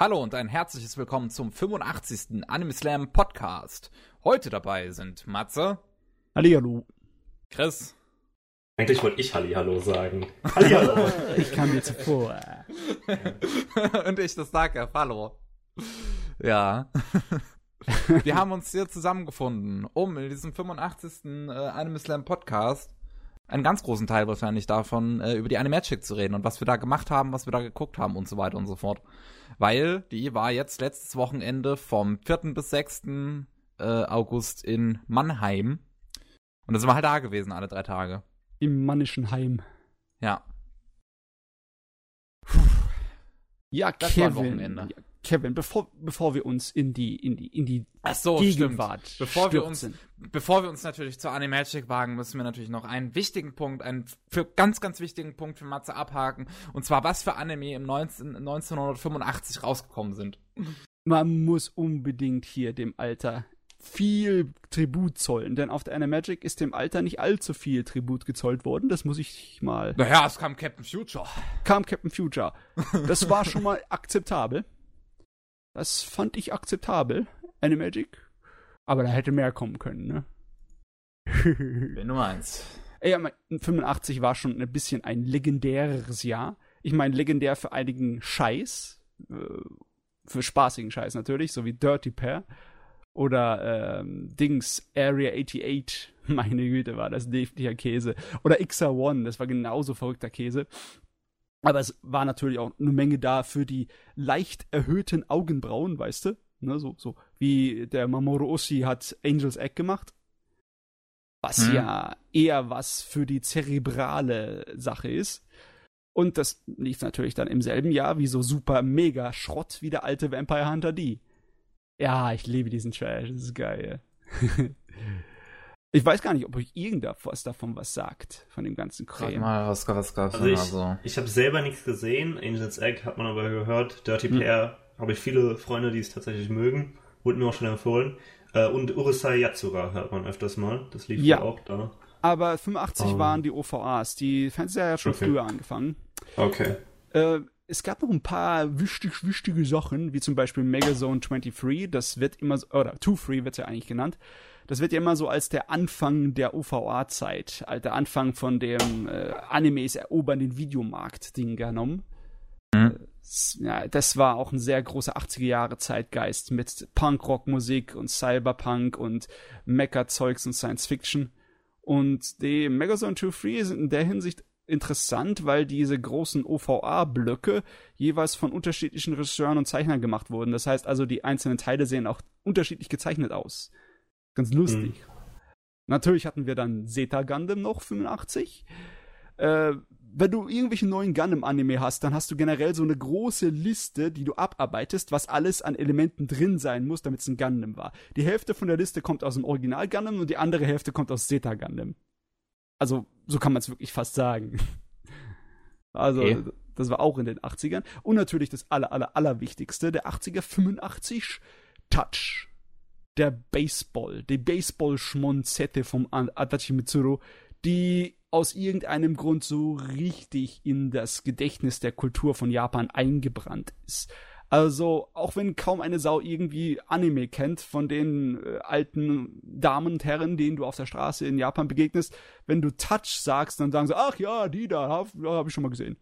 Hallo und ein herzliches Willkommen zum 85. Anime Slam Podcast. Heute dabei sind Matze. Hallihallo. Chris. Eigentlich wollte ich Hallihallo sagen. Hallihallo. ich kam mir zuvor. und ich, das Darker. Hallo. Ja. Wir haben uns hier zusammengefunden, um in diesem 85. Äh, Anime Slam Podcast einen ganz großen Teil wahrscheinlich davon, äh, über die Animagic zu reden und was wir da gemacht haben, was wir da geguckt haben und so weiter und so fort. Weil die war jetzt letztes Wochenende vom 4. bis 6. Äh, August in Mannheim. Und da sind wir halt da gewesen, alle drei Tage. Im Mannischen Heim. Ja. Ja, das Kevin. War ein Wochenende. Ja, Kevin, bevor, bevor wir uns in die, in die, in die Ach so, Gegenwart stimmt. Bevor wir uns, bevor wir uns natürlich zur Animagic wagen, müssen wir natürlich noch einen wichtigen Punkt, einen für ganz, ganz wichtigen Punkt für Matze abhaken. Und zwar, was für Anime im 19, 1985 rausgekommen sind. Man muss unbedingt hier dem Alter viel Tribut zollen, denn auf der Animagic ist dem Alter nicht allzu viel Tribut gezollt worden. Das muss ich mal. Naja, es kam Captain Future. Kam Captain Future. Das war schon mal akzeptabel. Das fand ich akzeptabel, Animagic. Aber da hätte mehr kommen können, ne? Wenn du meinst. Ey, 85 war schon ein bisschen ein legendäres Jahr. Ich meine, legendär für einigen Scheiß. Äh, für spaßigen Scheiß natürlich, so wie Dirty Pair. Oder ähm, Dings, Area 88. Meine Güte, war das definiger Käse. Oder XR1, das war genauso verrückter Käse. Aber es war natürlich auch eine Menge da für die leicht erhöhten Augenbrauen, weißt du? Ne, so, so wie der Mamoru Oshii hat Angel's Egg gemacht. Was hm. ja eher was für die zerebrale Sache ist. Und das lief natürlich dann im selben Jahr wie so super mega Schrott wie der alte Vampire Hunter D. Ja, ich liebe diesen Trash, das ist geil. Ich weiß gar nicht, ob euch irgendwas davon was sagt, von dem ganzen Kram. Sag mal, was, was gab's also ich, so? ich habe selber nichts gesehen. Angel's Egg hat man aber gehört. Dirty hm. Pair habe ich viele Freunde, die es tatsächlich mögen. Wurde mir auch schon empfohlen. Äh, und Urusei Yatsura hört man öfters mal. Das lief ja auch da. Aber 85 um. waren die OVAs. Die Fernseher ja schon okay. früher angefangen. Okay. Äh, es gab noch ein paar wichtig, wichtige Sachen, wie zum Beispiel Megazone 23. Das wird immer, oder Too Free wird ja eigentlich genannt das wird ja immer so als der Anfang der OVA-Zeit, also der Anfang von dem äh, Animes erobern den Videomarkt-Ding genommen. Mhm. Ja, das war auch ein sehr großer 80er Jahre Zeitgeist mit Punk-Rock-Musik und Cyberpunk und Mecha-Zeugs und Science-Fiction. Und die Megazone 2-3 sind in der Hinsicht interessant, weil diese großen OVA-Blöcke jeweils von unterschiedlichen Regisseuren und Zeichnern gemacht wurden. Das heißt also, die einzelnen Teile sehen auch unterschiedlich gezeichnet aus. Ganz lustig. Mhm. Natürlich hatten wir dann Zeta Gundam noch, 85. Äh, wenn du irgendwelche neuen Gundam-Anime hast, dann hast du generell so eine große Liste, die du abarbeitest, was alles an Elementen drin sein muss, damit es ein Gundam war. Die Hälfte von der Liste kommt aus dem Original Gundam und die andere Hälfte kommt aus Zeta Gundam. Also, so kann man es wirklich fast sagen. Also, okay. das war auch in den 80ern. Und natürlich das aller, aller, allerwichtigste der 80er, 85, Touch der Baseball, die Baseball-Schmonzette vom Adachi Mitsuru, die aus irgendeinem Grund so richtig in das Gedächtnis der Kultur von Japan eingebrannt ist. Also, auch wenn kaum eine Sau irgendwie Anime kennt von den äh, alten Damen und Herren, denen du auf der Straße in Japan begegnest, wenn du Touch sagst, dann sagen sie, ach ja, die da, habe hab ich schon mal gesehen.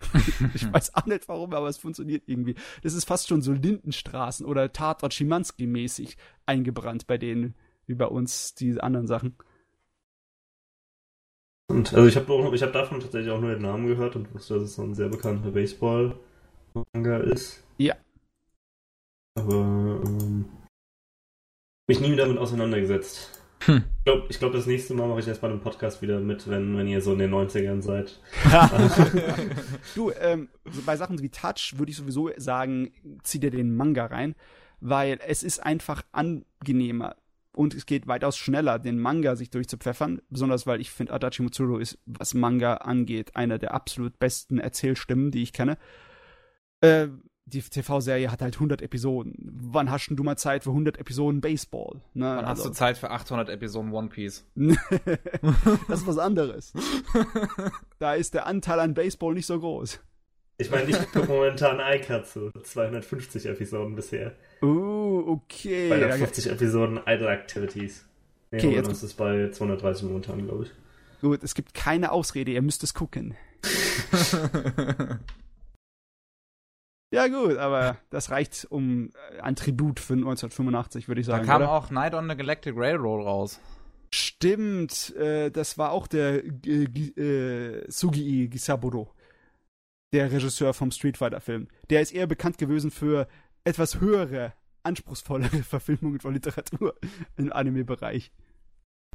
ich weiß auch nicht warum, aber es funktioniert irgendwie. Das ist fast schon so Lindenstraßen oder Tatort Schimanski-mäßig eingebrannt bei denen, wie bei uns die anderen Sachen. Und also ich habe hab davon tatsächlich auch nur den Namen gehört und wusste, dass es so ein sehr bekannter Baseball-Manga ist. Ja. Aber ähm, mich nie damit auseinandergesetzt. Hm. Ich glaube, glaub, das nächste Mal mache ich erst bei einem Podcast wieder mit, wenn, wenn ihr so in den 90ern seid. du, ähm, bei Sachen wie Touch würde ich sowieso sagen, zieh dir den Manga rein, weil es ist einfach angenehmer und es geht weitaus schneller, den Manga sich durchzupfeffern, besonders weil ich finde, Adachi Mutsuro ist, was Manga angeht, einer der absolut besten Erzählstimmen, die ich kenne. Äh, die TV-Serie hat halt 100 Episoden. Wann hast du mal Zeit für 100 Episoden Baseball? Ne? Wann also. hast du Zeit für 800 Episoden One Piece? das ist was anderes. da ist der Anteil an Baseball nicht so groß. Ich meine, ich gucke momentan Aikatsu, 250 Episoden bisher. Uh, okay. Bei der 50 Episoden Idle Activities. Nee, okay, jetzt ist es bei 230 momentan, glaube ich. Gut, es gibt keine Ausrede, ihr müsst es gucken. ja, gut, aber das reicht um äh, ein Tribut für 1985, würde ich sagen. Da kam oder? auch Night on the Galactic Railroad raus. Stimmt, äh, das war auch der äh, äh, Sugii Gisaburo, der Regisseur vom Street Fighter Film. Der ist eher bekannt gewesen für etwas höhere, anspruchsvollere Verfilmungen von Literatur im Anime-Bereich.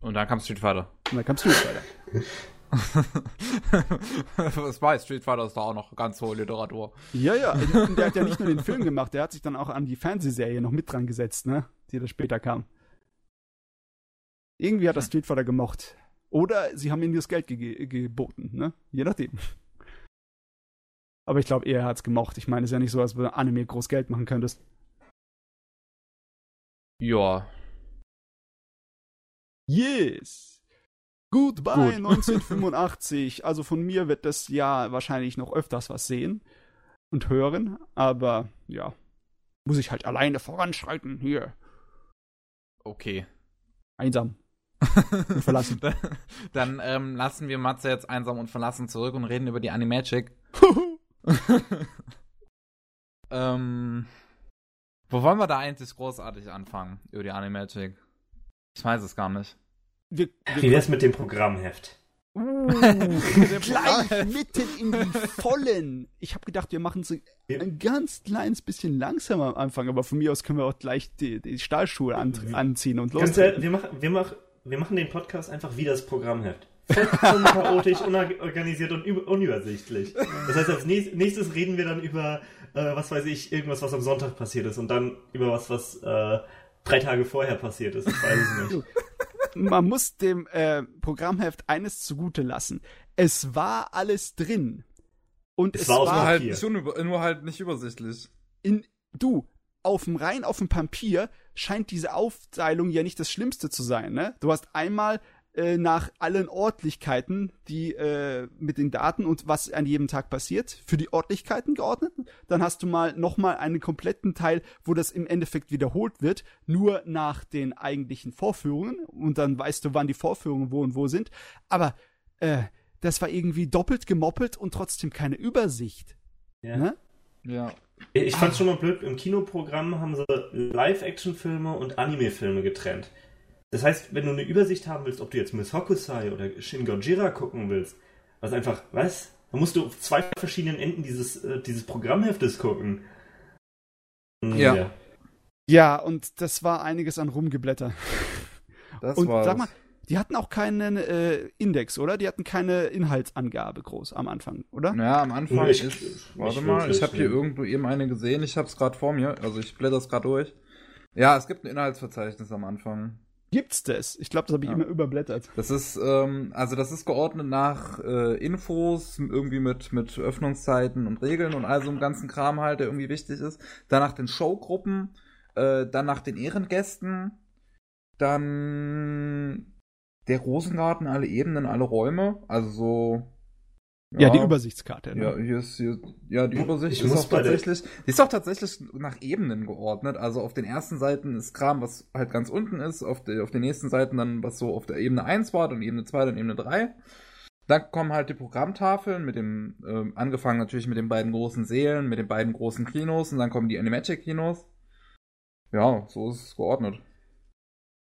Und dann kam Street Fighter. Und dann kam Street Fighter. Was weiß, Street Fighter ist da auch noch ganz hohe Literatur. Ja, ja. Der hat ja nicht nur den Film gemacht, der hat sich dann auch an die Fernsehserie noch mit dran gesetzt, ne? Die da später kam. Irgendwie hat er Street Fighter gemocht. Oder sie haben ihm das Geld ge geboten, ne? Je nachdem. Aber ich glaube, er hat es gemocht. Ich meine, es ist ja nicht so, als du Anime groß Geld machen könntest. Ja. Yes. Goodbye Gut. 1985. Also von mir wird das Jahr wahrscheinlich noch öfters was sehen und hören. Aber ja, muss ich halt alleine voranschreiten hier. Okay. Einsam. und verlassen. Dann ähm, lassen wir Matze jetzt einsam und verlassen zurück und reden über die Animagic. ähm, wo wollen wir da eigentlich großartig anfangen über die Animagic? Ich weiß es gar nicht. Wir, wir Wie wär's mit dem Programmheft? Uh, gleich mitten in die Vollen. Ich habe gedacht, wir machen es ein ganz kleines bisschen langsamer am Anfang, aber von mir aus können wir auch gleich die, die Stahlschuhe an, anziehen und los. Wir, machen, wir, mach, wir machen den Podcast einfach wie das Programmheft. Vollkommen chaotisch, unorganisiert und unübersichtlich. Das heißt, als nächstes reden wir dann über, äh, was weiß ich, irgendwas, was am Sonntag passiert ist und dann über was, was äh, drei Tage vorher passiert ist. Ich weiß es nicht. Man muss dem äh, Programmheft eines zugute lassen. Es war alles drin. Und es, es war, war halt nicht nur halt nicht übersichtlich. In, du, auf dem rein auf dem Papier scheint diese Aufteilung ja nicht das Schlimmste zu sein. Ne? Du hast einmal äh, nach allen Ortlichkeiten, die äh, mit den Daten und was an jedem Tag passiert, für die Ortlichkeiten geordnet. Dann hast du mal nochmal einen kompletten Teil, wo das im Endeffekt wiederholt wird, nur nach den eigentlichen Vorführungen. Und dann weißt du, wann die Vorführungen wo und wo sind. Aber äh, das war irgendwie doppelt gemoppelt und trotzdem keine Übersicht. Ja. Ne? Ja. Ich fand's schon mal blöd, im Kinoprogramm haben sie Live-Action-Filme und Anime-Filme getrennt. Das heißt, wenn du eine Übersicht haben willst, ob du jetzt Miss Hokusai oder Shin Gojira gucken willst, was einfach, was? Dann musst du auf zwei verschiedenen Enden dieses, äh, dieses Programmheftes gucken. Ja. ja. Ja, und das war einiges an Rumgeblätter. Das und war's. sag mal, die hatten auch keinen äh, Index, oder? Die hatten keine Inhaltsangabe groß am Anfang, oder? Ja, am Anfang ich, ist. Warte mal, ich habe hier irgendwo eben eine gesehen. Ich habe es gerade vor mir. Also ich blätter es gerade durch. Ja, es gibt ein Inhaltsverzeichnis am Anfang. Gibt's das? Ich glaube, das habe ich ja. immer überblättert. Das ist, ähm, also das ist geordnet nach äh, Infos, irgendwie mit, mit Öffnungszeiten und Regeln und all so einem ganzen Kram halt, der irgendwie wichtig ist. Dann nach den Showgruppen, äh, dann nach den Ehrengästen, dann der Rosengarten, alle Ebenen, alle Räume, also so ja, ja, die Übersichtskarte. Ne? Ja, hier ist hier, ja, die Übersicht ich ist auch tatsächlich, die ist auch tatsächlich nach Ebenen geordnet. Also auf den ersten Seiten ist Kram, was halt ganz unten ist, auf, die, auf den nächsten Seiten dann, was so auf der Ebene 1 war, dann Ebene 2, dann Ebene 3. Dann kommen halt die Programmtafeln mit dem, äh, angefangen natürlich mit den beiden großen Seelen, mit den beiden großen Kinos und dann kommen die Animagic-Kinos. Ja, so ist es geordnet.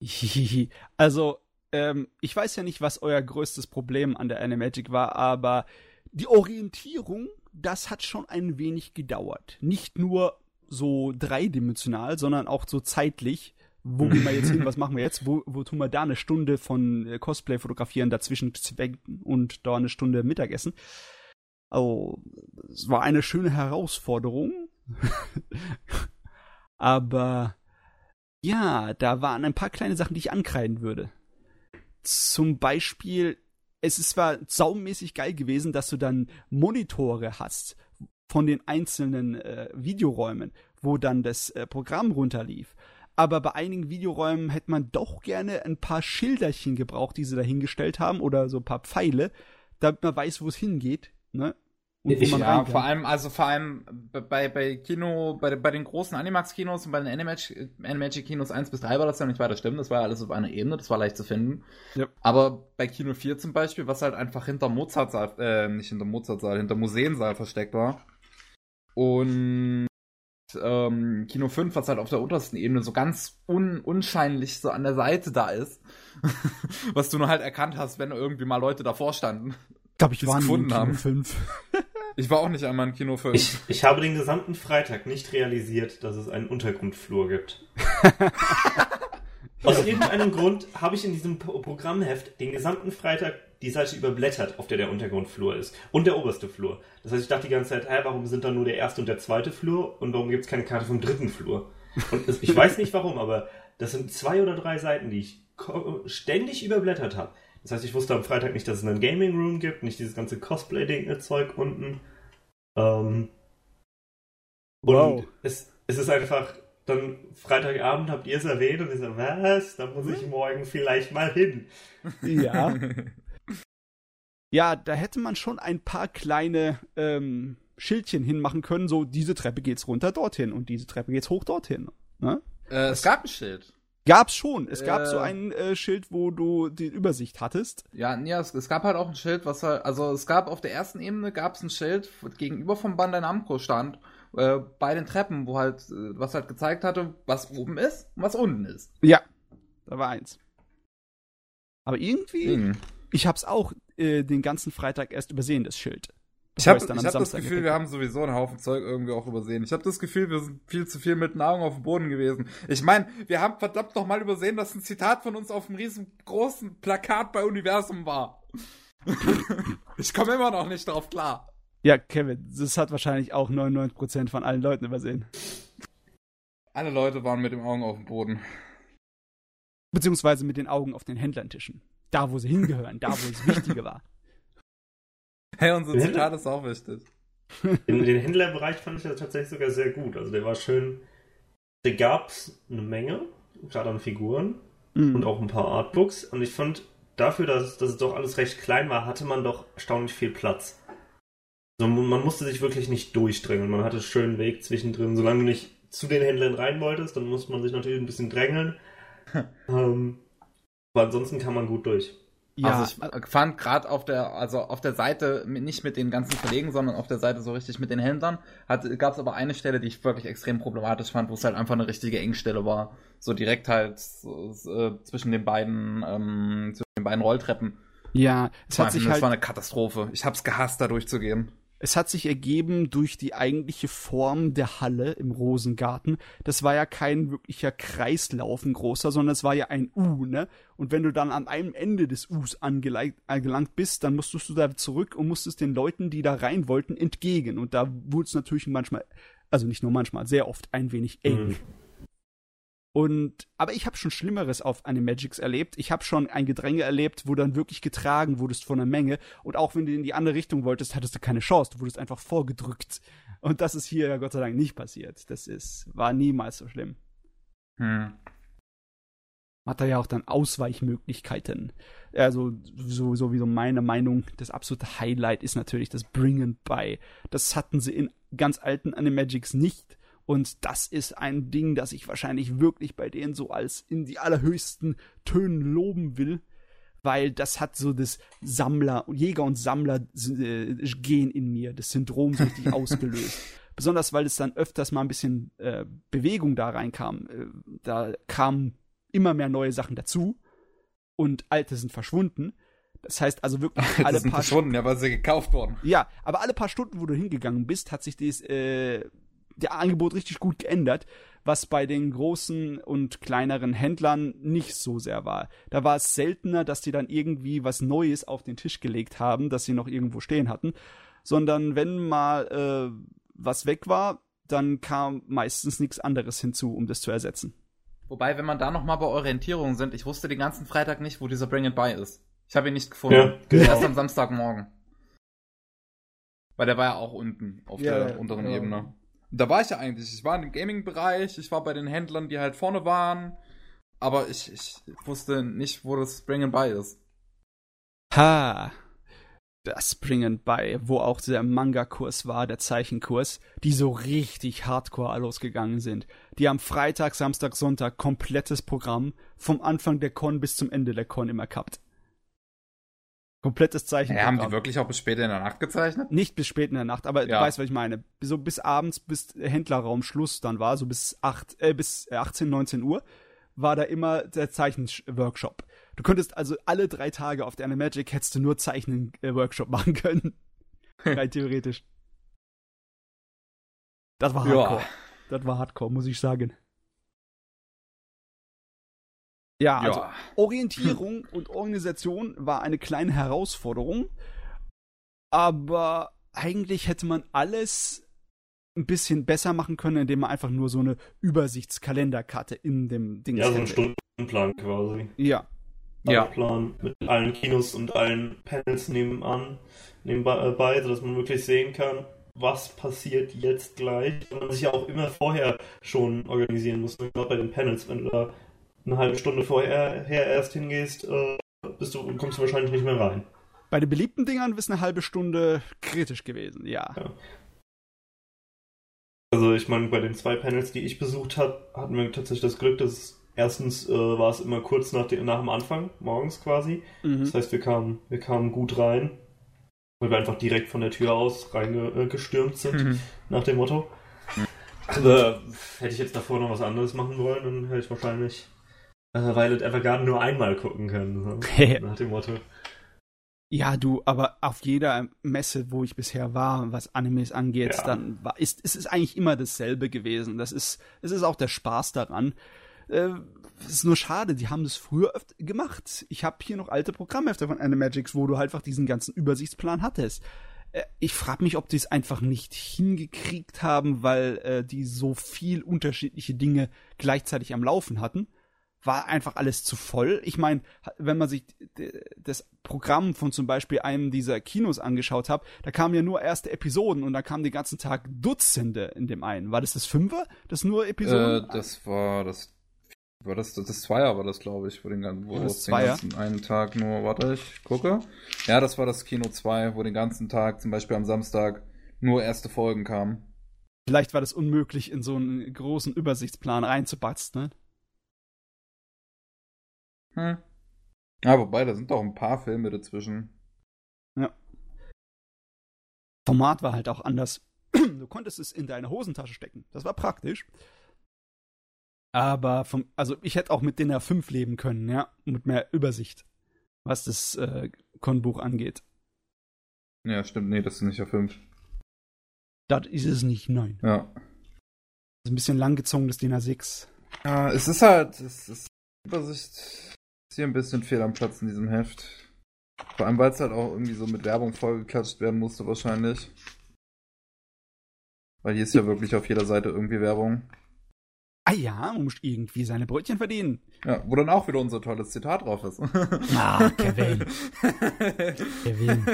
Also, ähm, ich weiß ja nicht, was euer größtes Problem an der Animagic war, aber die Orientierung, das hat schon ein wenig gedauert. Nicht nur so dreidimensional, sondern auch so zeitlich. Wo gehen wir jetzt hin? Was machen wir jetzt? Wo, wo tun wir da eine Stunde von äh, Cosplay fotografieren, dazwischen zwängen und da eine Stunde Mittagessen? Also, es war eine schöne Herausforderung. Aber ja, da waren ein paar kleine Sachen, die ich ankreiden würde zum Beispiel, es ist zwar saumäßig geil gewesen, dass du dann Monitore hast von den einzelnen äh, Videoräumen, wo dann das äh, Programm runterlief. Aber bei einigen Videoräumen hätte man doch gerne ein paar Schilderchen gebraucht, die sie da hingestellt haben, oder so ein paar Pfeile, damit man weiß, wo es hingeht. Ne? Und ich, ja, vor allem, also vor allem bei, bei Kino, bei, bei den großen Animax-Kinos und bei den Animagic-Kinos 1 bis 3 war das ja nicht weiter stimmen, das war ja alles auf einer Ebene, das war leicht zu finden. Ja. Aber bei Kino 4 zum Beispiel, was halt einfach hinter Mozartsaal, äh, nicht hinter Mozartsaal, hinter Museensaal versteckt war. Und ähm, Kino 5, was halt auf der untersten Ebene so ganz un unscheinlich so an der Seite da ist. was du nur halt erkannt hast, wenn irgendwie mal Leute davor standen. Ich glaube, ich war in Kino haben. 5. Ich war auch nicht einmal in Kino 5. Ich, ich habe den gesamten Freitag nicht realisiert, dass es einen Untergrundflur gibt. Aus irgendeinem Grund habe ich in diesem Programmheft den gesamten Freitag die Seite überblättert, auf der der Untergrundflur ist. Und der oberste Flur. Das heißt, ich dachte die ganze Zeit, hä, warum sind da nur der erste und der zweite Flur und warum gibt es keine Karte vom dritten Flur? Und ich weiß nicht warum, aber das sind zwei oder drei Seiten, die ich ständig überblättert habe. Das heißt, ich wusste am Freitag nicht, dass es einen Gaming Room gibt, nicht dieses ganze Cosplay-Ding-Zeug unten. Ähm, wow. Und es, es ist einfach, dann Freitagabend habt ihr es erwähnt und ich so, was? Da muss ich morgen vielleicht mal hin. Ja. ja, da hätte man schon ein paar kleine ähm, Schildchen hinmachen können, so diese Treppe geht's runter dorthin und diese Treppe geht's hoch dorthin. Ne? Äh, es gab ein Schild. Gab's schon. Es gab äh, so ein äh, Schild, wo du die Übersicht hattest. Ja, ja es, es, gab halt auch ein Schild, was halt, also es gab auf der ersten Ebene gab's ein Schild gegenüber vom Bandai Namco stand, äh, bei den Treppen, wo halt, äh, was halt gezeigt hatte, was oben ist und was unten ist. Ja, da war eins. Aber irgendwie, mhm. ich hab's auch äh, den ganzen Freitag erst übersehen, das Schild. Ich habe hab das Gefühl, wir haben sowieso einen Haufen Zeug irgendwie auch übersehen. Ich habe das Gefühl, wir sind viel zu viel mit den Augen auf dem Boden gewesen. Ich meine, wir haben verdammt noch mal übersehen, dass ein Zitat von uns auf einem riesengroßen Plakat bei Universum war. ich komme immer noch nicht drauf klar. Ja, Kevin, das hat wahrscheinlich auch 99% von allen Leuten übersehen. Alle Leute waren mit den Augen auf dem Boden. Beziehungsweise mit den Augen auf den Händlerntischen. Da, wo sie hingehören, da, wo es Wichtige war. Hey, unser Zitat ist auch wichtig. In den Händlerbereich fand ich das tatsächlich sogar sehr gut. Also der war schön. Da gab es eine Menge, gerade an Figuren mhm. und auch ein paar Artbooks. Und ich fand, dafür, dass, dass es doch alles recht klein war, hatte man doch erstaunlich viel Platz. Also man musste sich wirklich nicht durchdrängen. Man hatte einen schönen Weg zwischendrin. Solange du nicht zu den Händlern rein wolltest, dann musste man sich natürlich ein bisschen drängeln. ähm, aber ansonsten kam man gut durch. Ja, also ich fand gerade auf der, also auf der Seite, nicht mit den ganzen Verlegen, sondern auf der Seite so richtig mit den Händlern, gab es aber eine Stelle, die ich wirklich extrem problematisch fand, wo es halt einfach eine richtige Engstelle war. So direkt halt so, so, zwischen den beiden, ähm, zwischen den beiden Rolltreppen. Ja, es hat sich das halt. Das war eine Katastrophe. Ich hab's gehasst, da durchzugehen. Es hat sich ergeben durch die eigentliche Form der Halle im Rosengarten. Das war ja kein wirklicher Kreislauf, großer, sondern es war ja ein U, ne? Und wenn du dann an einem Ende des Us angelangt bist, dann musstest du da zurück und musstest den Leuten, die da rein wollten, entgegen. Und da wurde es natürlich manchmal, also nicht nur manchmal, sehr oft ein wenig eng. Mhm. Und, aber ich habe schon Schlimmeres auf Animagics erlebt. Ich habe schon ein Gedränge erlebt, wo dann wirklich getragen wurdest von einer Menge. Und auch wenn du in die andere Richtung wolltest, hattest du keine Chance. Du wurdest einfach vorgedrückt. Und das ist hier Gott sei Dank nicht passiert. Das ist, war niemals so schlimm. Hm. Hat da ja auch dann Ausweichmöglichkeiten. Also, so, sowieso meine Meinung, das absolute Highlight ist natürlich das Bring and Buy. Das hatten sie in ganz alten Animagics nicht und das ist ein Ding, das ich wahrscheinlich wirklich bei denen so als in die allerhöchsten Tönen loben will, weil das hat so das Sammler, Jäger und Sammler äh, gehen in mir, das Syndrom so richtig ausgelöst. Besonders weil es dann öfters mal ein bisschen äh, Bewegung da reinkam. Äh, da kamen immer mehr neue Sachen dazu und alte sind verschwunden. Das heißt also wirklich alle sind paar verschwunden, ja, weil sie gekauft worden. Ja, aber alle paar Stunden, wo du hingegangen bist, hat sich das äh, der Angebot richtig gut geändert, was bei den großen und kleineren Händlern nicht so sehr war. Da war es seltener, dass die dann irgendwie was Neues auf den Tisch gelegt haben, das sie noch irgendwo stehen hatten, sondern wenn mal äh, was weg war, dann kam meistens nichts anderes hinzu, um das zu ersetzen. Wobei, wenn man da nochmal bei Orientierung sind, ich wusste den ganzen Freitag nicht, wo dieser Bring It By ist. Ich habe ihn nicht gefunden. Ja, genau. Erst am Samstagmorgen. Weil der war ja auch unten auf ja, der unteren ja. Ebene da war ich ja eigentlich. Ich war im Gaming-Bereich, ich war bei den Händlern, die halt vorne waren, aber ich, ich wusste nicht, wo das Bring and Buy ist. Ha. das bringen bei, wo auch der Manga-Kurs war, der Zeichenkurs, die so richtig hardcore losgegangen sind. Die haben Freitag, Samstag, Sonntag komplettes Programm vom Anfang der Con bis zum Ende der Con immer gehabt. Komplettes Zeichen. Ja, haben die wirklich auch bis spät in der Nacht gezeichnet? Nicht bis spät in der Nacht, aber ja. du weißt, was ich meine. So bis abends, bis Händlerraum Schluss dann war, so bis 8, äh, bis 18, 19 Uhr, war da immer der Zeichenworkshop. Du könntest also alle drei Tage auf der Animagic hättest du nur Zeichnen-Workshop machen können. Rein theoretisch. Das war Hardcore. Ja. Das war Hardcore, muss ich sagen. Ja, also ja. Orientierung und Organisation war eine kleine Herausforderung, aber eigentlich hätte man alles ein bisschen besser machen können, indem man einfach nur so eine Übersichtskalenderkarte in dem Ding Ja, so ein Stundenplan quasi. Ja, ja. Plan mit allen Kinos und allen Panels nebenan, nebenbei, sodass man wirklich sehen kann, was passiert jetzt gleich. Und man sich ja auch immer vorher schon organisieren muss, gerade bei den Panels, wenn du da eine halbe Stunde vorher erst hingehst, äh, bist du, kommst du wahrscheinlich nicht mehr rein. Bei den beliebten Dingern ist eine halbe Stunde kritisch gewesen, ja. ja. Also ich meine, bei den zwei Panels, die ich besucht habe, hatten wir tatsächlich das Glück, dass Erstens äh, war es immer kurz nach, de, nach dem Anfang, morgens quasi. Mhm. Das heißt, wir kamen, wir kamen gut rein, weil wir einfach direkt von der Tür aus reingestürmt äh, sind, mhm. nach dem Motto. Mhm. Aber hätte ich jetzt davor noch was anderes machen wollen, dann hätte ich wahrscheinlich Violet Evergarden nur einmal gucken können. So, nach dem Motto. Ja, du, aber auf jeder Messe, wo ich bisher war, was Animes angeht, ja. dann war, ist, ist es eigentlich immer dasselbe gewesen. Das ist, es ist auch der Spaß daran. Äh, es ist nur schade, die haben das früher öfter gemacht. Ich habe hier noch alte Programmhefte von Animagics, wo du halt einfach diesen ganzen Übersichtsplan hattest. Äh, ich frage mich, ob die es einfach nicht hingekriegt haben, weil äh, die so viel unterschiedliche Dinge gleichzeitig am Laufen hatten. War einfach alles zu voll. Ich meine, wenn man sich das Programm von zum Beispiel einem dieser Kinos angeschaut hat, da kamen ja nur erste Episoden und da kamen den ganzen Tag Dutzende in dem einen. War das das Fünfer? Das nur Episoden? Äh, das war das war das, das, das Zweier war das, glaube ich, wo den, wo das den ganzen einen Tag nur, warte, ich gucke. Ja, das war das Kino 2, wo den ganzen Tag, zum Beispiel am Samstag, nur erste Folgen kamen. Vielleicht war das unmöglich, in so einen großen Übersichtsplan reinzubasteln. Hm. Ja, wobei, da sind doch ein paar Filme dazwischen. Ja. Format war halt auch anders. Du konntest es in deine Hosentasche stecken. Das war praktisch. Aber vom, also ich hätte auch mit DIN A5 leben können, ja, mit mehr Übersicht, was das äh, Konbuch angeht. Ja, stimmt, nee, das ist nicht A5. Das ist es nicht, nein. Ja. Das ist ein bisschen langgezogenes DIN A6. Ja, es ist halt, es ist Übersicht ist hier ein bisschen fehl am Platz in diesem Heft. Vor allem, weil es halt auch irgendwie so mit Werbung vollgeklatscht werden musste, wahrscheinlich. Weil hier ist ja wirklich auf jeder Seite irgendwie Werbung. Ah ja, man muss irgendwie seine Brötchen verdienen. Ja, wo dann auch wieder unser tolles Zitat drauf ist. Ah, Kevin. Kevin.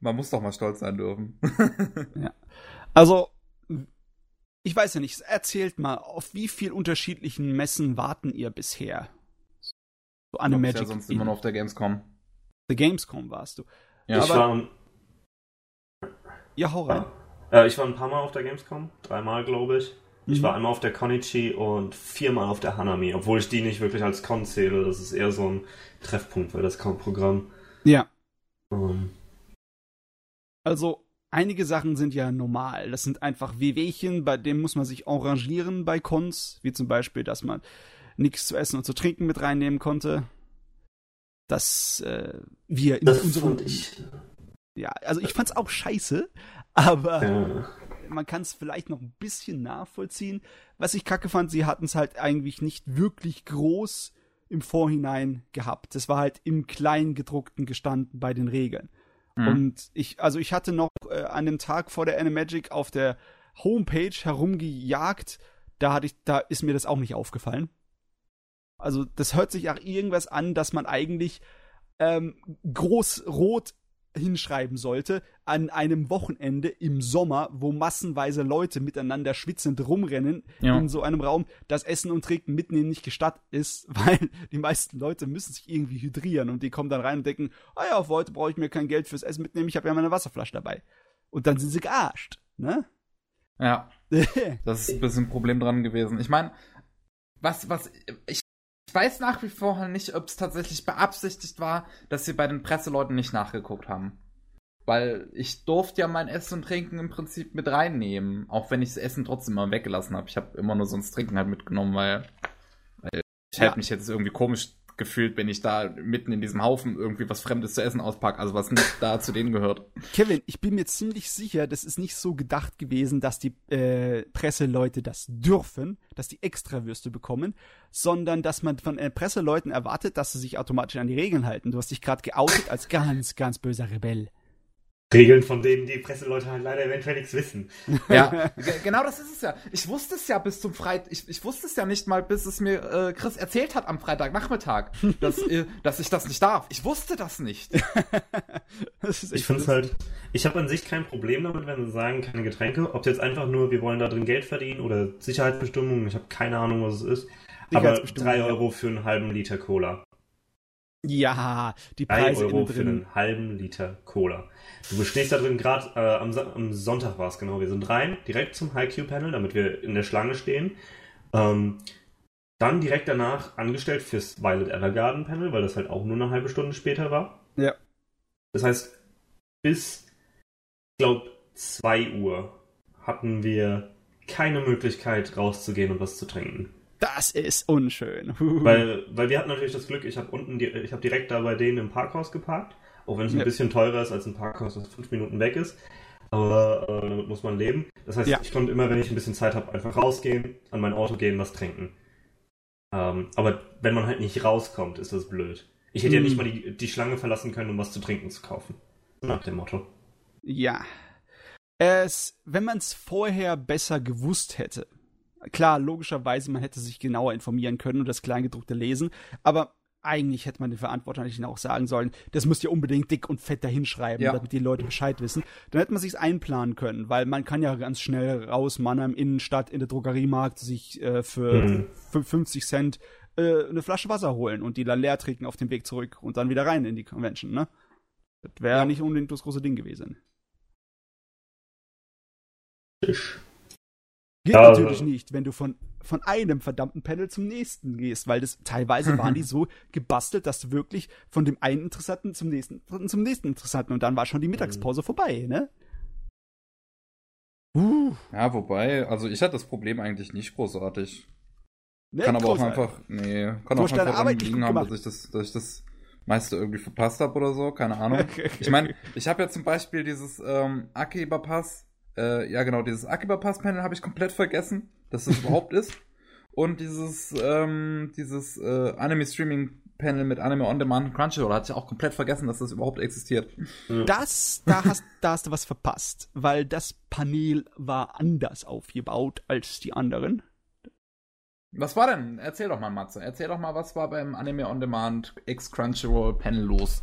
Man muss doch mal stolz sein dürfen. ja. Also, ich weiß ja nicht, erzählt mal, auf wie viel unterschiedlichen Messen warten ihr bisher? So eine Magic. Ja sonst immer noch auf der Gamescom. Der Gamescom warst du. Ja, ich war. Ja, hau rein. Äh, ich war ein paar Mal auf der Gamescom, dreimal glaube ich. Mhm. Ich war einmal auf der Konichi und viermal auf der Hanami, obwohl ich die nicht wirklich als Con zähle. Das ist eher so ein Treffpunkt für das Con-Programm. Ja. Um. Also, einige Sachen sind ja normal. Das sind einfach Wehwehchen, bei denen muss man sich arrangieren bei Cons, wie zum Beispiel, dass man nichts zu essen und zu trinken mit reinnehmen konnte. Dass äh, wir in das unserem. Fand ich. Ja, also ich fand's auch scheiße, aber ja. man kann es vielleicht noch ein bisschen nachvollziehen. Was ich kacke fand, sie hatten es halt eigentlich nicht wirklich groß im Vorhinein gehabt. Das war halt im Kleingedruckten gestanden bei den Regeln. Mhm. Und ich, also ich hatte noch äh, an dem Tag vor der Animagic auf der Homepage herumgejagt. Da hatte ich, da ist mir das auch nicht aufgefallen. Also das hört sich auch irgendwas an, dass man eigentlich ähm, groß rot hinschreiben sollte, an einem Wochenende im Sommer, wo massenweise Leute miteinander schwitzend rumrennen Ja. in so einem Raum, das Essen und Trinken mitnehmen nicht gestattet ist, weil die meisten Leute müssen sich irgendwie hydrieren und die kommen dann rein und denken, ah ja, auf heute brauche ich mir kein Geld fürs Essen mitnehmen, ich habe ja meine Wasserflasche dabei. Und dann sind sie gearscht, ne? Ja, das ist ein bisschen ein Problem dran gewesen. Ich meine, was, was, ich, ich weiß nach wie vor nicht, ob es tatsächlich beabsichtigt war, dass sie bei den Presseleuten nicht nachgeguckt haben. Weil ich durfte ja mein Essen und Trinken im Prinzip mit reinnehmen, auch wenn ich das Essen trotzdem mal weggelassen habe. Ich habe immer nur so das Trinken halt mitgenommen, weil, weil ich Ja. hätte mich jetzt irgendwie komisch gefühlt, wenn ich da mitten in diesem Haufen irgendwie was Fremdes zu essen auspacke, also was nicht da zu denen gehört. Kevin, ich bin mir ziemlich sicher, das ist nicht so gedacht gewesen, dass die äh, Presseleute das dürfen, dass die Extrawürste bekommen, sondern dass man von äh, Presseleuten erwartet, dass sie sich automatisch an die Regeln halten. Du hast dich gerade geoutet als ganz, ganz böser Rebell. Regeln, von denen die Presseleute halt leider eventuell nichts wissen. Ja, ge- genau das ist es ja. Ich wusste es ja bis zum Freitag, ich, ich wusste es ja nicht mal, bis es mir äh, Chris erzählt hat am Freitagnachmittag, dass, äh, dass ich das nicht darf. Ich wusste das nicht. Das ist Ich finde es halt, ich habe an sich kein Problem damit, wenn sie sagen, keine Getränke. Ob es jetzt einfach nur, wir wollen da drin Geld verdienen oder Sicherheitsbestimmungen, ich habe keine Ahnung, was es ist. Aber Sicherheitsbestimmungen, 3 ja. Euro für einen halben Liter Cola. Ja, die 3 Preise Euro innen für drin. einen halben Liter Cola. Du stehst da drin gerade, äh, am, am Sonntag war es genau, wir sind rein, direkt zum HiQ-Panel, damit wir in der Schlange stehen. Ähm, dann direkt danach angestellt fürs Violet Evergarden Panel, weil das halt auch nur eine halbe Stunde später war. Ja. Das heißt, bis, ich glaube, 2 Uhr hatten wir keine Möglichkeit rauszugehen und was zu trinken. Das ist unschön. Weil, weil wir hatten natürlich das Glück, ich habe unten, ich habe direkt da bei denen im Parkhaus geparkt, auch wenn es ein Ja. bisschen teurer ist als ein Parkhaus, das fünf Minuten weg ist. Aber äh, damit muss man leben. Das heißt, Ja. ich konnte immer, wenn ich ein bisschen Zeit habe, einfach rausgehen, an mein Auto gehen, was trinken. Ähm, aber wenn man halt nicht rauskommt, ist das blöd. Ich hätte ja Mm. nicht mal die, die Schlange verlassen können, um was zu trinken zu kaufen. Nach dem Motto. Ja. Es, wenn man es vorher besser gewusst hätte, klar, logischerweise, man hätte sich genauer informieren können und das Kleingedruckte lesen, aber eigentlich hätte man den Verantwortlichen auch sagen sollen, das müsst ihr unbedingt dick und fett dahinschreiben, Ja. damit die Leute Bescheid wissen. Dann hätte man sich's einplanen können, weil man kann ja ganz schnell raus, Mannheim Innenstadt in der Drogeriemarkt sich äh, für Mhm. fün- 50 Cent äh, eine Flasche Wasser holen und die dann leer trinken auf dem Weg zurück und dann wieder rein in die Convention, ne? Das wäre Ja. nicht unbedingt das große Ding gewesen. Tisch. Geht Ja, natürlich also- nicht, wenn du von, von einem verdammten Panel zum nächsten gehst, weil das teilweise waren die so gebastelt, dass du wirklich von dem einen Interessanten zum nächsten zum nächsten Interessanten und dann war schon die Mittagspause vorbei, ne? Uh, Ja, wobei, also ich hatte das Problem eigentlich nicht großartig. ne, Kann aber auch großartig. einfach, nee, kann Du auch einfach Arbeit liegen haben, gemacht. dass ich das, dass ich das meiste irgendwie verpasst habe oder so, keine Ahnung. Ich meine, ich habe ja zum Beispiel dieses ähm, Akiba Pass, äh, ja genau, dieses Akiba Pass Panel habe ich komplett vergessen, dass das überhaupt ist. Und dieses, ähm, dieses äh, Anime Streaming Panel mit Anime On Demand und Crunchyroll hatte ich auch komplett vergessen, dass das überhaupt existiert. Das, da hast, da hast du was verpasst, weil das Panel war anders aufgebaut als die anderen. Was war denn? Erzähl doch mal, Matze. Erzähl doch mal, was war beim Anime On Demand X Crunchyroll Panel los?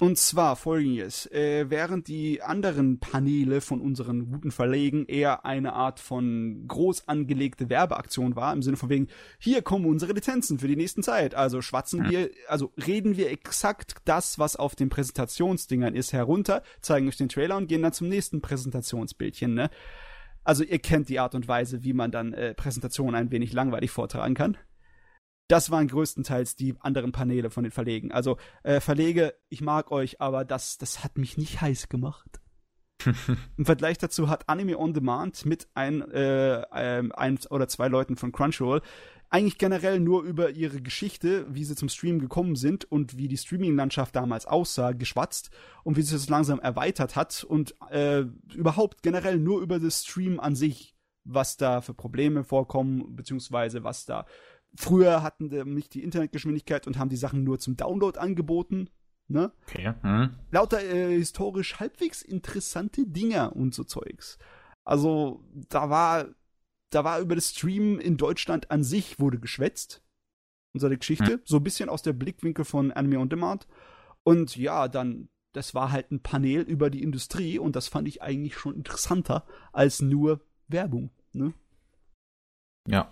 Und zwar folgendes. Äh, während die anderen Paneele von unseren guten Verlegen eher eine Art von groß angelegte Werbeaktion war, im Sinne von wegen, hier kommen unsere Lizenzen für die nächsten Zeit. Also schwatzen wir, also reden wir exakt das, was auf den Präsentationsdingern ist, herunter, zeigen euch den Trailer und gehen dann zum nächsten Präsentationsbildchen, ne? Also ihr kennt die Art und Weise, wie man dann äh, Präsentationen ein wenig langweilig vortragen kann. Das waren größtenteils die anderen Paneele von den Verlegen. Also äh, Verlege, ich mag euch, aber das, das hat mich nicht heiß gemacht. Im Vergleich dazu hat Anime On Demand mit ein, äh, ähm, ein oder zwei Leuten von Crunchyroll eigentlich generell nur über ihre Geschichte, wie sie zum Stream gekommen sind und wie die Streaming-Landschaft damals aussah, geschwatzt und wie sich das langsam erweitert hat und äh, überhaupt generell nur über das Stream an sich, was da für Probleme vorkommen, beziehungsweise was da Früher hatten die nicht die Internetgeschwindigkeit und haben die Sachen nur zum Download angeboten. Ne? Okay. Hm. Lauter äh, historisch halbwegs interessante Dinger und so Zeugs. Also da war, da war über das Stream in Deutschland an sich wurde geschwätzt. Unsere Geschichte. So ein bisschen aus der Blickwinkel von Anime on Demand. Und ja, dann das war halt ein Panel über die Industrie und das fand ich eigentlich schon interessanter als nur Werbung. Ne? Ja.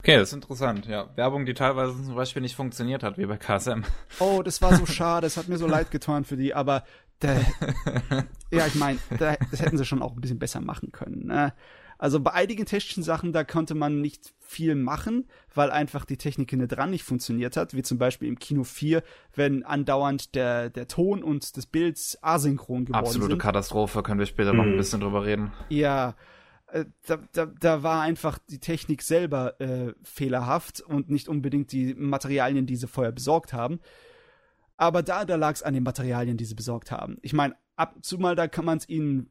Okay, das ist interessant, ja. Werbung, die teilweise zum Beispiel nicht funktioniert hat, wie bei KSM. Oh, das war so schade, es hat mir so leid getan für die, aber der, ja, ich meine, das hätten sie schon auch ein bisschen besser machen können. Ne? Also bei einigen technischen Sachen, da konnte man nicht viel machen, weil einfach die Technik hinten dran nicht funktioniert hat, wie zum Beispiel im Kino 4, wenn andauernd der, der Ton und des Bilds asynchron geworden Absolute sind. Katastrophe, können wir später noch ein Mhm. bisschen drüber reden. Ja, da, da, da war einfach die Technik selber äh, fehlerhaft und nicht unbedingt die Materialien, die sie vorher besorgt haben. Aber da, da lag es an den Materialien, die sie besorgt haben. Ich meine, ab und zu mal, da kann man es ihnen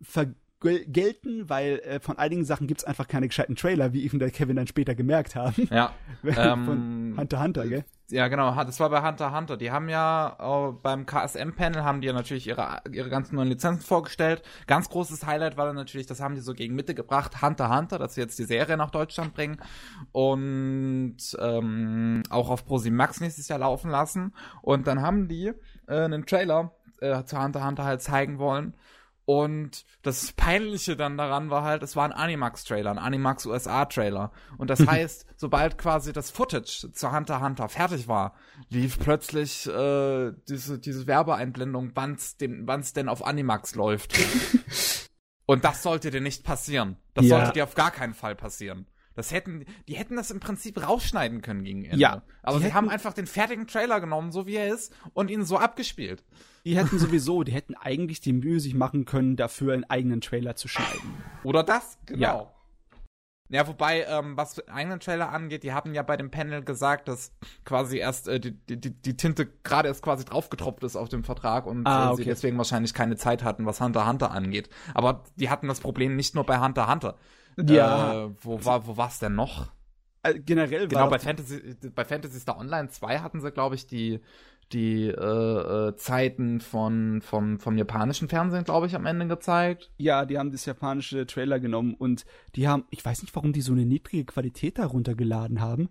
vergelten, weil äh, von einigen Sachen gibt es einfach keine gescheiten Trailer, wie eben der Kevin dann später gemerkt haben. Ja. Von Ähm, Hunter Hunter, gell? Ja, genau, das war bei Hunter Hunter. Die haben ja äh, beim KSM-Panel haben die ja natürlich ihre, ihre ganzen neuen Lizenzen vorgestellt. Ganz großes Highlight war dann natürlich, das haben die so gegen Mitte gebracht, Hunter Hunter, dass sie jetzt die Serie nach Deutschland bringen und ähm, auch auf ProSieben Max nächstes Jahr laufen lassen. Und dann haben die äh, einen Trailer äh, zu Hunter Hunter halt zeigen wollen. Und das Peinliche dann daran war halt, es war ein Animax-Trailer, ein Animax USA-Trailer. Und das heißt, sobald quasi das Footage zu Hunter x Hunter fertig war, lief plötzlich äh, diese, diese Werbeeinblendung, wann's, dem, wann's denn auf Animax läuft. Und das sollte dir nicht passieren. Das Ja. sollte dir auf gar keinen Fall passieren. Das hätten, die hätten das im Prinzip rausschneiden können gegen Ende. Ja, Aber sie hätten- haben einfach den fertigen Trailer genommen, so wie er ist, und ihn so abgespielt. Die hätten sowieso, die hätten eigentlich die Mühe sich machen können, dafür einen eigenen Trailer zu schneiden. Oder das, genau. Ja. Ja, wobei, ähm, was den eigenen Trailer angeht, die haben ja bei dem Panel gesagt, dass quasi erst äh, die, die, die Tinte gerade erst quasi draufgetropft ist auf dem Vertrag und Ah, äh, sie okay. deswegen wahrscheinlich keine Zeit hatten, was Hunter Hunter angeht. Aber die hatten das Problem nicht nur bei Hunter Hunter. Ja. Äh, wo war wo war's denn noch? Äh, generell Genau, war bei das- Fantasy, bei Fantasy Star Online 2 hatten sie, glaube ich, die, die äh, äh, Zeiten von, vom, vom japanischen Fernsehen, glaube ich, am Ende gezeigt. Ja, die haben das japanische Trailer genommen und die haben, ich weiß nicht, warum die so eine niedrige Qualität darunter geladen haben,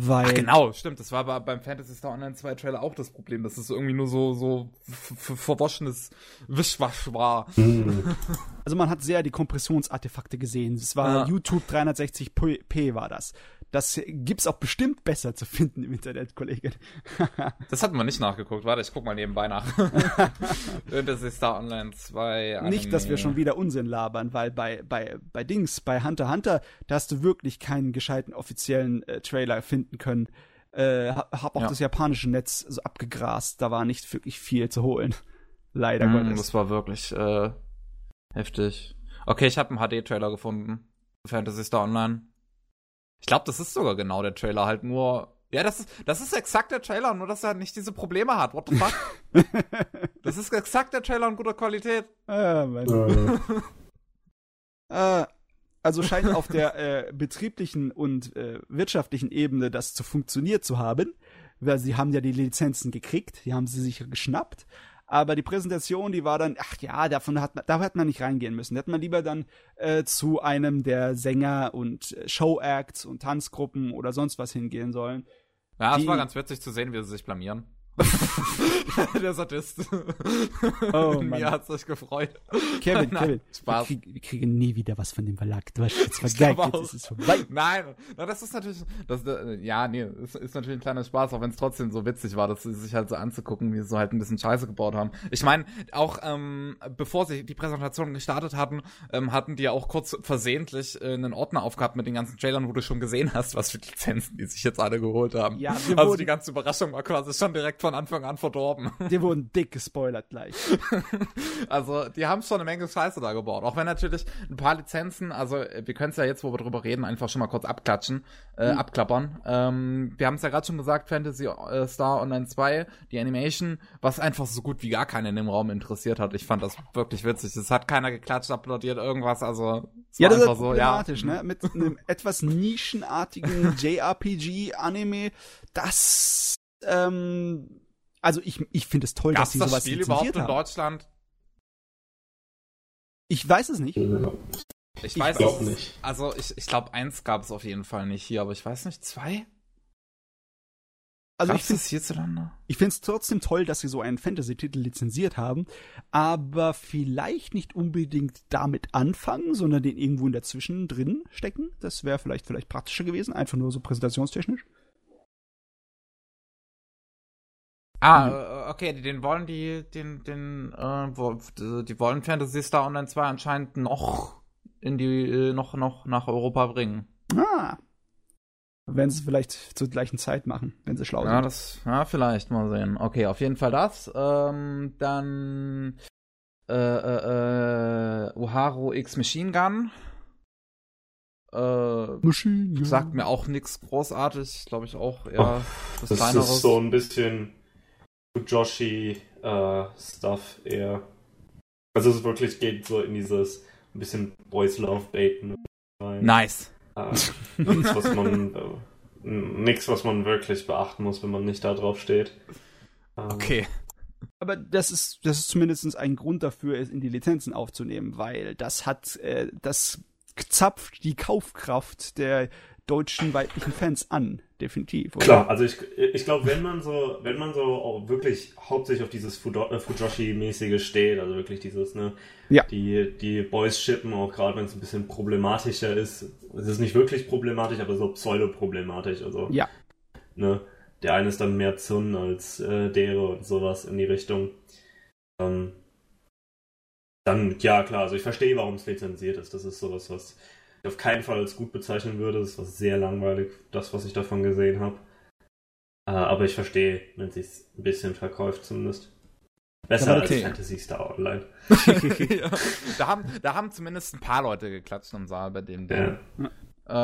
weil Ach genau, stimmt. Das war aber beim Fantasy Star Online 2 Trailer auch das Problem, dass es irgendwie nur so, so verwaschenes Wischwasch war. also man hat sehr die Kompressionsartefakte gesehen. Es war Ja. YouTube 360p war das. Das gibt's auch bestimmt besser zu finden im Internet, Kollege. Das hatten wir nicht nachgeguckt. Warte, ich guck mal nebenbei nach. Fantasy Star Online 2 Anime. Nicht, dass wir schon wieder Unsinn labern, weil bei, bei, bei Dings, bei Hunter Hunter, da hast du wirklich keinen gescheiten offiziellen äh, Trailer finden können. Äh, ha- hab auch Ja. das japanische Netz so abgegrast, da war nicht wirklich viel zu holen. Leider Mm, Gottes. das war wirklich äh, heftig. Okay, ich habe einen HD-Trailer gefunden. Fantasy Star Online. Ich glaube, das ist sogar genau der Trailer, halt nur. Ja, das ist, das ist exakt der Trailer, nur dass er nicht diese Probleme hat. What the fuck? das ist exakt der Trailer in guter Qualität. Ah, Mann. Äh, Äh, also scheint auf der äh, betrieblichen und äh, wirtschaftlichen Ebene das zu funktioniert zu haben, weil sie haben ja die Lizenzen gekriegt, die haben sie sich geschnappt. Aber die Präsentation, die war dann, ach ja, davon hat man, da hat man nicht reingehen müssen. Da hätte man lieber dann äh, zu einem der Sänger und äh, Showacts und Tanzgruppen oder sonst was hingehen sollen. Ja, es war ganz witzig zu sehen, wie sie sich blamieren. der Sadist. Oh, Mir Mann. hat's sich gefreut. Kevin, Nein, Kevin, Spaß. Wir, krieg, wir kriegen nie wieder was von dem Verlag. Du hast jetzt vergeigt, jetzt ist es vorbei. Nein, na, das ist natürlich, das, äh, ja, nee, ist, ist natürlich ein kleiner Spaß, auch wenn es trotzdem so witzig war, dass sie sich halt so anzugucken, wie sie so halt ein bisschen Scheiße gebaut haben. Ich meine, auch ähm, bevor sie die Präsentation gestartet hatten, ähm, hatten die ja auch kurz versehentlich äh, einen Ordner aufgehabt mit den ganzen Trailern, wo du schon gesehen hast, was für Lizenzen die sich jetzt alle geholt haben. Ja, also wurden- die ganze Überraschung war quasi schon direkt von Anfang an verdorben. Die wurden dick gespoilert gleich. Also, die haben schon eine Menge Scheiße da gebaut. Auch wenn natürlich ein paar Lizenzen, also äh, wir können es ja jetzt, wo wir drüber reden, einfach schon mal kurz abklatschen, äh, Mhm. abklappern. Ähm, wir haben es ja gerade schon gesagt, Fantasy äh, Star Online 2, die Animation, was einfach so gut wie gar keinen in dem Raum interessiert hat. Ich fand das wirklich witzig. Es hat keiner geklatscht, applaudiert, irgendwas, also es Ja, war das ist einfach so, ja. problematisch, ne? Mit einem etwas nischenartigen JRPG-Anime, das, ähm, also ich, ich finde es toll, dass Gab's sie das sowas Spiel überhaupt in haben. Deutschland? Ich weiß es nicht. Ich Ich weiß es- nicht. Also ich, ich glaube, eins gab es auf jeden Fall nicht hier, aber ich weiß nicht, zwei? Also Gab's hierzulande? ich finde es trotzdem toll, dass sie so einen Fantasy-Titel lizenziert haben, aber vielleicht nicht unbedingt damit anfangen, sondern den irgendwo in dazwischen drin stecken. Das wäre vielleicht vielleicht praktischer gewesen, einfach nur so präsentationstechnisch. Ah, äh, okay, den wollen die, den, den, äh, die wollen Fantasy Star Online 2 anscheinend noch in die, äh, noch, noch nach Europa bringen. Ah. Werden sie es vielleicht zur gleichen Zeit machen, wenn sie schlau Ja, sind. das, ja, vielleicht mal sehen. Okay, auf jeden Fall das. Ähm, dann, äh, äh, äh, Uharu X Machine Gun. Äh, Maschinen, ja. sagt mir auch nichts großartig, glaube ich auch eher was Das kleineres. ist so ein bisschen Fujoshi äh, Stuff eher. Also es wirklich geht so in dieses ein bisschen Boys Love Baiten rein. Nice. Äh, nichts, was man äh, was man wirklich beachten muss, wenn man nicht da drauf steht. Ähm, Okay. Aber das ist, das ist zumindest ein Grund dafür, es in die Lizenzen aufzunehmen, weil das hat, äh, das zapft die Kaufkraft der deutschen weiblichen Fans an, definitiv. Oder? Klar, also ich, ich glaube, wenn man so, wenn man so auch wirklich hauptsächlich auf dieses äh, Fujoshi-mäßige steht, also wirklich dieses, ne, Ja. die, die Boys shippen, auch gerade wenn es ein bisschen problematischer ist. Es ist nicht wirklich problematisch, aber so pseudo-problematisch, also, Ja. ne, der eine ist dann mehr Zun als äh, Dere und sowas in die Richtung. Ähm, dann, ja klar, also ich verstehe, warum es lizenziert ist. Das ist sowas, was auf keinen Fall als gut bezeichnen würde. Das war sehr langweilig, das, was ich davon gesehen habe. Äh, aber ich verstehe, wenn es sich ein bisschen verkauft zumindest. Besser okay. als Fantasy Star Online. ja. da, haben, da haben zumindest ein paar Leute geklatscht im Saal bei dem Ding. Ja.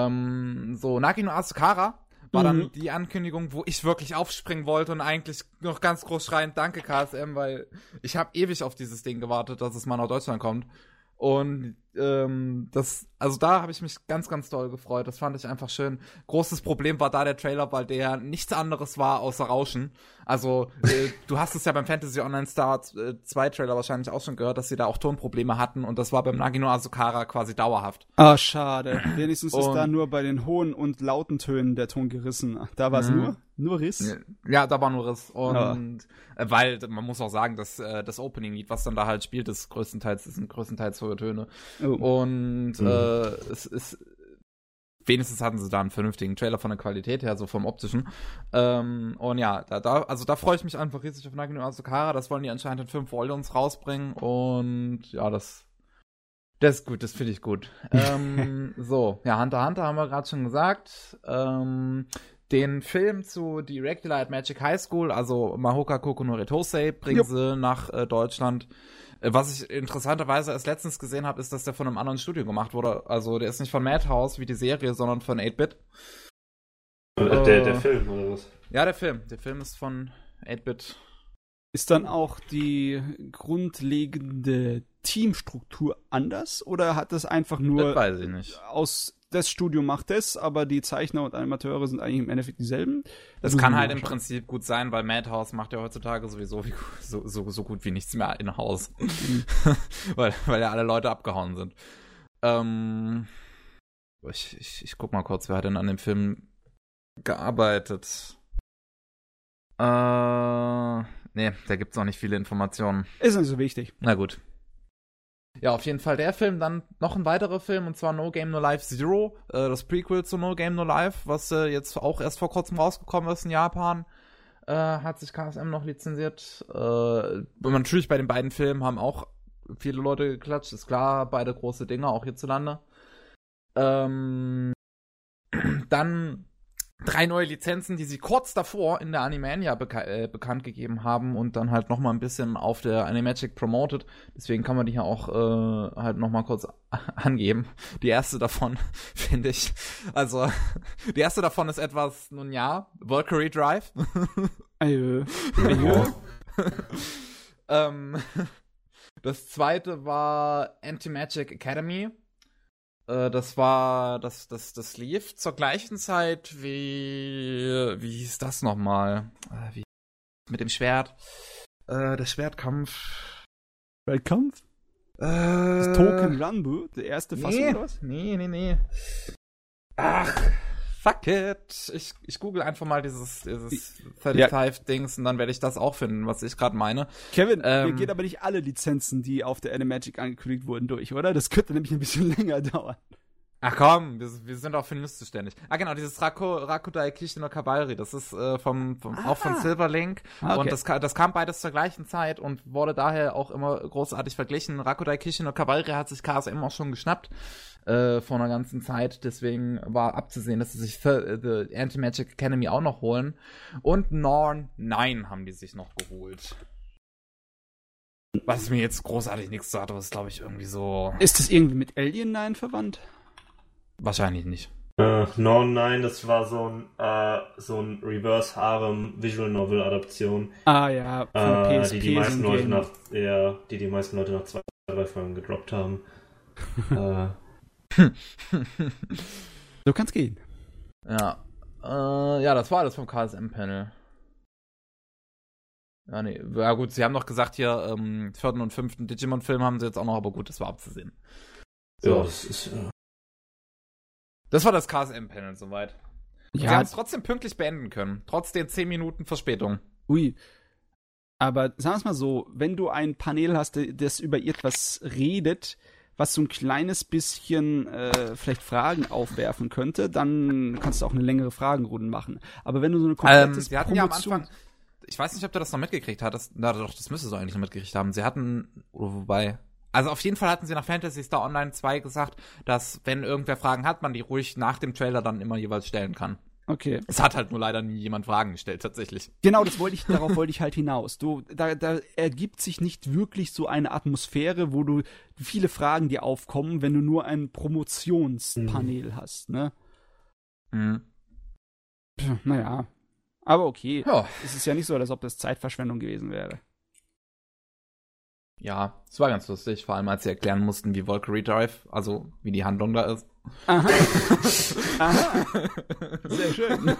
Ähm, so, Naki no Asukara war dann Mhm. die Ankündigung, wo ich wirklich aufspringen wollte und eigentlich noch ganz groß schreiend Danke KSM, weil ich habe ewig auf dieses Ding gewartet, dass es mal nach Deutschland kommt. Und ähm, das, also da habe ich mich ganz, ganz doll gefreut. Das fand ich einfach schön. Großes Problem war da der Trailer, weil der nichts anderes war außer Rauschen. Also, äh, du hast es ja beim Fantasy Online Star 2 Trailer wahrscheinlich auch schon gehört, dass sie da auch Tonprobleme hatten und das war beim Nagino Asukara quasi dauerhaft. Ah, schade. Wenigstens ist Und- da nur bei den hohen und lauten Tönen der Ton gerissen. Da war es Mhm. nur, nur Riss. Ja, da war nur Riss. Und äh, weil man muss auch sagen, dass äh, das Opening-Lied, was dann da halt spielt, ist größtenteils, sind größtenteils hohe Töne. Oh. Und Mhm. äh, es ist wenigstens hatten sie da einen vernünftigen Trailer von der Qualität her, so vom optischen. Ähm, und ja, da, da, also da freue ich mich einfach riesig auf Nagino Asukara. Das wollen die anscheinend in fünf Volumes rausbringen. Und ja, das, das ist gut, das finde ich gut. ähm, so, ja, Hunter Hunter haben wir gerade schon gesagt. Ähm, den Film zu The Regular at Magic High School, also Mahoka Koko no Retosei, bringen Jupp. sie nach äh, Deutschland. Äh, Was ich interessanterweise erst letztens gesehen habe, ist, dass der von einem anderen Studio gemacht wurde. Also der ist nicht von Madhouse wie die Serie, sondern von 8-Bit. Äh, Äh. der, der Film, oder was? Ja, der Film. Der Film ist von 8-Bit. Ist dann auch die grundlegende Teamstruktur anders oder hat das einfach Das nur weiß ich nicht. aus das Studio macht das, aber die Zeichner und Animateure sind eigentlich im Endeffekt dieselben? Das muss kann halt im. Prinzip gut sein, weil Madhouse macht ja heutzutage sowieso wie, so, so, so gut wie nichts mehr in Haus. weil, weil ja alle Leute abgehauen sind. Ähm, ich, ich, ich guck mal kurz, wer hat denn an dem Film gearbeitet? Äh, nee, da gibt's noch nicht viele Informationen. Ist nicht so wichtig. Na gut. Ja, auf jeden Fall der Film. Dann noch ein weiterer Film, und zwar No Game No Life Zero, äh, das Prequel zu No Game No Life, was äh, jetzt auch erst vor kurzem rausgekommen ist in Japan. Äh, hat sich KSM noch lizenziert. Äh, natürlich bei den beiden Filmen haben auch viele Leute geklatscht, ist klar, beide große Dinge, auch hierzulande. Ähm, dann drei neue Lizenzen, die sie kurz davor in der Animania beka äh, bekannt gegeben haben und dann halt noch mal ein bisschen auf der Animagic promoted. Deswegen kann man die hier auch äh, halt noch mal kurz angeben. Die erste davon finde ich, also die erste davon ist etwas, nun ja, Valkyrie Drive. Äh, Ja. ähm, das zweite war Anti-Magic Academy. Äh, das war, das, das, das lief zur gleichen Zeit wie, wie hieß das nochmal? Äh, wie, mit dem Schwert. Äh, der Schwertkampf. Weltkampf? Äh, Das Token Ranbu, der erste Fassung nee, oder was? nee, nee, nee. Ach, fuck it. Ich, ich google einfach mal dieses, dieses 35-Dings und dann werde ich das auch finden, was ich gerade meine. Kevin, Ähm. mir gehen aber nicht alle Lizenzen, die auf der Animagic angekündigt wurden, durch, oder? Das könnte nämlich ein bisschen länger dauern. Ach komm, wir, wir sind auch für News zuständig. Ah genau, dieses Rako, Rakudai Kishi no Kabalri, das ist äh, vom, vom auch von Silverlink Ah, okay. und das, das kam beides zur gleichen Zeit und wurde daher auch immer großartig verglichen. Rakudai Kishi no Kabalri hat sich KSM auch schon geschnappt äh, vor einer ganzen Zeit, deswegen war abzusehen, dass sie sich Thir- äh, The Anti-Magic Academy auch noch holen und Norn 9 haben die sich noch geholt. Was mir jetzt großartig nichts sagt, aber ist glaube ich irgendwie so Ist das irgendwie mit Alien 9 verwandt? wahrscheinlich nicht. Äh, no, nein, das war so ein, äh, so ein Reverse Harem Visual Novel Adaption, Ah ja, von äh, PSP die die meisten Leute nach, ja, die die meisten Leute nach zwei, drei Folgen gedroppt haben. äh, So kann's gehen. Ja. Äh, ja, das war alles vom KSM-Panel. Ja, nee. Ja, gut, sie haben noch gesagt, hier, ähm, vierten und fünften Digimon-Film haben sie jetzt auch noch, aber gut, das war abzusehen. ja, So. das ist, äh, Das war das KSM-Panel soweit. Und Sie Ja, haben es trotzdem pünktlich beenden können. Trotz den 10 Minuten Verspätung. ui. Aber sagen wir es mal so, wenn du ein Panel hast, das über etwas redet, was so ein kleines bisschen äh, vielleicht Fragen aufwerfen könnte, dann kannst du auch eine längere Fragenrunde machen. Aber wenn du so eine Ähm, komplette sie hatten ja am Anfang, ich weiß nicht, ob du das noch mitgekriegt hattest. Na doch, das müsste so eigentlich noch mitgekriegt haben. Sie hatten, oder wobei, also auf jeden Fall hatten sie nach Fantasy Star Online 2 gesagt, dass wenn irgendwer Fragen hat, man die ruhig nach dem Trailer dann immer jeweils stellen kann. Okay. Es hat halt nur leider nie jemand Fragen gestellt, tatsächlich. Genau, das wollte ich, darauf wollte ich halt hinaus. Du, da, da ergibt sich nicht wirklich so eine Atmosphäre, wo du viele Fragen dir aufkommen, wenn du nur ein Promotionspanel hast, ne? Mhm. Puh, naja. Aber okay. Ja, Es ist ja nicht so, als ob das Zeitverschwendung gewesen wäre. ja, es war ganz lustig, vor allem als sie erklären mussten, wie Valkyrie Drive, also wie die Handlung da ist. Aha. Aha. Sehr schön.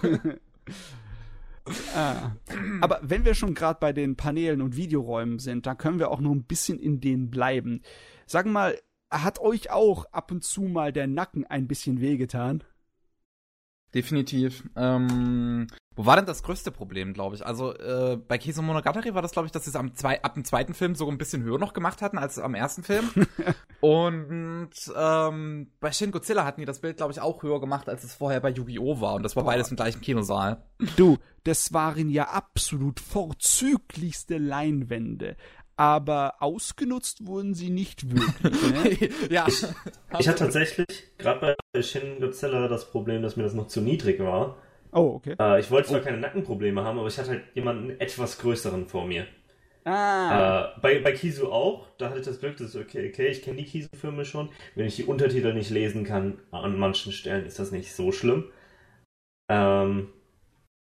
ah. Aber wenn wir schon gerade bei den Paneelen und Videoräumen sind, dann können wir auch noch ein bisschen in denen bleiben. Sag mal, hat euch auch ab und zu mal der Nacken ein bisschen wehgetan? Definitiv. Ähm, wo war denn das größte Problem, glaube ich? Also äh, bei Kiso Monogatari war das, glaube ich, dass sie es am zwei, ab dem zweiten Film so ein bisschen höher noch gemacht hatten als am ersten Film. Und ähm, bei Shin Godzilla hatten die das Bild, glaube ich, auch höher gemacht, als es vorher bei Yu-Gi-Oh! war. Und das war Boah. beides im gleichen Kinosaal. Du, das waren ja absolut vorzüglichste Leinwände. Aber ausgenutzt wurden sie nicht wirklich. Ne? ja. ich hatte tatsächlich gerade bei Shin Godzilla das Problem, dass mir das noch zu niedrig war. Oh, okay. Äh, ich wollte zwar keine Nackenprobleme haben, aber ich hatte halt jemanden etwas größeren vor mir. Ah. Äh, bei, bei Kisu auch, da hatte ich das Glück, dass okay, okay, ich kenne die Kisu-Filme schon. Wenn ich die Untertitel nicht lesen kann, an manchen Stellen ist das nicht so schlimm. Ähm,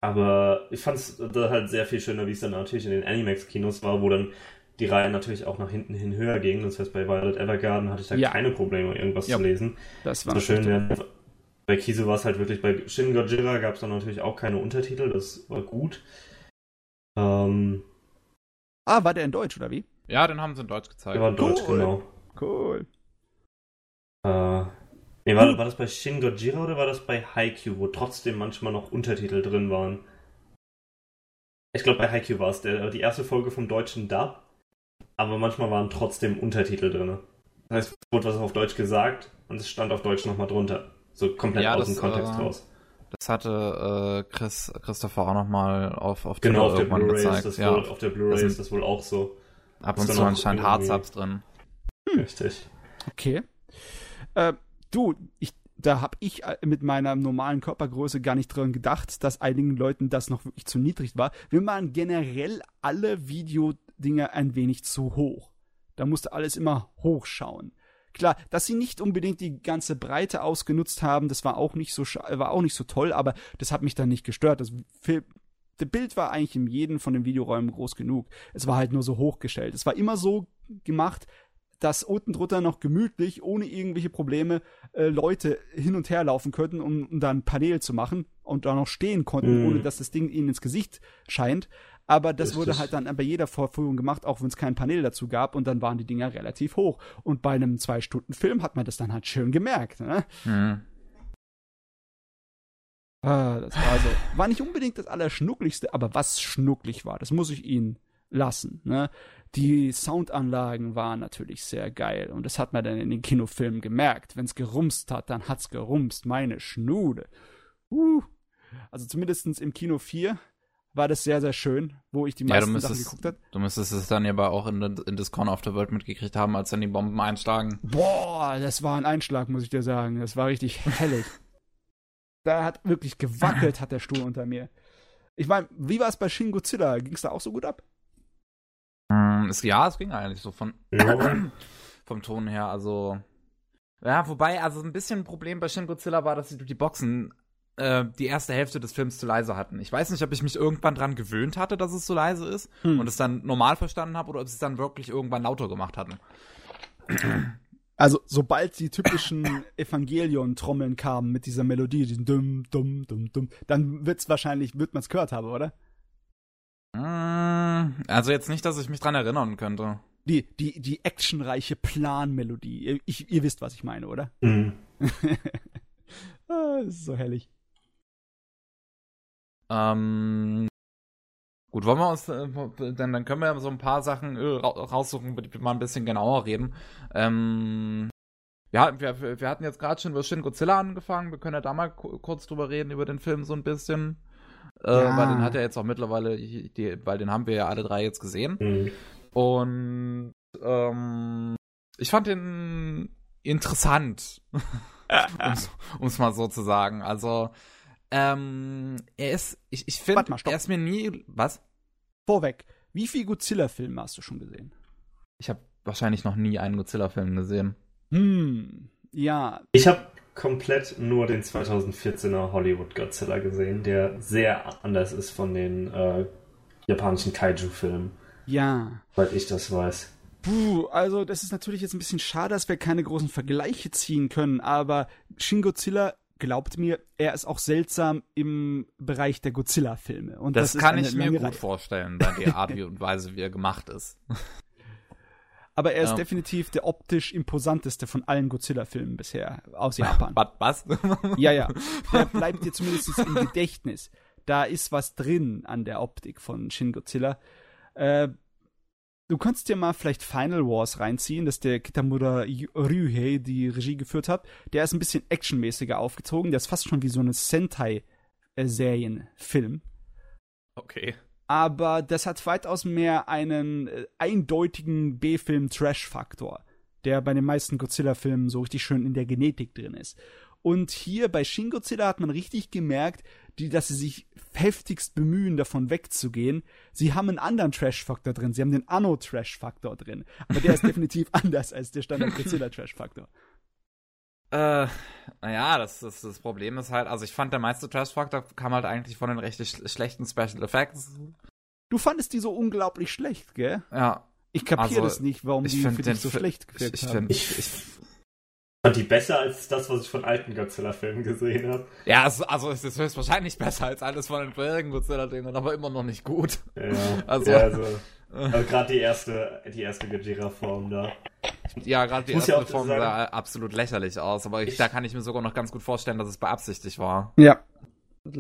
aber ich fand es da halt sehr viel schöner, wie es dann natürlich in den Animax-Kinos war, wo dann die Reihe natürlich auch nach hinten hin höher ging. Das heißt, bei Violet Evergarden hatte ich da Ja. keine Probleme, irgendwas Ja. zu lesen. Das war So schön, ja. Bei Kisu war es halt wirklich, bei Shin Gojira gab es dann natürlich auch keine Untertitel, das war gut. Ähm, Ah, war der in Deutsch, oder wie? ja, den haben sie in Deutsch gezeigt. der war Deutsch, Cool. genau. Cool. Äh, nee, war, war das bei Shin Gojira oder war das bei Haikyuu, wo trotzdem manchmal noch Untertitel drin waren? Ich glaube, bei Haikyuu war es der, die erste Folge vom deutschen Dub, aber manchmal waren trotzdem Untertitel drin. Das heißt, es wurde was auf Deutsch gesagt und es stand auf Deutsch nochmal drunter. So komplett Ja, aus das, dem Kontext äh, raus. Das hatte äh, Chris, Christopher auch noch mal auf, auf Genau, auf Twitter der irgendwann Blu-ray ist gezeigt. das ja, wohl, auf der Blu-ray ist das wohl auch so. ab und zu anscheinend Hardsubs drin. Richtig. Okay. Äh, du, ich, da habe ich äh, mit meiner normalen Körpergröße gar nicht dran gedacht, dass einigen Leuten das noch wirklich zu niedrig war. Wir waren generell alle Videodinger ein wenig zu hoch. Da musste alles immer hochschauen. Klar, dass sie nicht unbedingt die ganze Breite ausgenutzt haben, das war auch nicht so war auch nicht so toll, aber das hat mich dann nicht gestört. Das Film, das Bild war eigentlich in jedem von den Videoräumen groß genug. Es war halt nur so hochgestellt. Es war immer so gemacht, dass unten drunter noch gemütlich, ohne irgendwelche Probleme, äh, Leute hin und her laufen könnten, um, um da ein Panel zu machen und da noch stehen konnten, Mhm. ohne dass das Ding ihnen ins Gesicht scheint. Aber das Richtig. wurde halt dann bei jeder Vorführung gemacht, auch wenn es kein Panel dazu gab und dann waren die Dinger relativ hoch. Und bei einem Zwei-Stunden-Film hat man das dann halt schön gemerkt. Ne? Hm. Ah, das war so. War nicht unbedingt das Allerschnuckligste, aber was schnucklig war, das muss ich Ihnen lassen. Ne? Die Soundanlagen waren natürlich sehr geil und das hat man dann in den Kinofilmen gemerkt. Wenn es gerumst hat, dann hat's gerumst. Meine Schnude. Uh. Also zumindest im Kino 4 war das sehr, sehr schön, wo ich die meisten ja, Sachen geguckt habe. Du müsstest es dann ja aber auch in, in Discount of the World mitgekriegt haben, als dann die Bomben einschlagen. Boah, das war ein Einschlag, muss ich dir sagen. Das war richtig hellig. da hat wirklich gewackelt, hat der Stuhl unter mir. Ich meine, wie war es bei Shin Godzilla? Ging es da auch so gut ab? Mm, es, ja, es ging eigentlich so von vom Ton her. Also ja, wobei also ein bisschen ein Problem bei Shin Godzilla war, dass sie durch die Boxen äh, die erste Hälfte des Films zu leise hatten. Ich weiß nicht, ob ich mich irgendwann dran gewöhnt hatte, dass es so leise ist hm. und es dann normal verstanden habe oder ob sie es dann wirklich irgendwann lauter gemacht hatten. Also, sobald die typischen Evangelion-Trommeln kamen mit dieser Melodie, diesen dumm, dumm, dumm, dumm, dann wird's wahrscheinlich, wird man's gehört haben, oder? Mm, also jetzt nicht, dass ich mich dran erinnern könnte. Die, die, die actionreiche Planmelodie. Ihr, ich, ihr wisst, was ich meine, oder? Mhm. ah, das ist so herrlich. Ähm, gut, wollen wir uns, äh, dann, dann können wir so ein paar Sachen äh, raussuchen, über die wir mal ein bisschen genauer reden. Ähm, ja, wir, wir hatten jetzt gerade schon über Shin Godzilla angefangen. Wir können ja da mal kurz drüber reden, über den Film so ein bisschen. Äh, ja. Weil den hat er jetzt auch mittlerweile, die, weil den haben wir ja alle drei jetzt gesehen. Mhm. Und ähm, ich fand den interessant, um es mal so zu sagen. Also ähm, er ist, ich, ich finde, er ist mir nie, was? Vorweg, wie viele Godzilla-Filme hast du schon gesehen? Ich habe wahrscheinlich noch nie einen Godzilla-Film gesehen. Hm, ja. Ich habe komplett nur den 2014er Hollywood Godzilla gesehen, der sehr anders ist von den äh, japanischen Kaiju-Filmen. Ja. Weil ich das weiß. Puh, also das ist natürlich jetzt ein bisschen schade, dass wir keine großen Vergleiche ziehen können, aber Shin Godzilla glaubt mir, er ist auch seltsam im Bereich der Godzilla-Filme. Und das, das kann ich mir gut Reihe. vorstellen, bei der Art und Weise, wie er gemacht ist. Aber er ist ja. definitiv der optisch imposanteste von allen Godzilla-Filmen bisher aus Japan. Was? ja, ja. Der bleibt dir zumindest im Gedächtnis. Da ist was drin an der Optik von Shin Godzilla. Äh, Du kannst dir mal vielleicht Final Wars reinziehen, dass der Kitamura Ryuhei die Regie geführt hat. Der ist ein bisschen actionmäßiger aufgezogen. Der ist fast schon wie so eine Sentai-Serienfilm. Okay. Aber das hat weitaus mehr einen äh, eindeutigen B-Film-Trash-Faktor, der bei den meisten Godzilla-Filmen so richtig schön in der Genetik drin ist. Und hier bei Shin Godzilla hat man richtig gemerkt, die, dass sie sich heftigst bemühen, davon wegzugehen. Sie haben einen anderen Trash-Faktor drin. Sie haben den Anno-Trash-Faktor drin. Aber der ist definitiv anders als der Standard-Godzilla-Trash-Faktor. Äh, naja, das, das, das Problem ist halt, also ich fand, der meiste Trash-Faktor kam halt eigentlich von den richtig schlechten Special Effects. Du fandest die so unglaublich schlecht, gell? Ja. Ich kapiere also, das nicht, warum die für dich so schlecht gewirkt ich, ich haben. Ich, ich, fand die besser als das, was ich von alten Godzilla-Filmen gesehen habe. Ja, also, also es ist höchstwahrscheinlich besser als alles von den vorherigen Godzilla-Filmen, aber immer noch nicht gut. Ja, also, ja, also, also gerade die erste, die erste Gojira-Form da. Ja, gerade die erste ja Form sah absolut lächerlich aus, aber ich, ich, da kann ich mir sogar noch ganz gut vorstellen, dass es beabsichtigt war. Ja.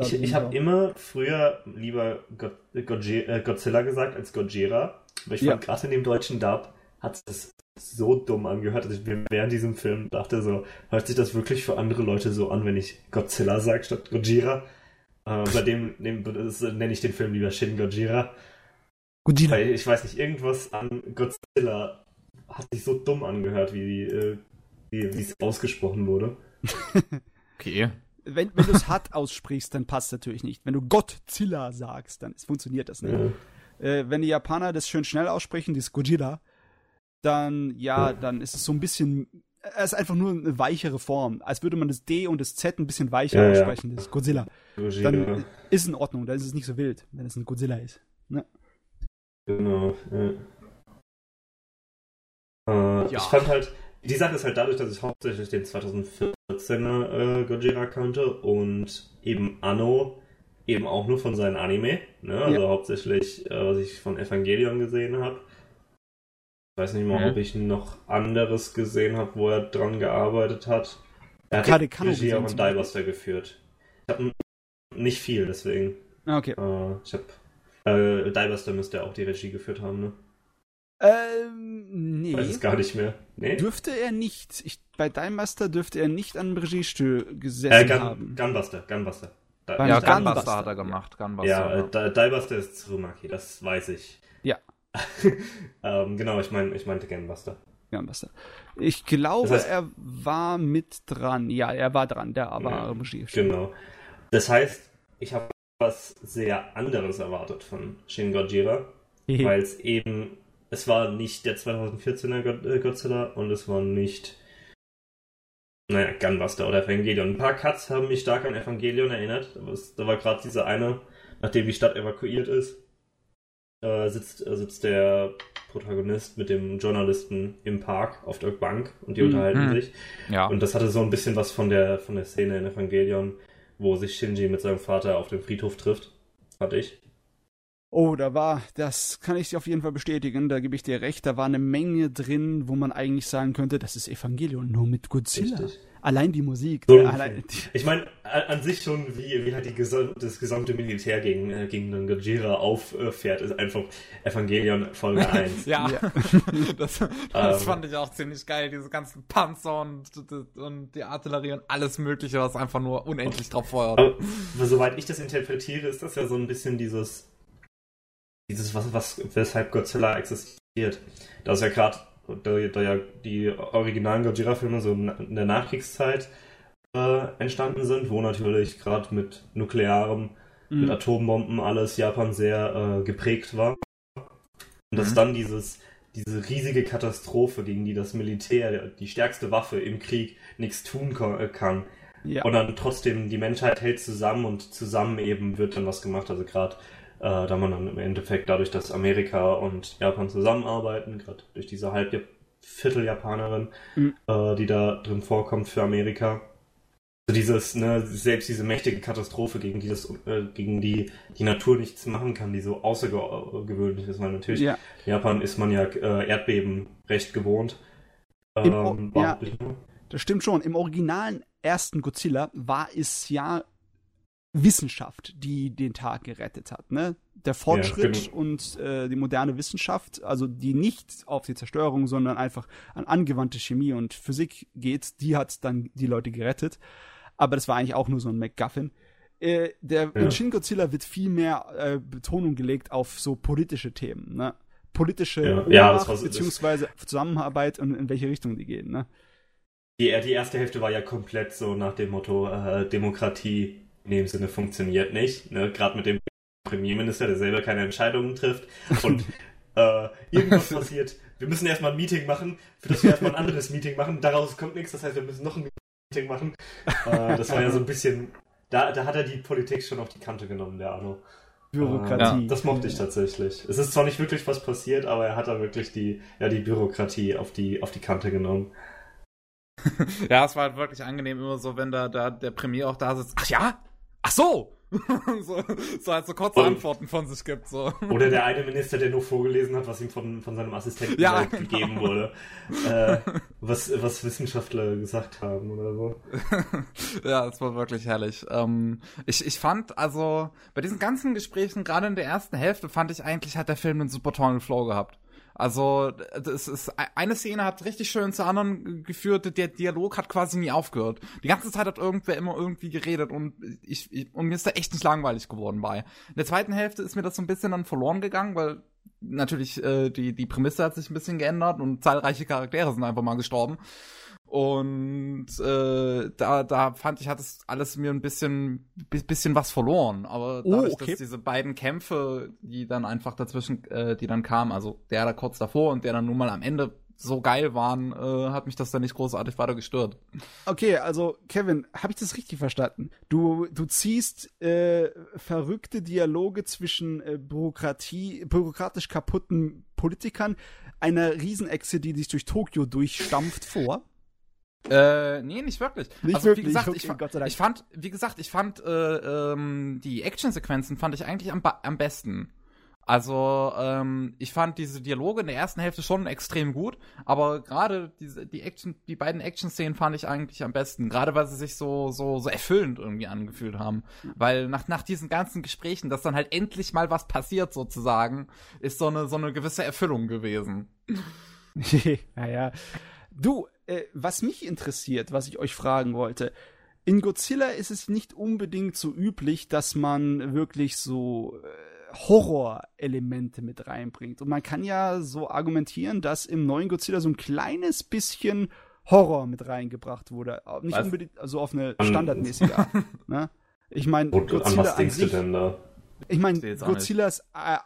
Ich, ich habe immer früher lieber God, God, äh, Godzilla gesagt als Gojira, aber ich fand gerade in dem deutschen Dub hat es so dumm angehört, dass ich mir während diesem Film dachte so, hört sich das wirklich für andere Leute so an, wenn ich Godzilla sage statt Gojira? Äh, bei dem, dem nenne ich den Film lieber Shin Gojira. Gojira. Weil ich weiß nicht, irgendwas an Godzilla hat sich so dumm angehört, wie, äh, wie es ausgesprochen wurde. okay. Wenn, wenn du es hart aussprichst, dann passt es natürlich nicht. Wenn du Godzilla sagst, dann funktioniert das nicht. Ja. Äh, wenn die Japaner das schön schnell aussprechen, dieses Gojira, dann ja, dann ist es so ein bisschen, es ist einfach nur eine weichere Form, als würde man das D und das Z ein bisschen weicher ja, aussprechen, das ist Godzilla. Godzilla. Dann ist es in Ordnung, dann ist es nicht so wild, wenn es ein Godzilla ist. Ne? Genau. Ja. Äh, ja. Ich fand halt, die Sache ist halt dadurch, dass ich hauptsächlich den 2014er äh, Gojira kannte und eben Anno eben auch nur von seinen Anime, ne? also ja. hauptsächlich, äh, was ich von Evangelion gesehen habe weiß nicht mal, mhm. ob ich noch anderes gesehen habe, wo er dran gearbeitet hat. Er hat die Regie auch in Dibuster geführt. Ich habe nicht viel, deswegen. Ah, Okay. Äh, ich hab. Äh, Diebuster müsste auch die Regie geführt haben, ne? Ähm, nee. Weiß es gar nicht mehr. Nee? Dürfte er nicht. Ich, bei Dimemaster dürfte er nicht an Regiestuhl gesessen Äh, Gun, haben. Gunbuster, Gunbuster. War Ja, Gunbuster hat er ja. gemacht. Gunbuster. Ja, äh, Di- Diebuster ist Tsurumaki, das weiß ich. Ähm, genau, ich, mein, ich meinte Gunbuster. Gunbuster. Ich glaube, Das heißt- er war mit dran. Ja, er war dran. Der war Ja, Regiestuhl. Genau. Das heißt, ich habe was sehr anderes erwartet von Shin Gojira, weil es eben, es war nicht der 2014er God- äh, Godzilla und es war nicht, naja, Gunbuster oder Evangelion. Ein paar Cuts haben mich stark an Evangelion erinnert. aber es- Da war gerade dieser eine, nachdem die Stadt evakuiert ist, äh, sitzt, äh, sitzt der Protagonist mit dem Journalisten im Park auf der Bank und die Mhm. unterhalten Mhm. sich. Ja. Und das hatte so ein bisschen was von der, von der Szene in Evangelion, wo sich Shinji mit seinem Vater auf dem Friedhof trifft. Hatte ich. Oh, da war, das kann ich dir auf jeden Fall bestätigen, da gebe ich dir recht, da war eine Menge drin, wo man eigentlich sagen könnte, das ist Evangelion, nur mit Godzilla. Richtig. Allein die Musik. So äh, allein, die, Ich meine, an sich schon, wie, wie halt die das gesamte Militär gegen, äh, gegen den Gojira auffährt, ist einfach Evangelion Folge 1. Ja, Ja. das, das Ähm. fand ich auch ziemlich geil, diese ganzen Panzer und, und die Artillerie und alles Mögliche, was einfach nur unendlich drauf feuert. Aber, aber soweit ich das interpretiere, ist das ja so ein bisschen dieses, dieses was, was, weshalb Godzilla existiert. Da ist ja gerade, da, da ja die originalen Godzilla-Filme so in der Nachkriegszeit äh, entstanden sind, wo natürlich gerade mit nuklearem, mit Mhm. Atombomben alles Japan sehr äh, geprägt war. Und dass Mhm. dann dieses, diese riesige Katastrophe, gegen die das Militär, die stärkste Waffe im Krieg, nichts tun äh, kann, ja. und dann trotzdem die Menschheit hält zusammen und zusammen eben wird dann was gemacht. Also gerade äh, da man dann im Endeffekt dadurch, dass Amerika und Japan zusammenarbeiten, gerade durch diese halb Vierteljapanerin, Mhm. äh, die da drin vorkommt für Amerika. So dieses, ne, selbst diese mächtige Katastrophe, gegen die das, äh, gegen die die Natur nichts machen kann, die so außergewöhnlich ist, weil natürlich ja. in Japan ist man ja äh, Erdbeben recht gewohnt. Ähm, ja. Das stimmt schon. Im originalen ersten Godzilla war es ja Wissenschaft, die den Tag gerettet hat. Ne? Der Fortschritt genau. und äh, die moderne Wissenschaft, also die nicht auf die Zerstörung, sondern einfach an angewandte Chemie und Physik geht, die hat dann die Leute gerettet. Aber das war eigentlich auch nur so ein MacGuffin. Äh, der, Ja. In Shin Godzilla wird viel mehr äh, Betonung gelegt auf so politische Themen. Ne? Politische Ja. Ohnmacht, Ja, das war so- das- beziehungsweise Zusammenarbeit und in welche Richtung die gehen. Ne? Die, die erste Hälfte war ja komplett so nach dem Motto, äh, Demokratie in dem Sinne funktioniert nicht. Ne? Gerade mit dem Premierminister, der selber keine Entscheidungen trifft. Und äh, irgendwas passiert. Wir müssen erstmal ein Meeting machen, für das wir erstmal ein anderes Meeting machen. Daraus kommt nichts, das heißt, wir müssen noch ein Meeting machen. Äh, das war ja so ein bisschen. Da, da hat er die Politik schon auf die Kante genommen, der Arno. Bürokratie. Äh, das mochte ich tatsächlich. Es ist zwar nicht wirklich was passiert, aber er hat da wirklich die, ja, die Bürokratie auf die, auf die Kante genommen. Ja, es war halt wirklich angenehm, immer so, wenn da, da der Premier auch da sitzt. Ach ja? Ach so! so, so halt so kurze Und- Antworten von sich gibt. So. Oder der eine Minister, der nur vorgelesen hat, was ihm von, von seinem Assistenten Ja, genau. gegeben wurde. Äh, was, was Wissenschaftler gesagt haben oder so. ja, es war wirklich herrlich. Ähm, ich, ich fand, also, bei diesen ganzen Gesprächen, gerade in der ersten Hälfte, fand ich eigentlich, hat der Film einen super tollen Flow gehabt. Also, das ist, eine Szene hat richtig schön zur anderen geführt, der Dialog hat quasi nie aufgehört. Die ganze Zeit hat irgendwer immer irgendwie geredet und ich, ich und mir ist da echt nicht langweilig geworden bei. In der zweiten Hälfte ist mir das so ein bisschen dann verloren gegangen, weil natürlich äh, die, die Prämisse hat sich ein bisschen geändert und zahlreiche Charaktere sind einfach mal gestorben. Und äh, da, da fand ich, hat es alles mir ein bisschen, bi- bisschen was verloren. Aber Oh, dadurch, okay. dass diese beiden Kämpfe, die dann einfach dazwischen, äh, die dann kamen, also der da kurz davor und der dann nun mal am Ende so geil waren, äh, hat mich das dann nicht großartig weiter gestört. Okay, also Kevin, habe ich das richtig verstanden? Du, du ziehst äh, verrückte Dialoge zwischen äh, Bürokratie, bürokratisch kaputten Politikern, einer Riesenechse, die sich durch Tokio durchstampft, vor. Äh, nee, nicht wirklich. Nicht also, wirklich, wie gesagt, okay, ich, fa- Gott sei Dank. ich fand, wie gesagt, ich fand äh, ähm, die Actionsequenzen fand ich eigentlich am, am besten. Also, ähm, ich fand diese Dialoge in der ersten Hälfte schon extrem gut, aber gerade diese, die Action, die beiden Action-Szenen fand ich eigentlich am besten. Gerade weil sie sich so, so, so erfüllend irgendwie angefühlt haben. Weil nach, nach diesen ganzen Gesprächen, dass dann halt endlich mal was passiert sozusagen, ist so eine, so eine gewisse Erfüllung gewesen. naja. Du, äh, was mich interessiert, was ich euch fragen wollte, in Godzilla ist es nicht unbedingt so üblich, dass man wirklich so äh, Horrorelemente mit reinbringt. Und man kann ja so argumentieren, dass im neuen Godzilla so ein kleines bisschen Horror mit reingebracht wurde. Nicht was? unbedingt so also auf eine standardmäßige Art. ne? Ich meine, Godzilla an, an sich, Ich meine, Godzillas äh,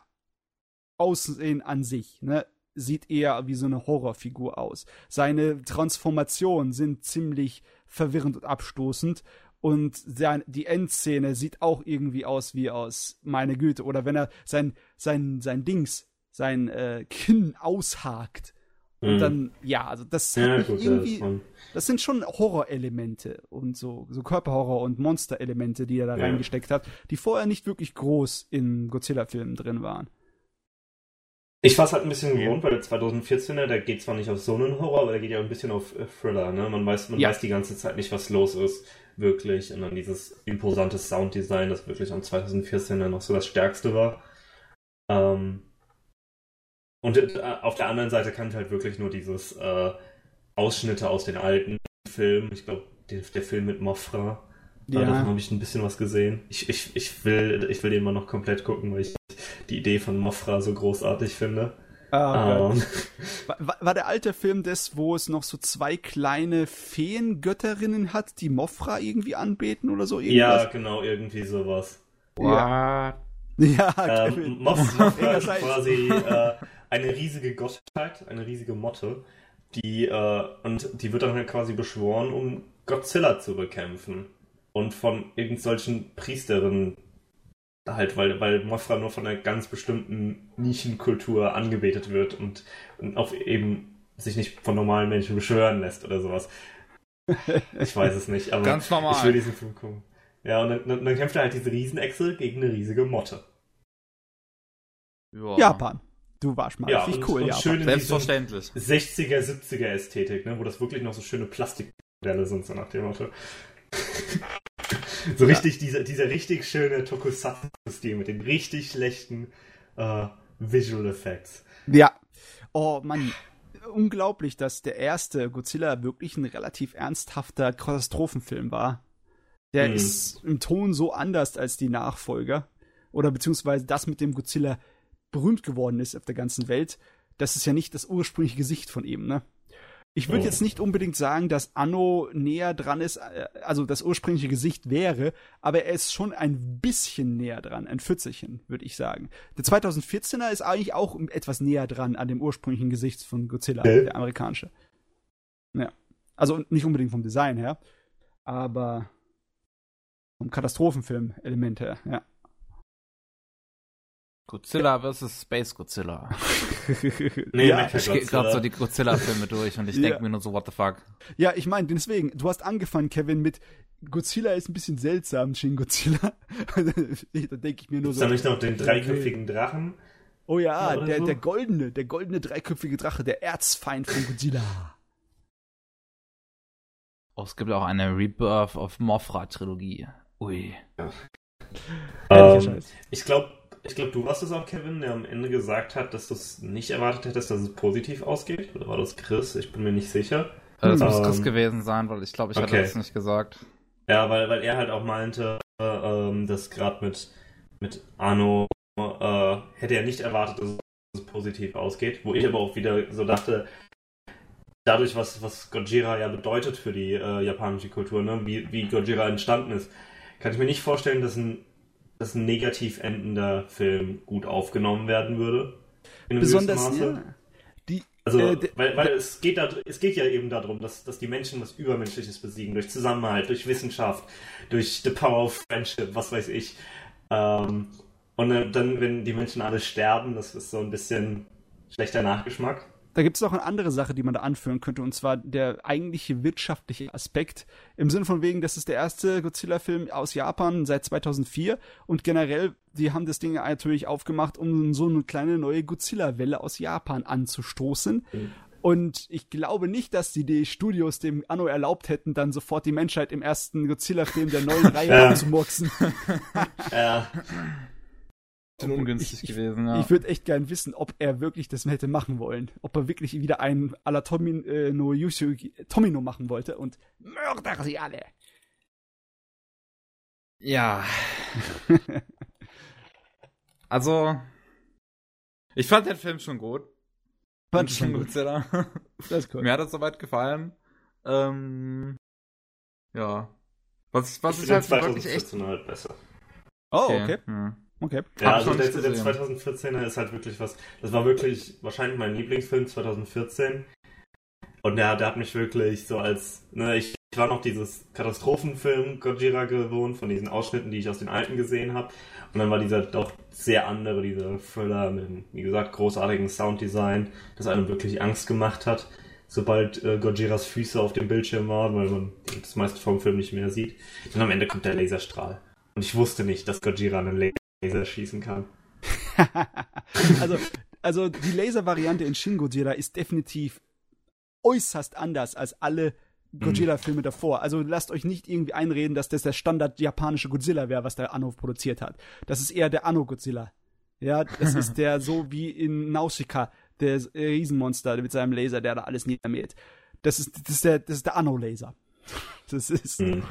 Aussehen an sich, ne? Sieht eher wie so eine Horrorfigur aus. Seine Transformationen sind ziemlich verwirrend und abstoßend und sein, die Endszene sieht auch irgendwie aus wie aus meine Güte oder wenn er sein sein sein Dings sein äh, Kinn aushakt und mhm. dann ja also das ja, gut, irgendwie das, das, sind schon Horrorelemente und so so Körperhorror und Monsterelemente die er da ja. reingesteckt hat die vorher nicht wirklich groß in Godzilla Filmen drin waren ich war es halt ein bisschen gewohnt, weil der 2014er, der geht zwar nicht auf so einen Horror, aber der geht ja ein bisschen auf äh, Thriller, ne? Man weiß, man ja. weiß die ganze Zeit nicht, was los ist wirklich. Und dann dieses imposante Sounddesign, das wirklich am 2014 dann noch so das Stärkste war. Ähm, und äh, auf der anderen Seite kann ich halt wirklich nur dieses äh, Ausschnitte aus den alten Filmen. Ich glaube, der, der, Film mit Mofra. Ja. Davon habe ich ein bisschen was gesehen. Ich, ich, ich, will, ich will den mal noch komplett gucken, weil ich die Idee von Mofra so großartig finde. Ah, um. Ähm. war, war, der alte Film das, wo es noch so zwei kleine Feengötterinnen hat, die Mofra irgendwie anbeten oder so? Irgendwas? Ja, genau, irgendwie sowas. Ja. Ja, ähm, Mofra ist quasi äh, eine riesige Gottheit, eine riesige Motte, die, äh, und die wird dann halt quasi beschworen, um Godzilla zu bekämpfen. Und von irgendwelchen Priesterinnen halt, weil, weil Mothra nur von einer ganz bestimmten Nischenkultur angebetet wird und, und auch eben sich nicht von normalen Menschen beschwören lässt oder sowas. Ich weiß es nicht, aber ganz normal. ich will diesen Film gucken. Ja, und dann, dann, dann kämpft er halt diese Riesenechse gegen eine riesige Motte. Ja. Japan. Du warst mal ja, richtig cool, und Japan. Schön Selbstverständlich. 60er, 70er Ästhetik, ne, wo das wirklich noch so schöne Plastikmodelle sind, so nach dem Motto. So richtig, dieser, dieser richtig schöne Tokusatsu-Stil mit den richtig schlechten äh, Visual Effects. Ja. Oh Mann, unglaublich, dass der erste Godzilla wirklich ein relativ ernsthafter Katastrophenfilm war. Der hm. ist im Ton so anders als die Nachfolger. Oder beziehungsweise das, mit dem Godzilla berühmt geworden ist auf der ganzen Welt. Das ist ja nicht das ursprüngliche Gesicht von ihm, ne? Ich würde oh. jetzt nicht unbedingt sagen, dass Anno näher dran ist, äh, also das ursprüngliche Gesicht wäre, aber er ist schon ein bisschen näher dran, ein Pfützelchen, würde ich sagen. Der 2014er ist eigentlich auch etwas näher dran an dem ursprünglichen Gesicht von Godzilla, äh? der amerikanische. Ja. Also nicht unbedingt vom Design her, aber vom Katastrophenfilm-Element her, ja. Godzilla vs. Space Godzilla. nee, ja, ich gehe gerade so die Godzilla-Filme durch und ich denke ja. mir nur so, what the fuck. Ja, ich meine, deswegen, du hast angefangen, Kevin, mit Godzilla ist ein bisschen seltsam, Shin Godzilla. da denke ich mir nur ist so. Ist da nicht noch den dreiköpfigen Drachen? Oh ja, der, so? der goldene, der goldene dreiköpfige Drache, der Erzfeind von Godzilla. Oh, es gibt auch eine Rebirth of Mothra Trilogie. Ui. Ja. Ähm, ich glaube, ich glaube, du warst es auch, Kevin, der am Ende gesagt hat, dass du es nicht erwartet hättest, dass es positiv ausgeht. Oder war das Chris? Ich bin mir nicht sicher. Das muss ähm, Chris gewesen sein, weil ich glaube, ich okay. hatte das nicht gesagt. Ja, weil, weil er halt auch meinte, äh, dass gerade mit, mit Arno äh, hätte er nicht erwartet, dass es positiv ausgeht. Wo ich aber auch wieder so dachte, dadurch, was, was Gojira ja bedeutet für die äh, japanische Kultur, ne? wie, wie Gojira entstanden ist, kann ich mir nicht vorstellen, dass ein dass ein negativ endender Film gut aufgenommen werden würde. In Besonders, ja. Die, also, äh, weil, weil es, geht da, es geht ja eben darum, dass, dass die Menschen was Übermenschliches besiegen, durch Zusammenhalt, durch Wissenschaft, durch the power of friendship, was weiß ich. Ähm, und dann, wenn die Menschen alle sterben, das ist so ein bisschen schlechter Nachgeschmack. Da gibt es noch eine andere Sache, die man da anführen könnte, und zwar der eigentliche wirtschaftliche Aspekt. Im Sinne von wegen, das ist der erste Godzilla-Film aus Japan seit 2004 und generell, die haben das Ding natürlich aufgemacht, um so eine kleine neue Godzilla-Welle aus Japan anzustoßen. Mhm. Und ich glaube nicht, dass die, die Studios dem Anno erlaubt hätten, dann sofort die Menschheit im ersten Godzilla-Film der neuen Reihe ja. anzumurksen. ja. ungünstig ich, gewesen, ja. Ich würde echt gern wissen, ob er wirklich das hätte machen wollen. Ob er wirklich wieder einen à la Tomino äh, no Yusugi, Tomino machen wollte und mörder sie alle. Ja. also, ich fand den Film schon gut. Fand ich schon gut, Zilla. Das ist cool. Mir hat das soweit gefallen. Ähm, ja. Was, was ich ist halt wirklich echt... halt besser. Oh, okay. okay. Hm. Okay. Ja, also der, der 2014er ist halt wirklich was. Das war wirklich wahrscheinlich mein Lieblingsfilm 2014. Und der, der hat mich wirklich so als. Ne, ich, ich war noch dieses Katastrophenfilm Gojira gewohnt, von diesen Ausschnitten, die ich aus den alten gesehen habe. Und dann war dieser doch sehr andere, dieser Thriller mit dem, wie gesagt, großartigen Sounddesign, das einem wirklich Angst gemacht hat, sobald äh, Gojiras Füße auf dem Bildschirm waren, weil man das meiste vom Film nicht mehr sieht. Und am Ende kommt der Laserstrahl. Und ich wusste nicht, dass Gojira einen Laser schießen kann. also, also die Laser-Variante in Shin Godzilla ist definitiv äußerst anders als alle Godzilla-Filme davor. Also lasst euch nicht irgendwie einreden, dass das der Standard japanische Godzilla wäre, was der Anno produziert hat. Das ist eher der Anno-Godzilla. Ja, das ist der so wie in Nausicaa, der Riesenmonster mit seinem Laser, der da alles niedermäht. Das ist, das ist der, das ist der Anno-Laser. Das ist. Mhm.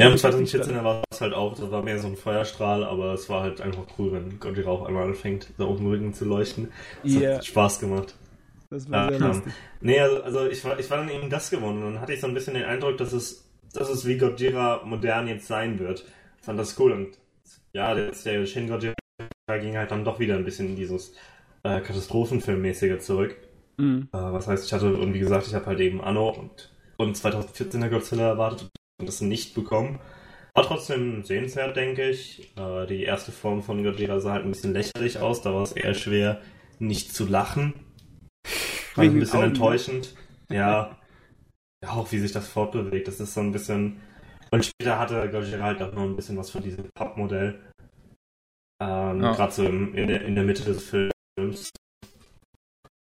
Ja, im 2014 war es halt auch, das war mehr so ein Feuerstrahl, aber es war halt einfach cool, wenn Godzilla auf einmal anfängt, da oben Rücken zu leuchten. Das yeah. hat Spaß gemacht. Das war ja, sehr lustig. Nee, also, also ich, war, ich war dann eben das gewonnen und dann hatte ich so ein bisschen den Eindruck, dass es, dass es wie Godzilla modern jetzt sein wird. Ich fand das cool und ja, der, der Shin Godzilla ging halt dann doch wieder ein bisschen in dieses äh, Katastrophenfilmmäßige zurück. Mhm. Äh, was heißt, ich hatte, und wie gesagt, ich habe halt eben Anno und, und 2014er Godzilla erwartet das nicht bekommen. War trotzdem sehenswert, denke ich. Äh, die erste Form von Godzilla sah halt ein bisschen lächerlich aus, da war es eher schwer, nicht zu lachen. War ein bisschen Augen. enttäuschend. Ja. ja, auch wie sich das fortbewegt. Das ist so ein bisschen. Und später hatte Godzilla halt auch noch ein bisschen was von diesem Pappmodell. Ähm, ja. Gerade so in, der, in der Mitte des Films.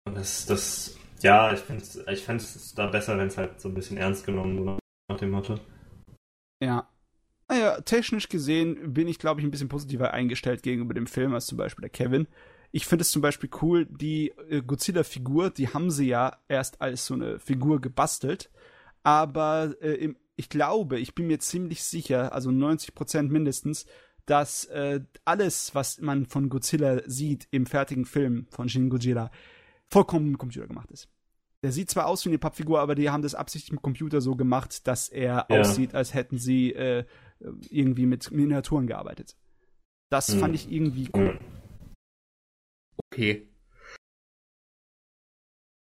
Und das, das, ja, ich finde es ich find's da besser, wenn es halt so ein bisschen ernst genommen wird nach dem Motto. Ja. Naja, technisch gesehen bin ich, glaube ich, ein bisschen positiver eingestellt gegenüber dem Film als zum Beispiel der Kevin. Ich finde es zum Beispiel cool, die äh, Godzilla-Figur, die haben sie ja erst als so eine Figur gebastelt. Aber äh, im, ich glaube, ich bin mir ziemlich sicher, also 90% mindestens, dass äh, alles, was man von Godzilla sieht im fertigen Film von Shin Godzilla, vollkommen im Computer gemacht ist. Der sieht zwar aus wie eine Pappfigur, aber die haben das absichtlich im Computer so gemacht, dass er ja. aussieht, als hätten sie äh, irgendwie mit Miniaturen gearbeitet. Das mhm. fand ich irgendwie cool. Okay.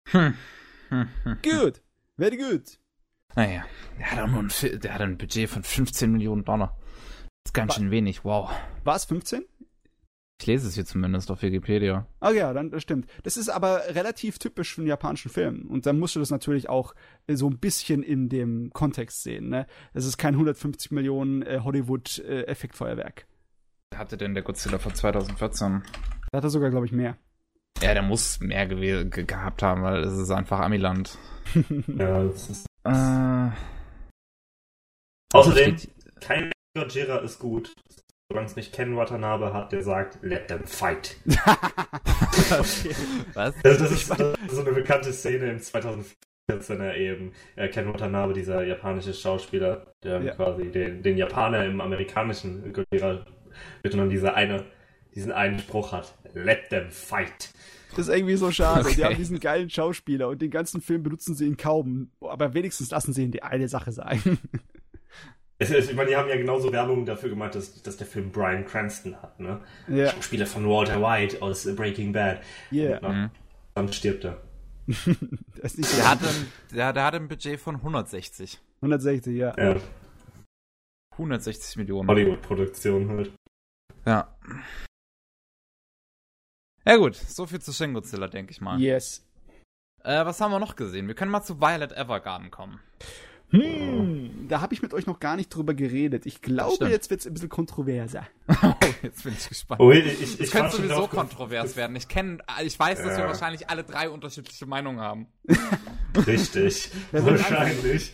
Hm. Hm, hm, gut. Very good. Naja, der hat, nur ein, der hat ein Budget von 15 Millionen Dollar. Das ist ganz schön wenig, wow. War es 15? Ich lese es hier zumindest auf Wikipedia. Ah ja, dann das stimmt. Das ist aber relativ typisch für einen japanischen Film. Und dann musst du das natürlich auch äh, so ein bisschen in dem Kontext sehen. Ne? Das ist kein 150 Millionen äh, Hollywood-Effektfeuerwerk. Äh, hatte denn der Godzilla von 2014? Da hat er sogar, glaube ich, mehr. Ja, der muss mehr ge ge gehabt haben, weil es ist einfach Amiland. ja, das ist. Äh, Außerdem, kein Gojira ist gut solange es nicht Ken Watanabe hat, der sagt, let them fight. okay. Was? Das, das, ist, das, ist, so eine bekannte Szene im 2014er eben. Äh, Ken Watanabe, dieser japanische Schauspieler, der ja. quasi den, den Japaner im amerikanischen Gojira wird und dann dieser eine, diesen einen Spruch hat, let them fight. Das ist irgendwie so schade. Okay. Die haben diesen geilen Schauspieler und den ganzen Film benutzen sie ihn kaum. Aber wenigstens lassen sie ihn die eine Sache sein. Es, ich meine, die haben ja genauso Werbung dafür gemacht, dass, dass der Film Brian Cranston hat, ne? Ja. Schauspieler von Walter White aus Breaking Bad. Ja. Yeah. Mhm. Dann stirbt er. der, hatte ein, der, der hatte ein Budget von 160. 160, ja. ja. 160 Millionen. Hollywood-Produktion halt. Ja. Ja gut, so viel zu Shin Godzilla, denke ich mal. Yes. Äh, was haben wir noch gesehen? Wir können mal zu Violet Evergarden kommen. Hm, da habe ich mit euch noch gar nicht drüber geredet. Ich glaube, jetzt wird es ein bisschen kontroverser. oh, jetzt bin ich gespannt. Oh, ich, ich, es könnte sowieso kontrovers werden. Ich kenne, ich weiß, dass ja. wir wahrscheinlich alle drei unterschiedliche Meinungen haben. Richtig. wahrscheinlich.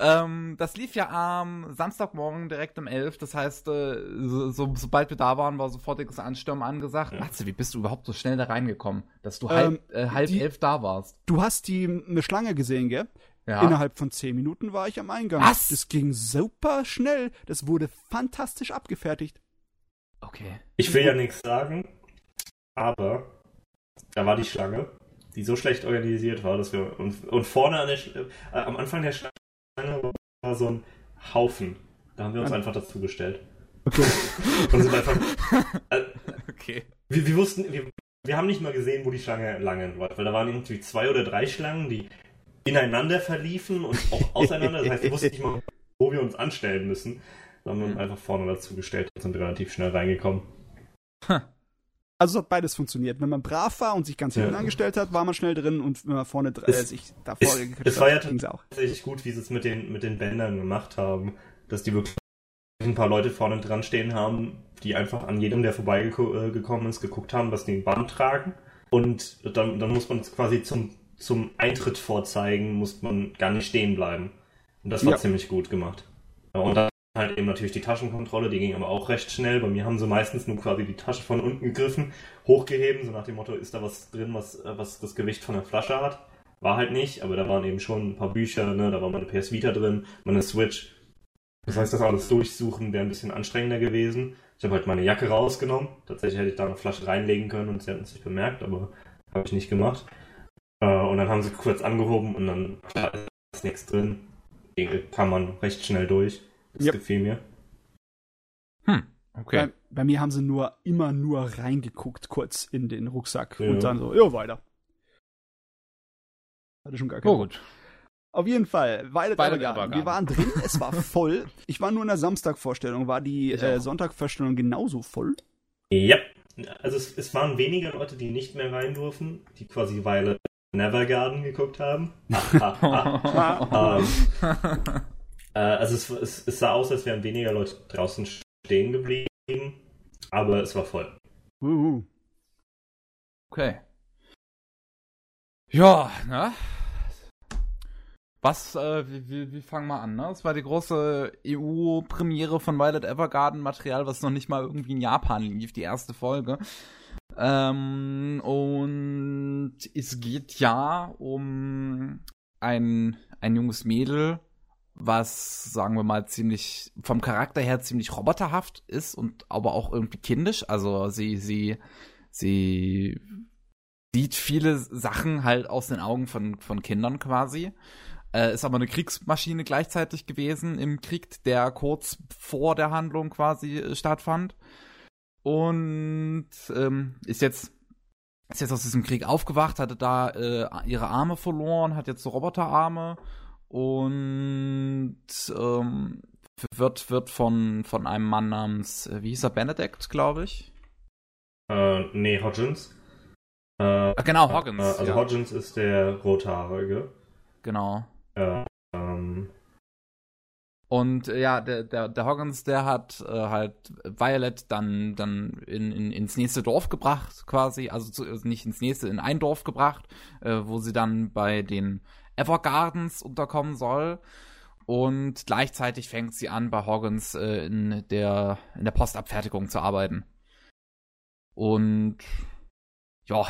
Ähm, das lief ja am Samstagmorgen direkt um 11. Das heißt, äh, so, so, sobald wir da waren, war sofortiges Anstürmen angesagt. Ja. Matze, wie bist du überhaupt so schnell da reingekommen, dass du ähm, halb, äh, halb die, elf da warst? Du hast die eine Schlange gesehen, gell? Ja. Innerhalb von zehn Minuten war ich am Eingang. Was? Das ging super schnell. Das wurde fantastisch abgefertigt. Okay. Ich will ja nichts sagen, aber da war die Schlange, die so schlecht organisiert war, dass wir und, und vorne an der, äh, am Anfang der Schlange war so ein Haufen. Da haben wir uns einfach dazu gestellt. Okay. Und sind einfach. Äh, okay. Wir, wir wussten, wir, wir haben nicht mal gesehen, wo die Schlange lang läuft, weil da waren irgendwie zwei oder drei Schlangen, die ineinander verliefen und auch auseinander. Das heißt, wir wussten nicht mal, wo wir uns anstellen müssen. Da haben wir uns mhm. einfach vorne dazu gestellt und sind relativ schnell reingekommen. Also es hat beides funktioniert. Wenn man brav war und sich ganz hinten ja. angestellt hat, war man schnell drin und wenn man vorne äh, sich davor es, es war ja tatsächlich gut, wie sie es mit den, mit den Bändern gemacht haben, dass die wirklich ein paar Leute vorne dran stehen haben, die einfach an jedem, der vorbeigekommen ist, geguckt haben, was die ein Band tragen. Und dann, dann muss man quasi zum, zum Eintritt vorzeigen, muss man gar nicht stehen bleiben. Und das war ja. ziemlich gut gemacht. Und dann halt eben natürlich die Taschenkontrolle, die ging aber auch recht schnell. Bei mir haben sie meistens nur quasi die Tasche von unten gegriffen, hochgeheben, so nach dem Motto, ist da was drin, was, äh, was das Gewicht von der Flasche hat. War halt nicht, aber da waren eben schon ein paar Bücher, ne? da war meine PS Vita drin, meine Switch. Das heißt, das alles durchsuchen wäre ein bisschen anstrengender gewesen. Ich habe halt meine Jacke rausgenommen. Tatsächlich hätte ich da eine Flasche reinlegen können und sie hätten es nicht bemerkt, aber habe ich nicht gemacht. Äh, und dann haben sie kurz angehoben und dann ist nichts drin. Kann man recht schnell durch. Das yep. gefiel mir. Hm, okay. Bei, bei, mir haben sie nur immer nur reingeguckt, kurz in den Rucksack ja. und dann so, ja, weiter. Hatte schon gar keinen. Oh, gut. Auf jeden Fall, Violet, Violet Evergarden. Wir waren drin, es war voll. Ich war nur in der Samstagvorstellung. War die äh, Sonntagvorstellung genauso voll? Ja. Also es, es, waren weniger Leute, die nicht mehr rein durften, die quasi Violet Nevergarden geguckt haben. ähm, äh, also es, es, es, sah aus, als wären weniger Leute draußen stehen geblieben, aber es war voll. Uh. Okay. Ja, ne? Was, äh, wie, wie, wie fangen wir an, ne? Es war die große EU-Premiere von Violet Evergarden, Material, was noch nicht mal irgendwie in Japan lief, die erste Folge. Ähm, und es geht ja um ein, ein junges Mädel, was, sagen wir mal, ziemlich vom Charakter her ziemlich roboterhaft ist und aber auch irgendwie kindisch. Also sie, sie, sie sieht viele Sachen halt aus den Augen von, von Kindern quasi. Äh, ist aber eine Kriegsmaschine gleichzeitig gewesen im Krieg, der kurz vor der Handlung quasi äh, stattfand. Und ähm, ist jetzt ist jetzt aus diesem Krieg aufgewacht, hatte da äh, ihre Arme verloren, hat jetzt so Roboterarme und ähm, wird, wird von, von einem Mann namens, äh, wie hieß er, Benedict, glaube ich? Äh, nee, Hodgins. Äh, genau, Hoggins. Äh, also ja. Hodgins ist der Rothaarige. Genau. Äh, ähm. Und äh, ja, der, der, der Hoggins, der hat äh, halt Violet dann, dann in, in, ins nächste Dorf gebracht, quasi. Also, zu, also nicht ins nächste, in ein Dorf gebracht, äh, wo sie dann bei den Evergardens unterkommen soll. Und gleichzeitig fängt sie an, bei Hoggins äh, in, der, in der Postabfertigung zu arbeiten. Und ja,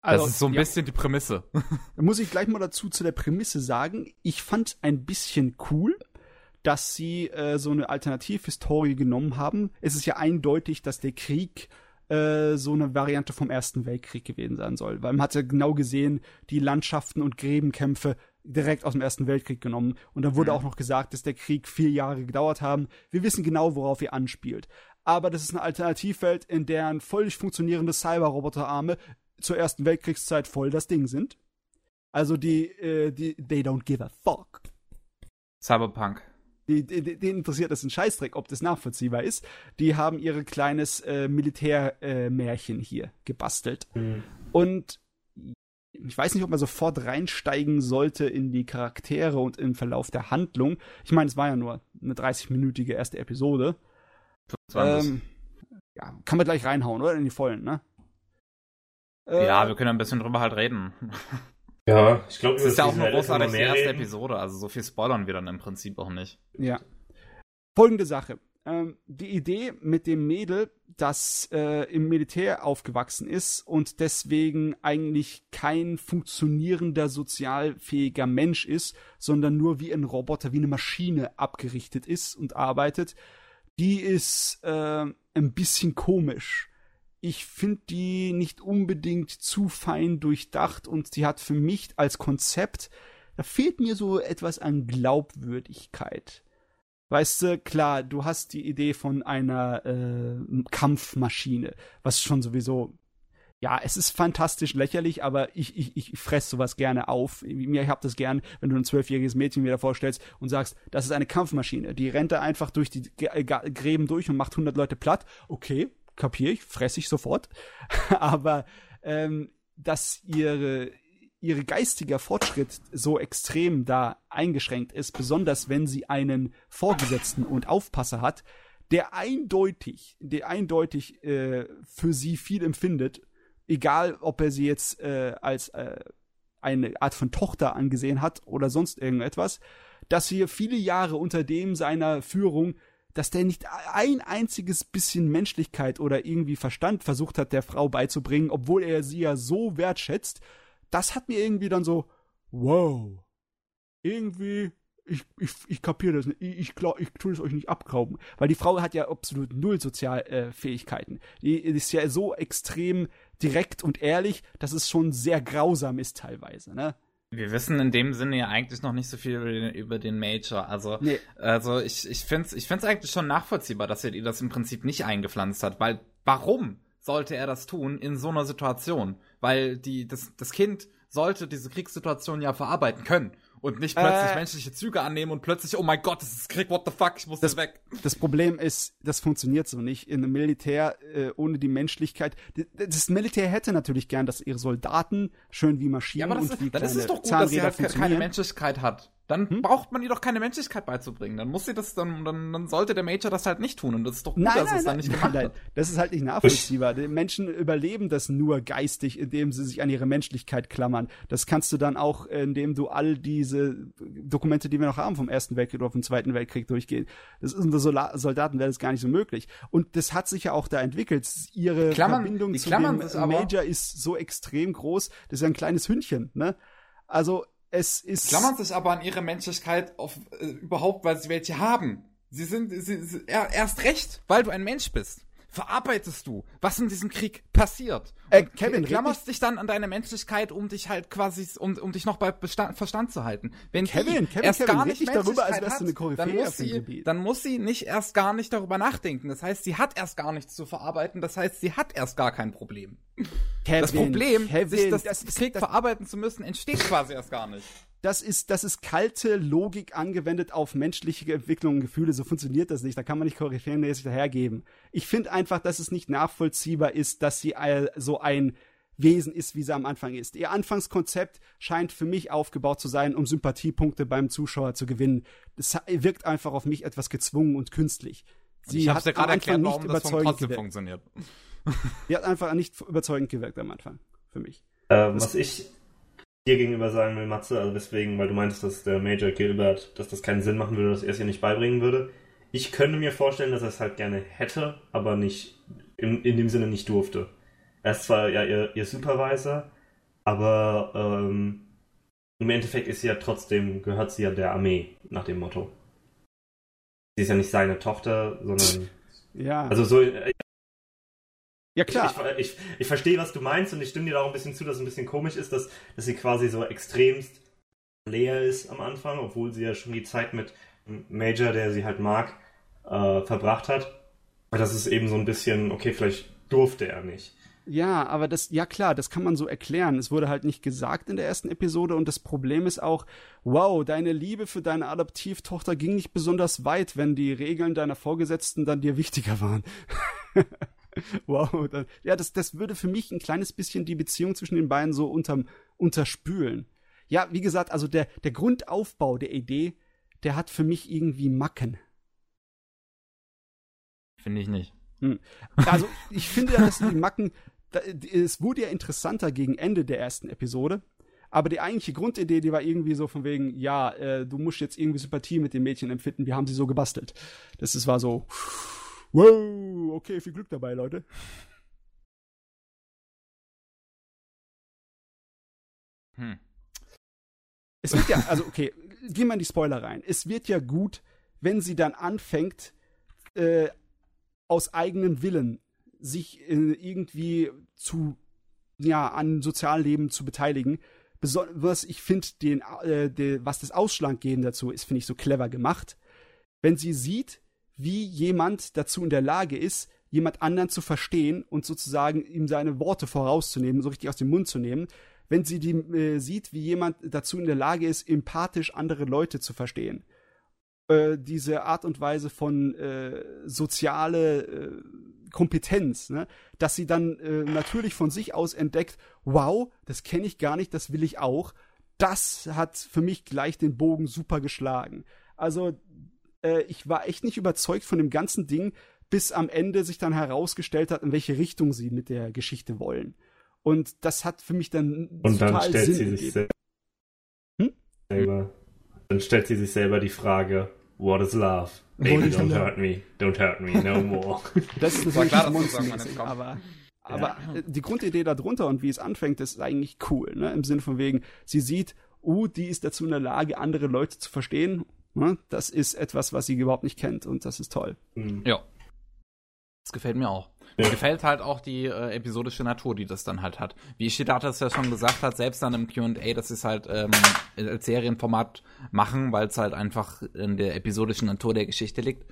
also, das ist so ein ja. bisschen die Prämisse. Da muss ich gleich mal dazu zu der Prämisse sagen, ich fand ein bisschen cool, dass sie äh, so eine Alternativhistorie genommen haben. Es ist ja eindeutig, dass der Krieg äh, so eine Variante vom Ersten Weltkrieg gewesen sein soll. Weil man hat ja genau gesehen, die Landschaften und Gräbenkämpfe direkt aus dem Ersten Weltkrieg genommen. Und da wurde mhm. auch noch gesagt, dass der Krieg vier Jahre gedauert haben. Wir wissen genau, worauf er anspielt. Aber das ist eine Alternativwelt, in der ein völlig funktionierende Cyber-Roboterarme zur Ersten Weltkriegszeit voll das Ding sind. Also die, äh, die, they don't give a fuck. Cyberpunk. Die, die, denen interessiert das ein Scheißdreck, ob das nachvollziehbar ist. Die haben ihre kleines äh, Militärmärchen äh, hier gebastelt. Mhm. Und ich weiß nicht, ob man sofort reinsteigen sollte in die Charaktere und im Verlauf der Handlung. Ich meine, es war ja nur eine 30-minütige erste Episode. 20. Ähm, ja, kann man gleich reinhauen, oder? In die vollen, ne? ja, äh, wir können ein bisschen drüber halt reden. Ja, ich glaube, es ist ja auch nur großartig die erste reden. Episode, also so viel spoilern wir dann im Prinzip auch nicht. Ja. Folgende Sache. Ähm, die Idee mit dem Mädel, das äh, im Militär aufgewachsen ist und deswegen eigentlich kein funktionierender, sozialfähiger Mensch ist, sondern nur wie ein Roboter, wie eine Maschine abgerichtet ist und arbeitet, die ist äh, ein bisschen komisch. Ich finde die nicht unbedingt zu fein durchdacht und sie hat für mich als Konzept, da fehlt mir so etwas an Glaubwürdigkeit. Weißt du, klar, du hast die Idee von einer äh, Kampfmaschine, was schon sowieso ja, es ist fantastisch lächerlich, aber ich, ich, ich fresse sowas gerne auf. Mir ich hab das gern, wenn du ein zwölfjähriges Mädchen wieder vorstellst und sagst, das ist eine Kampfmaschine. Die rennt da einfach durch die Gräben durch und macht 100 Leute platt. Okay, kapier ich, fresse ich sofort. aber ähm, dass ihre ihre geistiger Fortschritt so extrem da eingeschränkt ist, besonders wenn sie einen Vorgesetzten und Aufpasser hat, der eindeutig, der eindeutig äh, für sie viel empfindet, egal ob er sie jetzt äh, als äh, eine Art von Tochter angesehen hat oder sonst irgendetwas, dass hier viele Jahre unter dem seiner Führung, dass der nicht ein einziges bisschen Menschlichkeit oder irgendwie Verstand versucht hat, der Frau beizubringen, obwohl er sie ja so wertschätzt, das hat mir irgendwie dann so, wow, irgendwie, ich, ich, ich kapiere das nicht, ich, ich, ich tue es euch nicht abkaufen, weil die Frau hat ja absolut null Sozialfähigkeiten. Äh, die ist ja so extrem direkt und ehrlich, dass es schon sehr grausam ist teilweise, ne? Wir wissen in dem Sinne ja eigentlich noch nicht so viel über den, über den Major. Also, nee. also ich, ich finde es ich find's eigentlich schon nachvollziehbar, dass er ihr das im Prinzip nicht eingepflanzt hat, weil warum? sollte er das tun in so einer Situation? Weil die, das, das Kind sollte diese Kriegssituation ja verarbeiten können und nicht plötzlich äh, menschliche Züge annehmen und plötzlich, oh mein Gott, das ist Krieg, what the fuck, ich muss das weg. Das Problem ist, das funktioniert so nicht. In einem Militär äh, ohne die Menschlichkeit. Das Militär hätte natürlich gern, dass ihre Soldaten schön wie Maschinen ja, aber das und wie ist, dann ist es doch gut, Zahnräder dass sie halt keine Menschlichkeit hat. Dann hm? braucht man ihr doch keine Menschlichkeit beizubringen. Dann muss sie das, dann, dann, dann sollte der Major das halt nicht tun. Und das ist doch gut, nein, dass nein, es dann nicht gemacht nein, hat. Das ist halt nicht nachvollziehbar. Die Menschen überleben das nur geistig, indem sie sich an ihre Menschlichkeit klammern. Das kannst du dann auch, indem du all diese Dokumente, die wir noch haben vom Ersten Weltkrieg oder vom Zweiten Weltkrieg durchgehen. Das ist unter Soldaten wäre das gar nicht so möglich. Und das hat sich ja auch da entwickelt. Ihre Klammern, Verbindung zu dem Major ist so extrem groß. Das ist ja ein kleines Hündchen, ne? Also es ist. Klammern sich aber an ihre Menschlichkeit auf, äh, überhaupt, weil sie welche haben. Sie sind, sie, sie, erst recht, weil du ein Mensch bist verarbeitest du, was in diesem Krieg passiert. Äh, Kevin, klammerst dich dann an deine Menschlichkeit, um dich halt quasi, um, um dich noch bei Bestand, Verstand zu halten. Wenn Kevin, Kevin, erst Kevin, gar nicht darüber, als wärst du eine Koryphäe dann muss sie, dann muss sie nicht erst gar nicht darüber nachdenken. Das heißt, sie hat erst gar nichts zu verarbeiten. Das heißt, sie hat erst gar kein Problem. Kevin, das Problem, Kevin, sich das, das Krieg das, verarbeiten zu müssen, entsteht quasi erst gar nicht das ist, das ist kalte Logik angewendet auf menschliche Entwicklung und Gefühle. So funktioniert das nicht. Da kann man nicht koryphäenmäßig dahergeben. Ich finde einfach, dass es nicht nachvollziehbar ist, dass sie so ein Wesen ist, wie sie am Anfang ist. Ihr Anfangskonzept scheint für mich aufgebaut zu sein, um Sympathiepunkte beim Zuschauer zu gewinnen. Das wirkt einfach auf mich etwas gezwungen und künstlich. Sie ich habe ja gerade erklärt, warum das trotzdem funktioniert. Sie hat einfach nicht überzeugend gewirkt am Anfang, für mich. Ähm, was ich dir gegenüber sagen will, Matze, also deswegen, weil du meintest, dass der Major Gilbert, dass das keinen Sinn machen würde, dass er es ihr nicht beibringen würde. Ich könnte mir vorstellen, dass er es halt gerne hätte, aber nicht, in, in dem Sinne nicht durfte. Er ist zwar ja ihr, ihr Supervisor, aber ähm, im Endeffekt ist sie ja trotzdem, gehört sie ja der Armee, nach dem Motto. Sie ist ja nicht seine Tochter, sondern. Ja. Also so, äh, ja, klar. Ich, ich, ich, verstehe, was du meinst und ich stimme dir da auch ein bisschen zu, dass es ein bisschen komisch ist, dass, dass sie quasi so extremst leer ist am Anfang, obwohl sie ja schon die Zeit mit Major, der sie halt mag, äh, verbracht hat. Das ist eben so ein bisschen, okay, vielleicht durfte er nicht. Ja, aber das, ja klar, das kann man so erklären. Es wurde halt nicht gesagt in der ersten Episode und das Problem ist auch, wow, deine Liebe für deine Adoptivtochter ging nicht besonders weit, wenn die Regeln deiner Vorgesetzten dann dir wichtiger waren. wow. Das, ja, das, das würde für mich ein kleines bisschen die Beziehung zwischen den beiden so unterm, unterspülen. Ja, wie gesagt, also der, der Grundaufbau der Idee, der hat für mich irgendwie Macken. Finde ich nicht. Hm. Also, ich finde ja, dass die Macken, es wurde ja interessanter gegen Ende der ersten Episode. Aber die eigentliche Grundidee, die war irgendwie so von wegen, ja, äh, du musst jetzt irgendwie Sympathie mit dem Mädchen empfinden, wir haben sie so gebastelt. Das ist, war so, wow, okay, viel Glück dabei, Leute. Hm. Es wird ja, also okay, gehen wir in die Spoiler rein. Es wird ja gut, wenn sie dann anfängt, äh, aus eigenem Willen sich äh, irgendwie zu, ja, an Sozialleben zu beteiligen. Besonders, ich finde, den, äh, de, was das Ausschlaggebend dazu ist, finde ich so clever gemacht. Wenn sie sieht, wie jemand dazu in der Lage ist, jemand anderen zu verstehen und sozusagen ihm seine Worte vorauszunehmen, so richtig aus dem Mund zu nehmen, wenn sie die, äh, sieht, wie jemand dazu in der Lage ist, empathisch andere Leute zu verstehen. Äh, diese Art und Weise von äh, soziale äh, Kompetenz, ne? dass sie dann äh, natürlich von sich aus entdeckt, wow, das kenne ich gar nicht, das will ich auch. Das hat für mich gleich den Bogen super geschlagen. Also äh, ich war echt nicht überzeugt von dem ganzen Ding, bis am Ende sich dann herausgestellt hat, in welche Richtung sie mit der Geschichte wollen. Und das hat für mich dann Und dann stellt Sinn sie sich selber, hm? selber, dann stellt sie sich selber die Frage, what is love? Baby, don't hurt me, don't hurt me, no more. Das ist natürlich klar, monstermäßig, aber aber ja. die Grundidee darunter und wie es anfängt, ist eigentlich cool, ne? Im Sinne von wegen, sie sieht, uh, die ist dazu in der Lage, andere Leute zu verstehen. Ne? Das ist etwas, was sie überhaupt nicht kennt und das ist toll. Mhm. Ja. Das gefällt mir auch. Mir gefällt halt auch die äh, episodische Natur, die das dann halt hat. Wie Ishida das ja schon gesagt hat, selbst dann im Q&A, dass sie es halt ähm, als Serienformat machen, weil es halt einfach in der episodischen Natur der Geschichte liegt.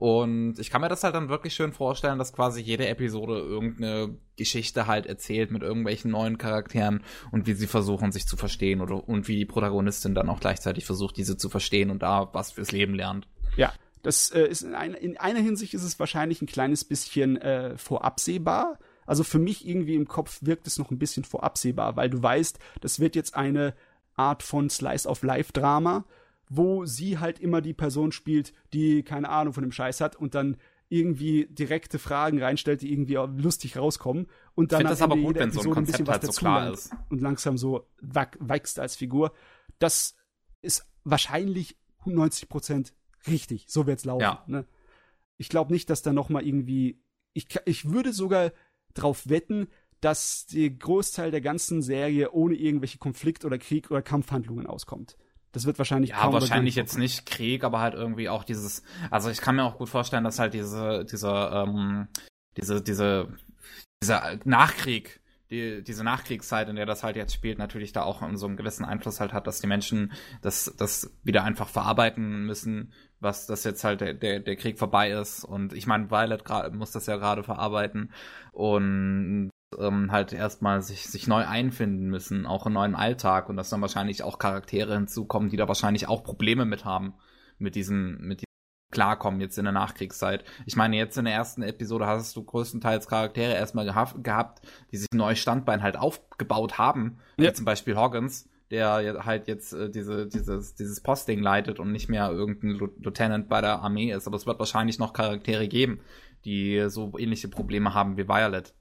Und ich kann mir das halt dann wirklich schön vorstellen, dass quasi jede Episode irgendeine Geschichte halt erzählt mit irgendwelchen neuen Charakteren und wie sie versuchen, sich zu verstehen oder und wie die Protagonistin dann auch gleichzeitig versucht, diese zu verstehen und da was fürs Leben lernt. Ja, das äh, ist in, ein, in, einer Hinsicht ist es wahrscheinlich ein kleines bisschen äh, vorabsehbar. Also für mich irgendwie im Kopf wirkt es noch ein bisschen vorabsehbar, weil du weißt, das wird jetzt eine Art von Slice of Life Drama, wo sie halt immer die Person spielt, die keine Ahnung von dem Scheiß hat und dann irgendwie direkte Fragen reinstellt, die irgendwie lustig rauskommen und dann ich das aber gut, wenn so ein Konzept halt so klar ist und langsam so wächst als Figur. Das ist wahrscheinlich 90 Prozent richtig, so wird's laufen. Ja. Ne? Ich glaube nicht, dass da noch mal irgendwie. Ich, ich würde sogar drauf wetten, dass der Großteil der ganzen Serie ohne irgendwelche Konflikt oder Krieg oder Kampfhandlungen auskommt. Das wird wahrscheinlich ja wahrscheinlich jetzt nicht Krieg, aber halt irgendwie auch dieses. Also ich kann mir auch gut vorstellen, dass halt diese diese ähm, diese diese dieser Nachkrieg die, diese Nachkriegszeit, in der das halt jetzt spielt, natürlich da auch so einen gewissen Einfluss halt hat, dass die Menschen das, das wieder einfach verarbeiten müssen, was das jetzt halt der, der, der Krieg vorbei ist. Und ich meine, Violet muss das ja gerade verarbeiten und ähm, halt erstmal sich, sich neu einfinden müssen, auch im neuen Alltag und dass dann wahrscheinlich auch Charaktere hinzukommen, die da wahrscheinlich auch Probleme mit haben, mit diesem, mit diesem klarkommen jetzt in der Nachkriegszeit. Ich meine, jetzt in der ersten Episode hast du größtenteils Charaktere erstmal gehabt, gehabt die sich ein neues Standbein halt aufgebaut haben, ja. wie zum Beispiel Hoggins, der halt jetzt äh, diese, dieses, dieses Posting leitet und nicht mehr irgendein Lieutenant bei der Armee ist. Aber es wird wahrscheinlich noch Charaktere geben, die so ähnliche Probleme haben wie Violet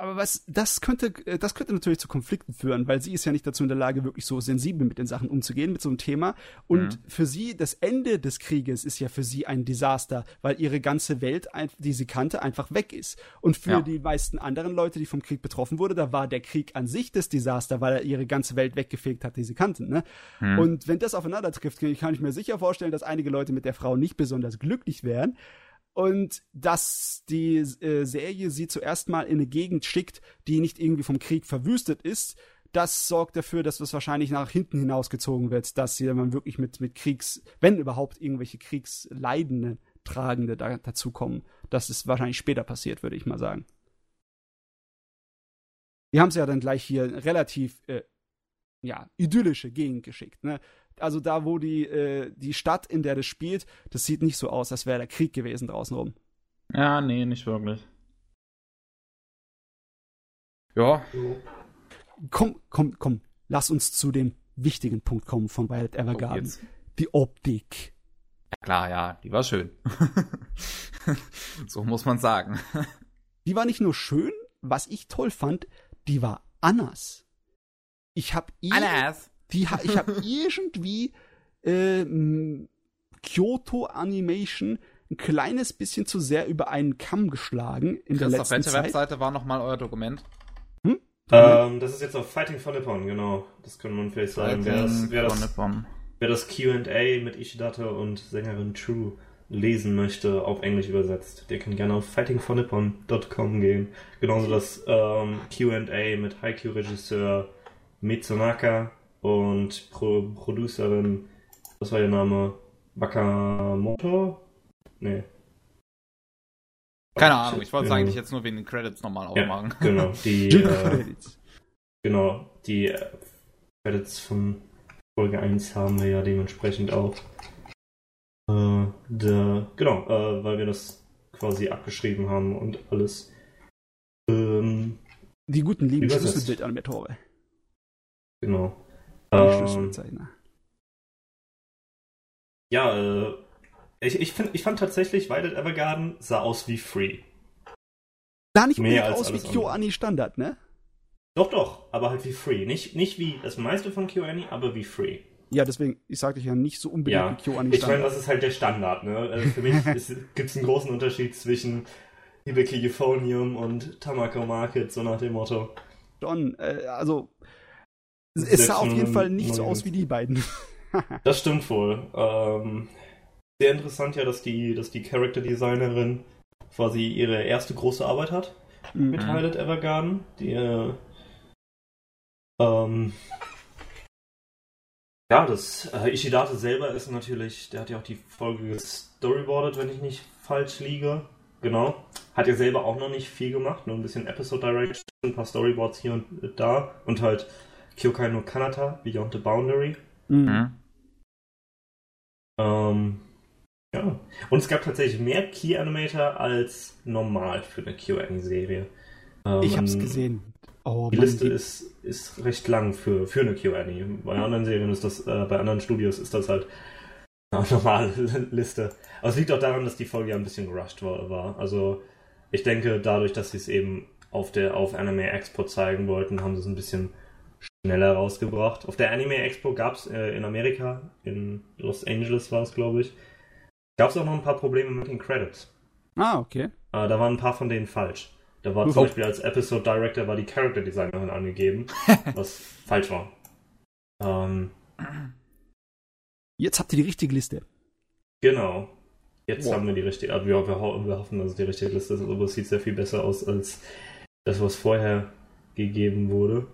aber was, das könnte, äh, das könnte natürlich zu Konflikten führen, weil sie ist ja nicht dazu in der Lage, wirklich so sensibel mit den Sachen umzugehen, mit so einem Thema. Und mhm. für sie, das Ende des Krieges ist ja für sie ein Desaster, weil ihre ganze Welt, die sie kannte, einfach weg ist. Und für ja. die meisten anderen Leute, die vom Krieg betroffen wurden, da war der Krieg an sich das Desaster, weil er ihre ganze Welt weggefegt hat, die sie kannten. Ne? Mhm. Und wenn das aufeinander trifft, kann ich mir sicher vorstellen, dass einige Leute mit der Frau nicht besonders glücklich wären und dass die äh, Serie sie zuerst mal in eine Gegend schickt, die nicht irgendwie vom Krieg verwüstet ist, das sorgt dafür, dass es wahrscheinlich nach hinten hinausgezogen wird, dass sie dann wirklich mit, mit Kriegs, wenn überhaupt irgendwelche Kriegsleidende, Tragende da, dazukommen. Das ist wahrscheinlich später passiert, würde ich mal sagen. Die haben es ja dann gleich hier relativ äh, ja, idyllische Gegend geschickt. Ne? Also da, wo die, äh, die Stadt, in der das spielt, das sieht nicht so aus, als wäre der Krieg gewesen draußen rum. Ja, nee, nicht wirklich. Ja. Komm, komm, komm. Lass uns zu dem wichtigen Punkt kommen von Violet Evergarden. jetzt. die Optik. Klar, ja, die war schön. so muss man sagen. Die war nicht nur schön, was ich toll fand, die war anders. Ich habe Alles. Die ha- ich habe irgendwie ähm, Kyoto Animation ein kleines bisschen zu sehr über einen Kamm geschlagen in der Christoph, letzten welche Zeit. Webseite war nochmal euer Dokument? Ähm, das ist jetzt auf Fighting for Nippon, genau. Das könnte man vielleicht sagen. Wer das, wer das, wer das Q&A mit Ishidata und Sängerin True lesen möchte, auf Englisch übersetzt, der kann gerne auf fightingfornippon.com gehen. Genauso das ähm, Q&A mit Haikyuu-Regisseur Mitsunaka und Pro Producerin, was war ihr Name? Wakamoto? Nee. Keine Ahnung, ich wollte es Ja. eigentlich jetzt nur wegen den Credits nochmal Ja, aufmachen. genau. Die, äh, Credits. Genau, die äh, Credits von Folge 1 haben wir ja dementsprechend auch. Äh, da, genau, äh, weil wir das quasi abgeschrieben haben und alles. Ähm, Die guten lieben. Schlüsselbildanimatoren. genau. Ähm, Schlüsselzeichner. ja, äh, ich, ich, find, ich fand tatsächlich, Violet Evergarden sah aus wie Free. Sah nicht mehr unbedingt als aus wie. KyoAni Standard, ne? Doch, doch, aber halt wie Free. Nicht, nicht wie das meiste von QAnon, aber wie Free. Ja, deswegen, ich sagte ja nicht so unbedingt Ja, wie KyoAni Ich meine, Standard. das ist halt der Standard, ne? Also für mich gibt es einen großen Unterschied zwischen Hibiki Euphonium und Tamako Market, so nach dem Motto. Schon, äh, also es sah auf jeden Fall nicht so aus wie die beiden. Das stimmt wohl. Ähm, sehr interessant ja, dass die, dass die Character Designerin quasi ihre erste große Arbeit hat mit Mhm. Violet Evergarden. Die, äh, ähm, ja, das äh, Ishidate selber ist natürlich, der hat ja auch die Folge gestoryboardet, wenn ich nicht falsch liege. Genau. Hat ja selber auch noch nicht viel gemacht, nur ein bisschen Episode Direction, ein paar Storyboards hier und da und halt Kyokai no Kanata, Beyond the Boundary. Mhm. Mhm. Ähm, ja. Und es gab tatsächlich mehr Key Animator als normal für eine QA-Serie. Ähm, Ich hab's gesehen. Oh, Die Mann, Liste die- ist, ist recht lang für, für eine QA. Bei anderen Serien ist das, äh, bei anderen Studios ist das halt eine normale Liste. Aber es liegt auch daran, dass die Folge ja ein bisschen gerusht war. war. Also ich denke, dadurch, dass sie es eben auf der auf Anime Expo zeigen wollten, haben sie es ein bisschen schneller rausgebracht. Auf der Anime Expo gab es äh, in Amerika, in Los Angeles war es, glaube ich, gab es auch noch ein paar Probleme mit den Credits. Ah, okay. Äh, da waren ein paar von denen falsch. Da war Oh. zum Beispiel als Episode Director war die Character Designerin angegeben, was falsch war. Ähm, Jetzt habt ihr die richtige Liste. genau. Jetzt Wow. haben wir die richtige. Aber wir, wir, ho- wir hoffen, dass es die richtige Liste ist, aber es sieht sehr viel besser aus als das, was vorher gegeben wurde.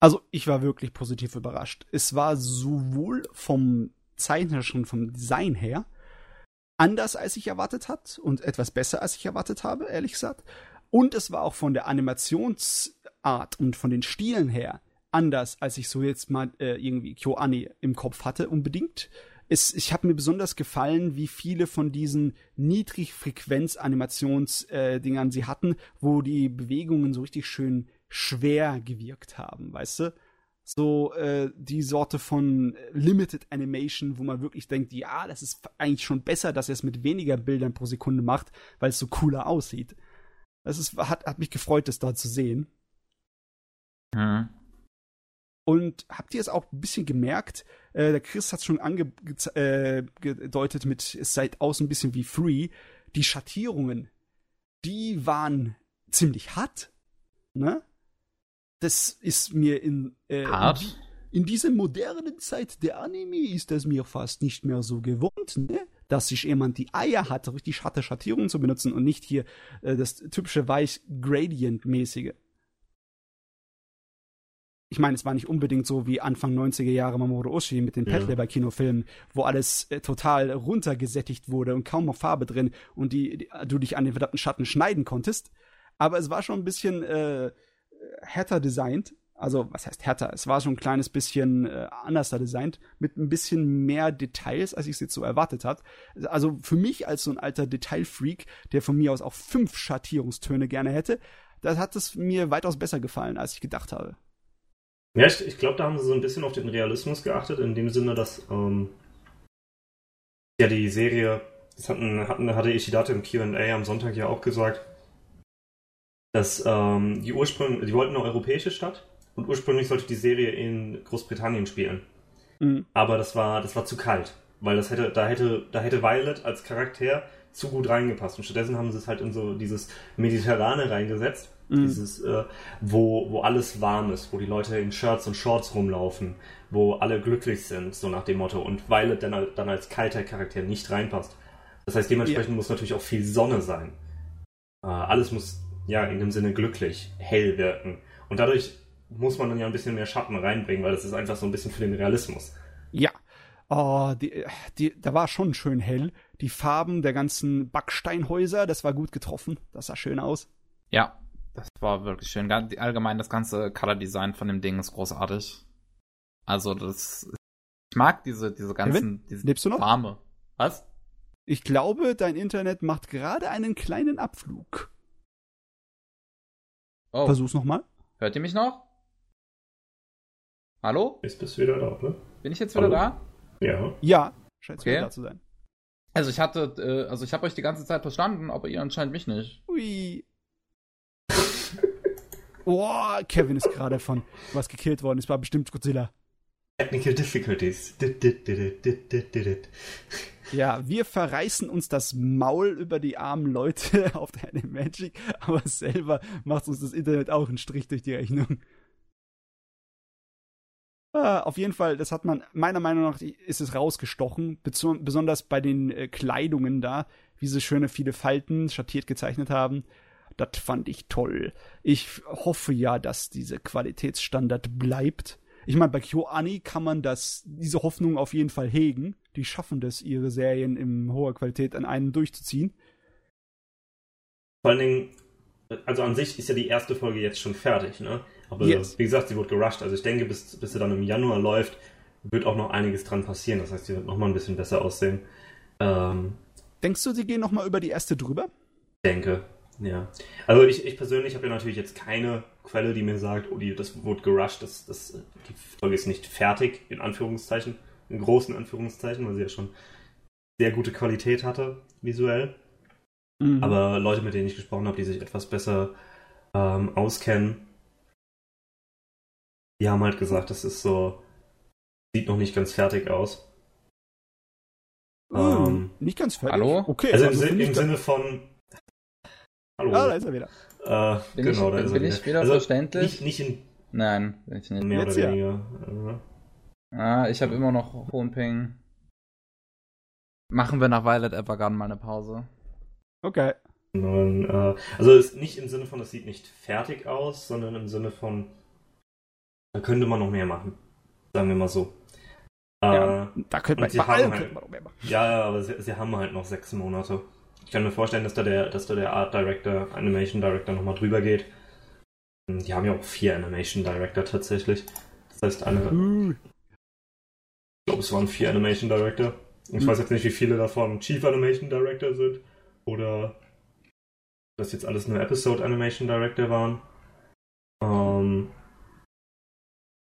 Also, ich war wirklich positiv überrascht. Es war sowohl vom zeichnerischen, vom Design her anders, als ich erwartet hat und etwas besser, als ich erwartet habe, ehrlich gesagt. Und es war auch von der Animationsart und von den Stilen her anders, als ich so jetzt mal äh, irgendwie KyoAni im Kopf hatte, unbedingt. Es, ich habe mir besonders gefallen, wie viele von diesen Niedrigfrequenz-Animations-Dingern sie hatten, wo die Bewegungen so richtig schön schwer gewirkt haben, weißt du? So äh, die Sorte von Limited Animation, wo man wirklich denkt, ja, das ist eigentlich schon besser, dass er es mit weniger Bildern pro Sekunde macht, weil es so cooler aussieht. Das ist, hat, hat mich gefreut, das da zu sehen. Mhm. Und habt ihr es auch ein bisschen gemerkt? Äh, der Chris hat es schon angedeutet äh, mit, es seid aus ein bisschen wie Free. Die Schattierungen, die waren ziemlich hart. Ne? Das ist mir in, äh, in, Hart? die- in dieser modernen Zeit der Anime ist das mir fast nicht mehr so gewohnt, ne? dass sich jemand die Eier hat, richtig harte Schattierungen zu benutzen und nicht hier äh, das typische Weich-Gradient-mäßige ich meine, es war nicht unbedingt so wie Anfang 90er Jahre Mamoru Oshii mit den Ja. Pet Labor Kinofilmen, wo alles äh, total runtergesättigt wurde und kaum noch Farbe drin und die, die du dich an den verdammten Schatten schneiden konntest. Aber es war schon ein bisschen äh, härter designt. Also, was heißt härter? Es war schon ein kleines bisschen äh, anders da designt, mit ein bisschen mehr Details, als ich es jetzt so erwartet hat. Also für mich als so ein alter Detailfreak, der von mir aus auch fünf Schattierungstöne gerne hätte, da hat es mir weitaus besser gefallen, als ich gedacht habe. Ja, ich, ich glaube, da haben sie so ein bisschen auf den Realismus geachtet, in dem Sinne, dass ähm, ja die Serie, das hatten, hatten, hatte Ishidate im QA am Sonntag ja auch gesagt, dass ähm, die ursprünglich, die wollten eine europäische Stadt und ursprünglich sollte die Serie in Großbritannien spielen. Mhm. Aber das war, das war zu kalt, weil das hätte, da hätte, da hätte Violet als Charakter zu gut reingepasst. Und stattdessen haben sie es halt in so dieses Mediterrane reingesetzt. Mhm. Dieses, äh, wo, wo alles warm ist, wo die Leute in Shirts und Shorts rumlaufen, wo alle glücklich sind, so nach dem Motto. Und Violet dann, dann als kalter Charakter nicht reinpasst. Das heißt, dementsprechend ja. muss natürlich auch viel Sonne sein. Äh, alles muss ja in dem Sinne glücklich, hell wirken. Und dadurch muss man dann ja ein bisschen mehr Schatten reinbringen, weil das ist einfach so ein bisschen für den Realismus. Ja. Oh, die, die, da war schon schön hell. Die Farben der ganzen Backsteinhäuser, das war gut getroffen. Das sah schön aus. Ja, das war wirklich schön. Allgemein das ganze Color Design von dem Ding ist großartig. Also das, ich mag diese, diese ganzen, Kevin, diese lebst du noch? Farbe. Was? Ich glaube, dein Internet macht gerade einen kleinen Abflug. Oh. Versuch's nochmal. Hört ihr mich noch? Hallo? Jetzt bist du wieder da, ne? Bin ich jetzt wieder Hallo? da? Ja. Ja, scheint okay. wieder da zu sein. Also ich hatte, äh, also ich habe euch die ganze Zeit verstanden, aber ihr anscheinend mich nicht. Ui. Boah, Kevin ist gerade von was gekillt worden. Es war bestimmt Godzilla. Technical Difficulties. Ja, wir verreißen uns das Maul über die armen Leute auf der Animagic, aber selber macht uns das Internet auch einen Strich durch die Rechnung. Ah, auf jeden Fall, das hat man, meiner Meinung nach ist es rausgestochen, besonders bei den äh, Kleidungen da, wie sie schöne viele Falten schattiert gezeichnet haben. Das fand ich toll. Ich hoffe ja, dass diese Qualitätsstandard bleibt. Ich meine, bei KyoAni kann man das, diese Hoffnung auf jeden Fall hegen. Die schaffen das, ihre Serien in hoher Qualität an einem durchzuziehen. Vor allen Dingen, also an sich ist ja die erste Folge jetzt schon fertig, ne? Aber yes. wie gesagt, sie wurde gerusht. Also ich denke, bis, bis sie dann im Januar läuft, wird auch noch einiges dran passieren. Das heißt, sie wird noch mal ein bisschen besser aussehen. Ähm, Denkst du, sie gehen noch mal über die erste drüber? Denke, ja. Also ich, ich persönlich habe ja natürlich jetzt keine Quelle, die mir sagt, oh, die, das wurde gerusht, das, das, die Folge ist nicht fertig, in Anführungszeichen, in großen Anführungszeichen, weil sie ja schon sehr gute Qualität hatte, visuell. Mhm. Aber Leute, mit denen ich gesprochen habe, die sich etwas besser ähm, auskennen, die haben halt gesagt, das ist so, sieht noch nicht ganz fertig aus. Mhm, ähm, nicht ganz fertig. Hallo? Okay. Also, also im, im Sinne von, Hallo. Ah, da ist er wieder. Äh, bin genau, ich, da ist bin er ich wieder also verständlich? Nicht, nicht in. Nein, bin ich nicht. Mehr Jetzt oder weniger. Ja. Ah, ich habe immer noch hohen Ping. Machen wir nach Violet Evergarden mal eine Pause. Okay. Nein, äh, also ist nicht im Sinne von, es sieht nicht fertig aus, sondern im Sinne von, da könnte man noch mehr machen. Sagen wir mal so. Ja, äh, da könnte man, bei allem halt, noch mehr machen. Ja, aber sie, sie haben halt noch sechs Monate. Ich kann mir vorstellen, dass da der, dass da der Art Director, Animation Director nochmal drüber geht. Die haben ja auch vier Animation Director tatsächlich. Das heißt, eine. Mhm. Ich glaube, es waren vier Animation Director. Und ich mhm. weiß jetzt nicht, wie viele davon Chief Animation Director sind. Oder dass jetzt alles nur Episode Animation Director waren. Ähm,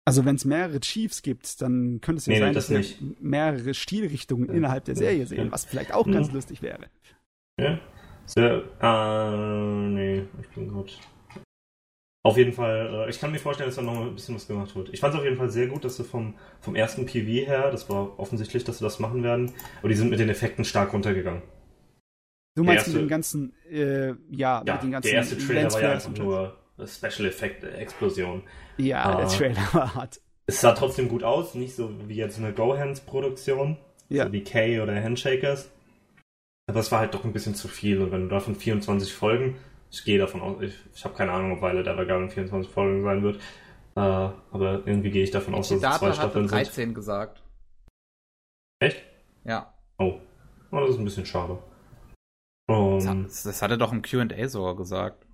also wenn es mehrere Chiefs gibt, dann könnte es ja nee, sein, das dass wir mehrere Stilrichtungen ja. innerhalb der Serie sehen, was vielleicht auch ganz lustig wäre. Ja. Sehr, äh, nee, ich bin gut. Auf jeden Fall, äh, ich kann mir vorstellen, dass da noch ein bisschen was gemacht wird. Ich fand es auf jeden Fall sehr gut, dass sie vom, vom ersten PV her, das war offensichtlich, dass sie das machen werden, aber die sind mit den Effekten stark runtergegangen. Du meinst erste, mit den ganzen, äh, ja, ja, mit den ganzen der erste Trailer war ja einfach nur Special Effect Explosion. Ja, äh, der Trailer war hart. Es sah trotzdem gut aus, nicht so wie jetzt eine Gohans Produktion, ja. so wie K oder Handshakers. Aber es war halt doch ein bisschen zu viel. Und wenn du davon 24 Folgen, ich gehe davon aus, ich, ich habe keine Ahnung, ob Violet Evergarden 24 Folgen sein wird. Äh, aber irgendwie gehe ich davon aus, dass es zwei Staffeln 13 sind. 13 gesagt. Echt? Ja. Oh. oh. das ist ein bisschen schade. Um, das, das, hat er doch im QA sogar gesagt.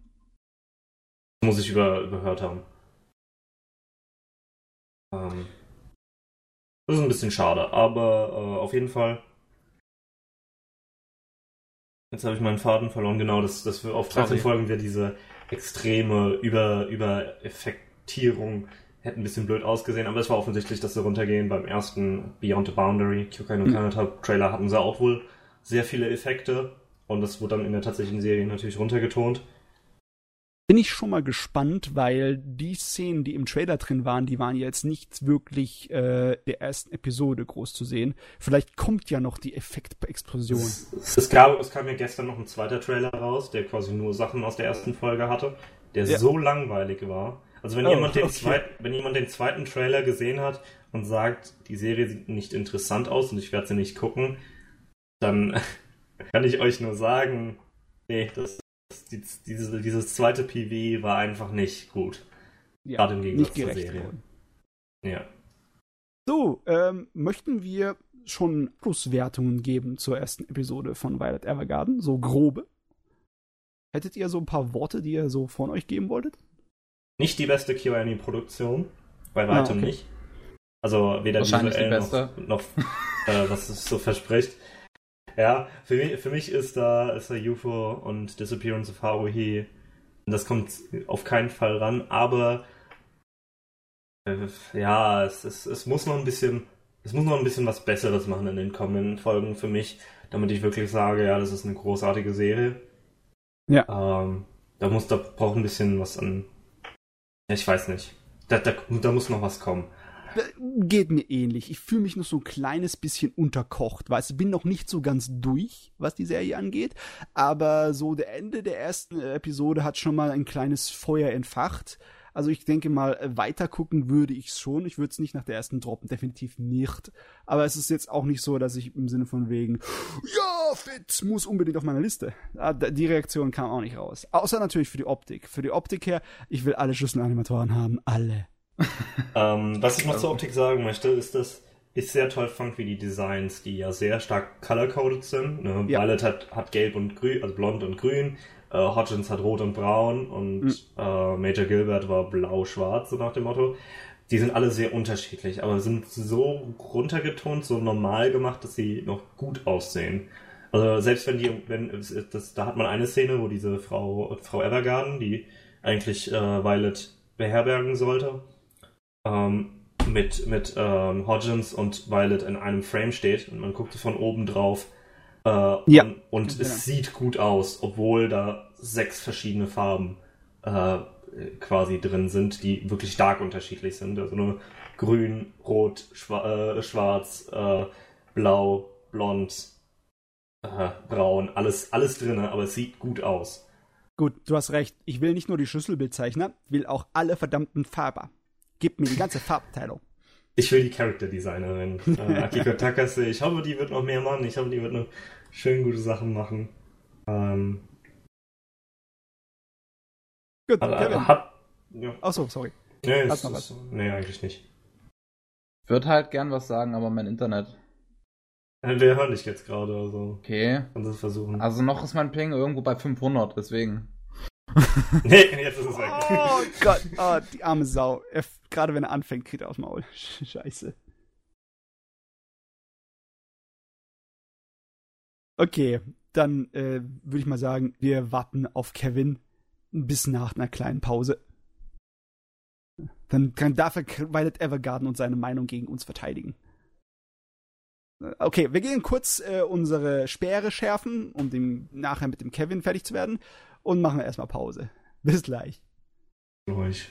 Muss ich über, überhört haben. Ähm, das ist ein bisschen schade, aber äh, auf jeden Fall Jetzt habe ich meinen Faden verloren. Genau, dass, dass wir auf 13 Folgen wir diese extreme Über, Übereffektierung hätte ein bisschen blöd ausgesehen, aber es war offensichtlich, dass sie runtergehen. Beim ersten Beyond the Boundary, Kyokai no Kanata Trailer hatten sie auch wohl sehr viele Effekte und das wurde dann in der tatsächlichen Serie natürlich runtergetont. Bin ich schon mal gespannt, weil die Szenen, die im Trailer drin waren, die waren jetzt nicht wirklich äh, der ersten Episode groß zu sehen. Vielleicht kommt ja noch die Effektexplosion. Es, es, gab, es kam ja gestern noch ein zweiter Trailer raus, der quasi nur Sachen aus der ersten Folge hatte, der ja. so langweilig war. Also wenn, oh, jemand den okay. zweiten, wenn jemand den zweiten Trailer gesehen hat und sagt, die Serie sieht nicht interessant aus und ich werde sie nicht gucken, dann kann ich euch nur sagen, nee, das die, diese, dieses zweite PV war einfach nicht gut. Ja, Gerade im Gegensatz zur Serie. Worden. Ja. So, ähm, möchten wir schon Pluswertungen geben zur ersten Episode von Violet Evergarden? So grobe? Hättet ihr so ein paar Worte, die ihr so von euch geben wolltet? Nicht die beste QA-Produktion, bei weitem ah, okay. nicht. Also weder visuell noch, noch äh, was es so verspricht. Ja, für mich, für mich ist da, ist da UFO und Disappearance of Haruhi. Das kommt auf keinen Fall ran, aber äh, ja, es, es, es muss noch ein bisschen, es muss noch ein bisschen was Besseres machen in den kommenden Folgen für mich, damit ich wirklich sage, ja, das ist eine großartige Serie. Ja. Ähm, da muss, da braucht ein bisschen was an. Ja, ich weiß nicht. Da, da, da muss noch was kommen geht mir ähnlich. Ich fühle mich noch so ein kleines bisschen unterkocht, weißt du, bin noch nicht so ganz durch, was die Serie angeht, aber so der Ende der ersten Episode hat schon mal ein kleines Feuer entfacht. Also ich denke mal, weiter gucken würde ich schon. Ich würde es nicht nach der ersten droppen, definitiv nicht. Aber es ist jetzt auch nicht so, dass ich im Sinne von wegen, ja, Fitz muss unbedingt auf meiner Liste. Ah, die Reaktion kam auch nicht raus. Außer natürlich für die Optik. Für die Optik her, ich will alle Schlüsselanimatoren haben, alle ähm, was ich noch zur Optik sagen möchte, ist, dass ich sehr toll fand, wie die Designs, die ja sehr stark color-coded sind. Ne? Ja. Violet hat, hat gelb und grün, also blond und grün. Äh, Hodgins hat rot und braun und mhm. äh, Major Gilbert war blau-schwarz, so nach dem Motto. Die sind alle sehr unterschiedlich, aber sind so runtergetont, so normal gemacht, dass sie noch gut aussehen. Also selbst wenn die, wenn das, da hat man eine Szene, wo diese Frau, Frau Evergarden, die eigentlich äh, Violet beherbergen sollte, ähm, mit, mit ähm, Hodgins und Violet in einem Frame steht und man guckt von oben drauf. Äh, ja. Und, und genau. es sieht gut aus, obwohl da sechs verschiedene Farben äh, quasi drin sind, die wirklich stark unterschiedlich sind. Also nur grün, rot, schwa äh, schwarz, äh, blau, blond, äh, braun, alles, alles drin, aber es sieht gut aus. Gut, du hast recht. Ich will nicht nur die Schlüsselbildzeichner, will auch alle verdammten Farber. Gib mir die ganze Farbteilung. Ich will die Character-Designerin, äh, Akiko Takase. Ich hoffe, die wird noch mehr machen. Ich hoffe, die wird noch schön gute Sachen machen. Ähm, Gut, hat, Kevin. Hat, ja. Achso, sorry. Nee, ist, noch was? nee, eigentlich nicht. Ich würde halt gern was sagen, aber mein Internet. Wir hören dich jetzt gerade, also. Okay. Kannst du es versuchen. Also noch ist mein Ping irgendwo bei 500, deswegen. nee, jetzt ist es weg. Oh Gott, oh, die arme Sau. Er, gerade wenn er anfängt, kriegt er aufs Maul. Scheiße. Okay, dann äh, würde ich mal sagen, wir warten auf Kevin bis nach einer kleinen Pause. Dann kann, darf er Violet Evergarden und seine Meinung gegen uns verteidigen. Äh, okay, wir gehen kurz äh, unsere Speere schärfen, um dem, nachher mit dem Kevin fertig zu werden und machen erstmal Pause. Bis gleich. Ruhig.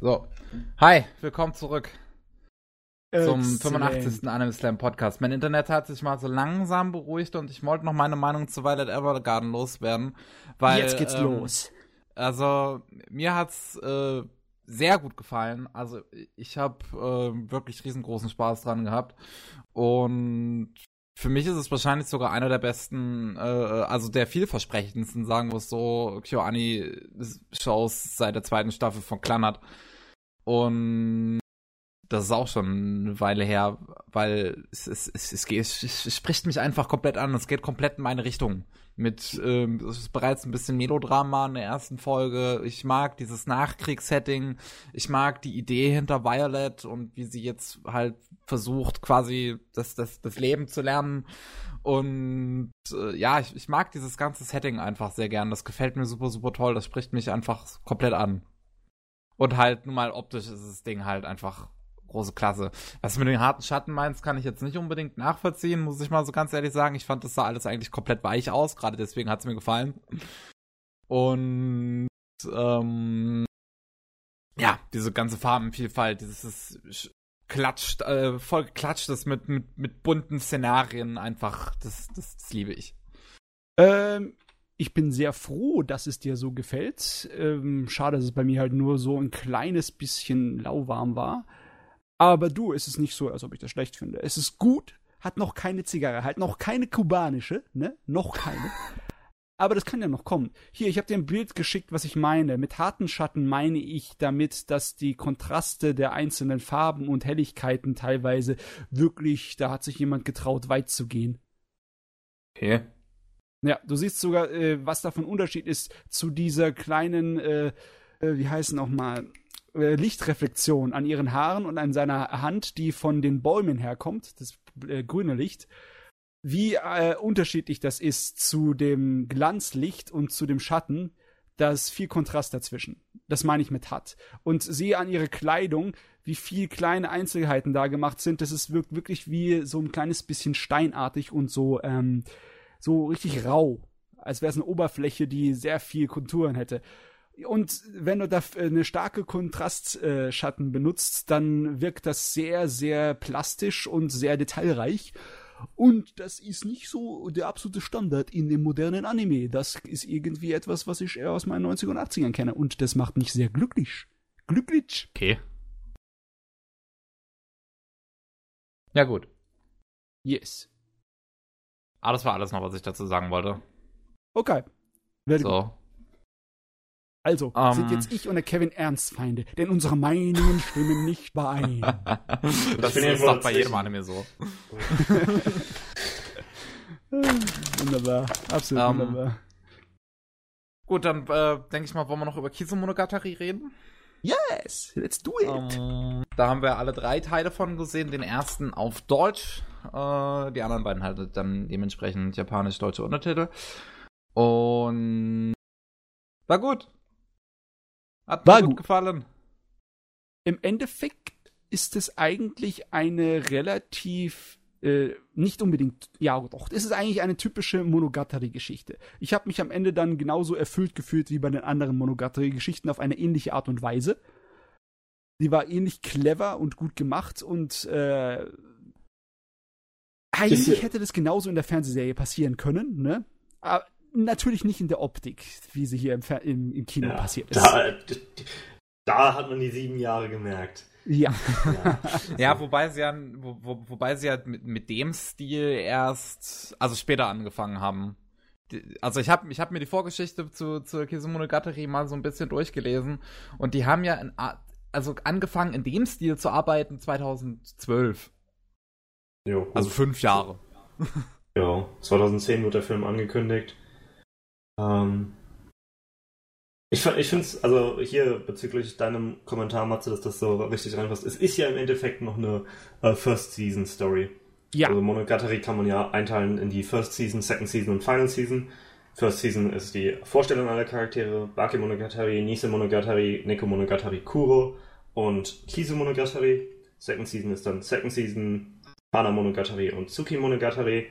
So. Hi, willkommen zurück. Zum 85. Anime Slam Podcast. Mein Internet hat sich mal so langsam beruhigt und ich wollte noch meine Meinung zu Violet Evergarden loswerden. Weil, Jetzt geht's ähm, los. Also, mir hat's äh, sehr gut gefallen. Also, ich habe äh, wirklich riesengroßen Spaß dran gehabt. Und für mich ist es wahrscheinlich sogar einer der besten, äh, also der vielversprechendsten, sagen wir es so, KyoAni-Shows seit der zweiten Staffel von Klannert. Und das ist auch schon eine Weile her, weil es, es, es, es, es, es spricht mich einfach komplett an. Es geht komplett in meine Richtung. Mit, ähm, es ist bereits ein bisschen Melodrama in der ersten Folge. Ich mag dieses Nachkriegssetting. Ich mag die Idee hinter Violet und wie sie jetzt halt versucht, quasi das, das, das Leben zu lernen. Und äh, ja, ich, ich mag dieses ganze Setting einfach sehr gern. Das gefällt mir super, super toll. Das spricht mich einfach komplett an. Und halt, nun mal optisch ist das Ding halt einfach große Klasse. Was du mit den harten Schatten meinst, kann ich jetzt nicht unbedingt nachvollziehen, muss ich mal so ganz ehrlich sagen. Ich fand, das sah alles eigentlich komplett weich aus, gerade deswegen hat es mir gefallen. Und ähm, ja, diese ganze Farbenvielfalt, dieses klatscht, äh, voll geklatscht das mit, mit, mit bunten Szenarien einfach, das, das, das liebe ich. Ähm, ich bin sehr froh, dass es dir so gefällt. Ähm, schade, dass es bei mir halt nur so ein kleines bisschen lauwarm war. Aber du, es ist nicht so, als ob ich das schlecht finde. Es ist gut, hat noch keine Zigarre, halt noch keine kubanische, ne? Noch keine. Aber das kann ja noch kommen. Hier, ich habe dir ein Bild geschickt, was ich meine. Mit harten Schatten meine ich damit, dass die Kontraste der einzelnen Farben und Helligkeiten teilweise wirklich, da hat sich jemand getraut, weit zu gehen. Okay. Ja, du siehst sogar, äh, was davon Unterschied ist zu dieser kleinen, äh, äh, wie heißen auch mal, äh, Lichtreflexion an ihren Haaren und an seiner Hand, die von den Bäumen herkommt, das äh, grüne Licht, wie äh, unterschiedlich das ist zu dem Glanzlicht und zu dem Schatten, da ist viel Kontrast dazwischen. Das meine ich mit hat. Und sehe an ihre Kleidung, wie viel kleine Einzelheiten da gemacht sind. Das ist wirklich wie so ein kleines bisschen steinartig und so, ähm, so richtig rau. Als wäre es eine Oberfläche, die sehr viel Konturen hätte. Und wenn du da eine starke Kontrastschatten benutzt, dann wirkt das sehr, sehr plastisch und sehr detailreich. Und das ist nicht so der absolute Standard in dem modernen Anime. Das ist irgendwie etwas, was ich eher aus meinen 90 er und 80ern kenne. Und das macht mich sehr glücklich. Glücklich. Okay. Ja, gut. Yes. Ah, das war alles noch, was ich dazu sagen wollte. Okay. Very so. Also, Um. sind jetzt ich und der Kevin Ernstfeinde, denn unsere Meinungen stimmen nicht überein. das bin ist doch bei jedem. Anime so. wunderbar, absolut Ähm, wunderbar. Gut, dann äh, denke ich mal, wollen wir noch über Kizumonogatari reden. Yes, let's do it. Ähm, da haben wir alle drei Teile von gesehen. Den ersten auf Deutsch, äh, die anderen beiden halt dann dementsprechend japanisch-deutsche Untertitel. Und war gut. Hat mir gut gut. gefallen. Im Endeffekt ist es eigentlich eine relativ äh, nicht unbedingt, ja doch, es ist eigentlich eine typische Monogatari-Geschichte. Ich habe mich am Ende dann genauso erfüllt gefühlt wie bei den anderen Monogatari-Geschichten auf eine ähnliche Art und Weise. Die war ähnlich clever und gut gemacht und äh, eigentlich hätte das genauso in der Fernsehserie passieren können, ne? Aber natürlich nicht in der Optik, wie sie hier im, Fer im, im Kino Ja, passiert ist. da, da hat man die sieben Jahre gemerkt. Ja. Ja. Ja, wobei sie ja, wo, wo, wobei sie ja mit, mit dem Stil erst, also später angefangen haben. Also ich habe ich hab mir die Vorgeschichte zu, zu Kizumonogatari mal so ein bisschen durchgelesen und die haben ja in, also angefangen in dem Stil zu arbeiten 2012. Jo. Also fünf Jahre. Ja, 2010 wird der Film angekündigt. Ähm, ich ich finde es, also hier bezüglich deinem Kommentar, Matze, dass das so richtig reinpasst. Es ist ja im Endeffekt noch eine äh, First Season Story. Ja. Also Monogatari kann man ja einteilen in die First Season, Second Season und Final Season. First Season ist die Vorstellung aller Charaktere, Baki Monogatari, Nise Monogatari, Neko Monogatari, Kuro und Kizu Monogatari. Second Season ist dann Second Season, Hana Monogatari und Tsuki Monogatari.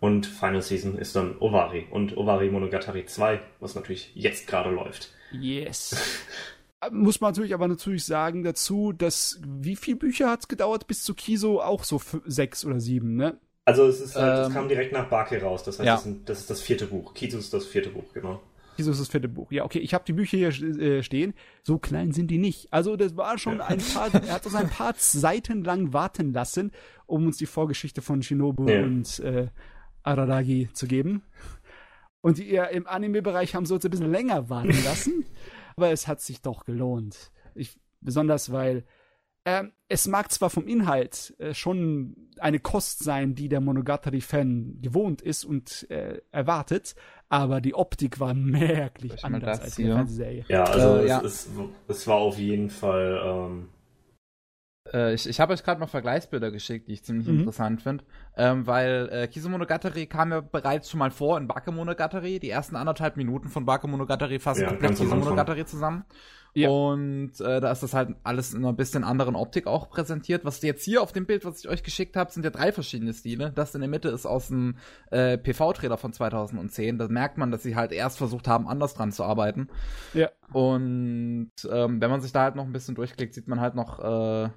Und Final Season ist dann Ovari und Ovari Monogatari 2, was natürlich jetzt gerade läuft. Yes. Muss man natürlich aber natürlich sagen dazu, dass wie viele Bücher hat es gedauert bis zu Kiso? Auch so sechs oder sieben, ne? Also es ist halt, es Ähm, kam direkt nach Baki raus, das heißt, ja. das, sind, das ist das vierte Buch. Kizu ist das vierte Buch, genau. Kiso ist das vierte Buch. Ja, okay, ich habe die Bücher hier äh, stehen. So klein sind die nicht. Also das war schon ein paar, er hat uns ein paar Seiten lang warten lassen, um uns die Vorgeschichte von Shinobu Ja. und äh, Araragi zu geben. Und die, ja, im Anime-Bereich haben sie uns ein bisschen länger warten lassen. aber es hat sich doch gelohnt. Ich, besonders weil ähm, es mag zwar vom Inhalt äh, schon eine Kost sein, die der Monogatari-Fan gewohnt ist und äh, erwartet, aber die Optik war merklich anders das als in der hier? Fernsehserie. Ja, also Äh, es, ja. Es, es war auf jeden Fall. Ähm, Äh, ich ich habe euch gerade mal Vergleichsbilder geschickt, die ich ziemlich Mhm. interessant finde. Ähm, weil äh, Kizumonogatari kam ja bereits schon mal vor in Bakemonogatari. Die ersten anderthalb Minuten von Bakemonogatari fassen Ja, komplett. Kizumonogatari zusammen. Ja. Und äh, da ist das halt alles in einer bisschen anderen Optik auch präsentiert. Was jetzt hier auf dem Bild, was ich euch geschickt habe, sind ja drei verschiedene Stile. Das in der Mitte ist aus dem äh, PV-Trailer von 2010. Da merkt man, dass sie halt erst versucht haben, anders dran zu arbeiten. Ja. Und ähm, wenn man sich da halt noch ein bisschen durchklickt, sieht man halt noch äh,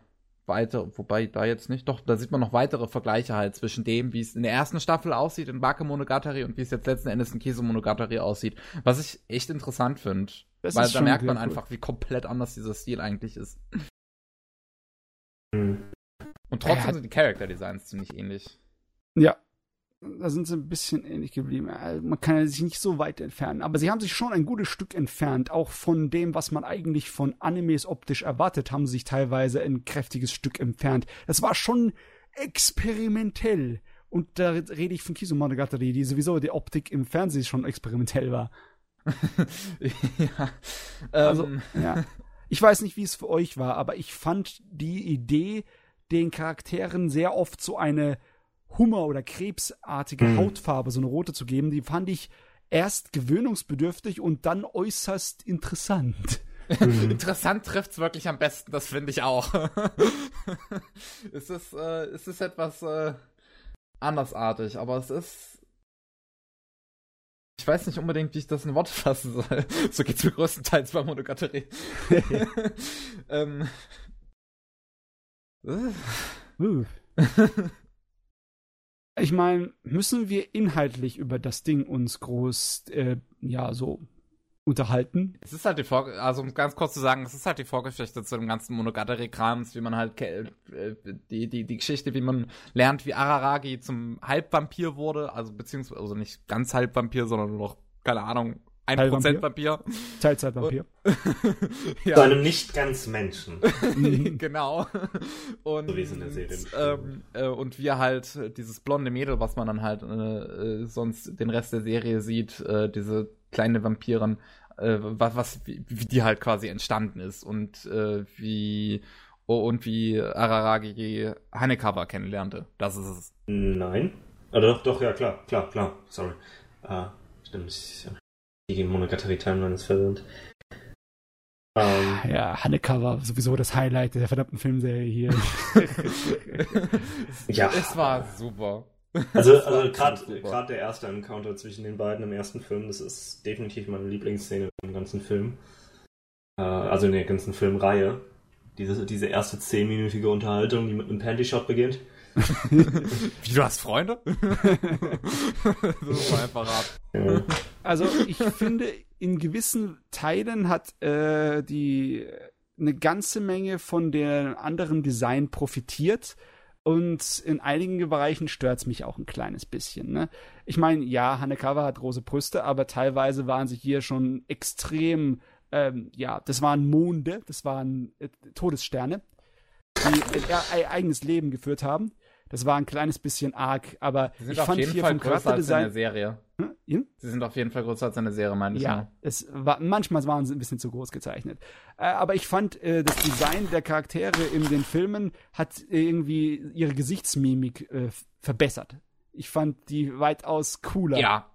weiter, wobei da jetzt nicht, doch, da sieht man noch weitere Vergleiche halt zwischen dem, wie es in der ersten Staffel aussieht in Bakemonogatari und wie es jetzt letzten Endes in Kesemonogatari aussieht. Was ich echt interessant finde. Weil da merkt man cool. einfach, wie komplett anders dieser Stil eigentlich ist. hm. Und trotzdem sind die Character Designs ziemlich ähnlich. Ja. Da sind sie ein bisschen ähnlich geblieben. Also Man kann sich nicht so weit entfernen. Aber sie haben sich schon ein gutes Stück entfernt. Auch von dem, was man eigentlich von Animes optisch erwartet, haben sie sich teilweise ein kräftiges Stück entfernt. Das war schon experimentell. Und da rede ich von Kizumonogatari, die sowieso die Optik im Fernsehen schon experimentell war. ja. Also, Ähm, ja. Ich weiß nicht, wie es für euch war, aber ich fand die Idee, den Charakteren sehr oft so eine Hummer- oder krebsartige Mhm. Hautfarbe, so eine rote zu geben, die fand ich erst gewöhnungsbedürftig und dann äußerst interessant. Mhm. Interessant trifft's wirklich am besten, das finde ich auch. es ist, äh, es ist etwas äh, andersartig, aber es ist. Ich weiß nicht unbedingt, wie ich das in Worte fassen soll. So geht's mir größtenteils bei Monogatari. ähm. Ich meine, müssen wir inhaltlich über das Ding uns groß, äh, ja, so unterhalten? Es ist halt die Vor also um ganz kurz zu sagen, es ist halt die Vorgeschichte zu dem ganzen Monogatari-Krams, wie man halt äh, die, die, die Geschichte, wie man lernt, wie Araragi zum Halbvampir wurde, also beziehungsweise also nicht ganz Halbvampir, sondern nur noch, keine Ahnung, 1% Halbvampir? Vampir. Teilzeitvampir. Zu ja, einem nicht ganz Menschen. genau. Und, So wie es in der Serie ähm, äh, und wir halt äh, dieses blonde Mädel, was man dann halt äh, äh, sonst den Rest der Serie sieht, äh, diese kleine Vampirin, äh, was, was wie, wie die halt quasi entstanden ist und äh, wie oh, und wie Araragi Hanekawa kennenlernte. Das ist es. Nein. Ah, doch, doch, ja, klar, klar, klar. Sorry. Ah, stimmt. Die Monogatari-Timeline ist verwirrend. Ähm, Ja, Haneka war sowieso das Highlight der verdammten Filmserie hier. Ja. Es war super. also, also gerade der erste Encounter zwischen den beiden im ersten Film, das ist definitiv meine Lieblingsszene im ganzen Film. Äh, also in der ganzen Filmreihe. Diese, diese erste zehnminütige Unterhaltung, die mit einem Panty-Shot beginnt. Wie, du hast Freunde? war einfach. Ja. Also ich finde, in gewissen Teilen hat äh, die eine ganze Menge von der anderen Design profitiert. Und in einigen Bereichen stört es mich auch ein kleines bisschen. Ne? Ich meine, ja, Hanekawa hat große Brüste, aber teilweise waren sie hier schon extrem, ähm, ja, das waren Monde, das waren äh, Todessterne, die ihr e eigenes Leben geführt haben. Das war ein kleines bisschen arg, aber Sie sind ich auf fand jeden hier Fall vom größer als in der. Serie. Hm? Hm? Sie sind auf jeden Fall größer als in der Serie, meine ich. Ja, nur. es war, manchmal waren sie ein bisschen zu groß gezeichnet. Äh, aber ich fand, äh, das Design der Charaktere in den Filmen hat irgendwie ihre Gesichtsmimik äh, verbessert. Ich fand die weitaus cooler. Ja.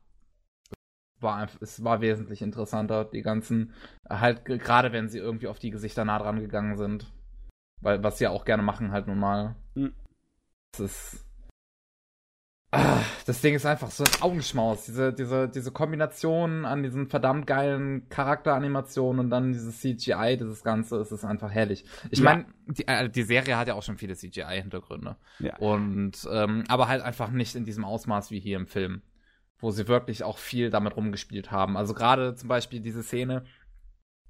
War einfach, es war wesentlich interessanter, die ganzen, halt ge- gerade wenn sie irgendwie auf die Gesichter nah dran gegangen sind. Weil, was sie ja auch gerne machen, halt nun mal. Hm. Das ist. Ah, das Ding ist einfach so ein Augenschmaus. Diese, diese, diese Kombination an diesen verdammt geilen Charakteranimationen und dann dieses CGI, dieses Ganze, es ist einfach herrlich. Ich Ja. meine, die, äh, die Serie hat ja auch schon viele CGI-Hintergründe. Ja. Und ähm, aber halt einfach nicht in diesem Ausmaß wie hier im Film, wo sie wirklich auch viel damit rumgespielt haben. Also gerade zum Beispiel diese Szene,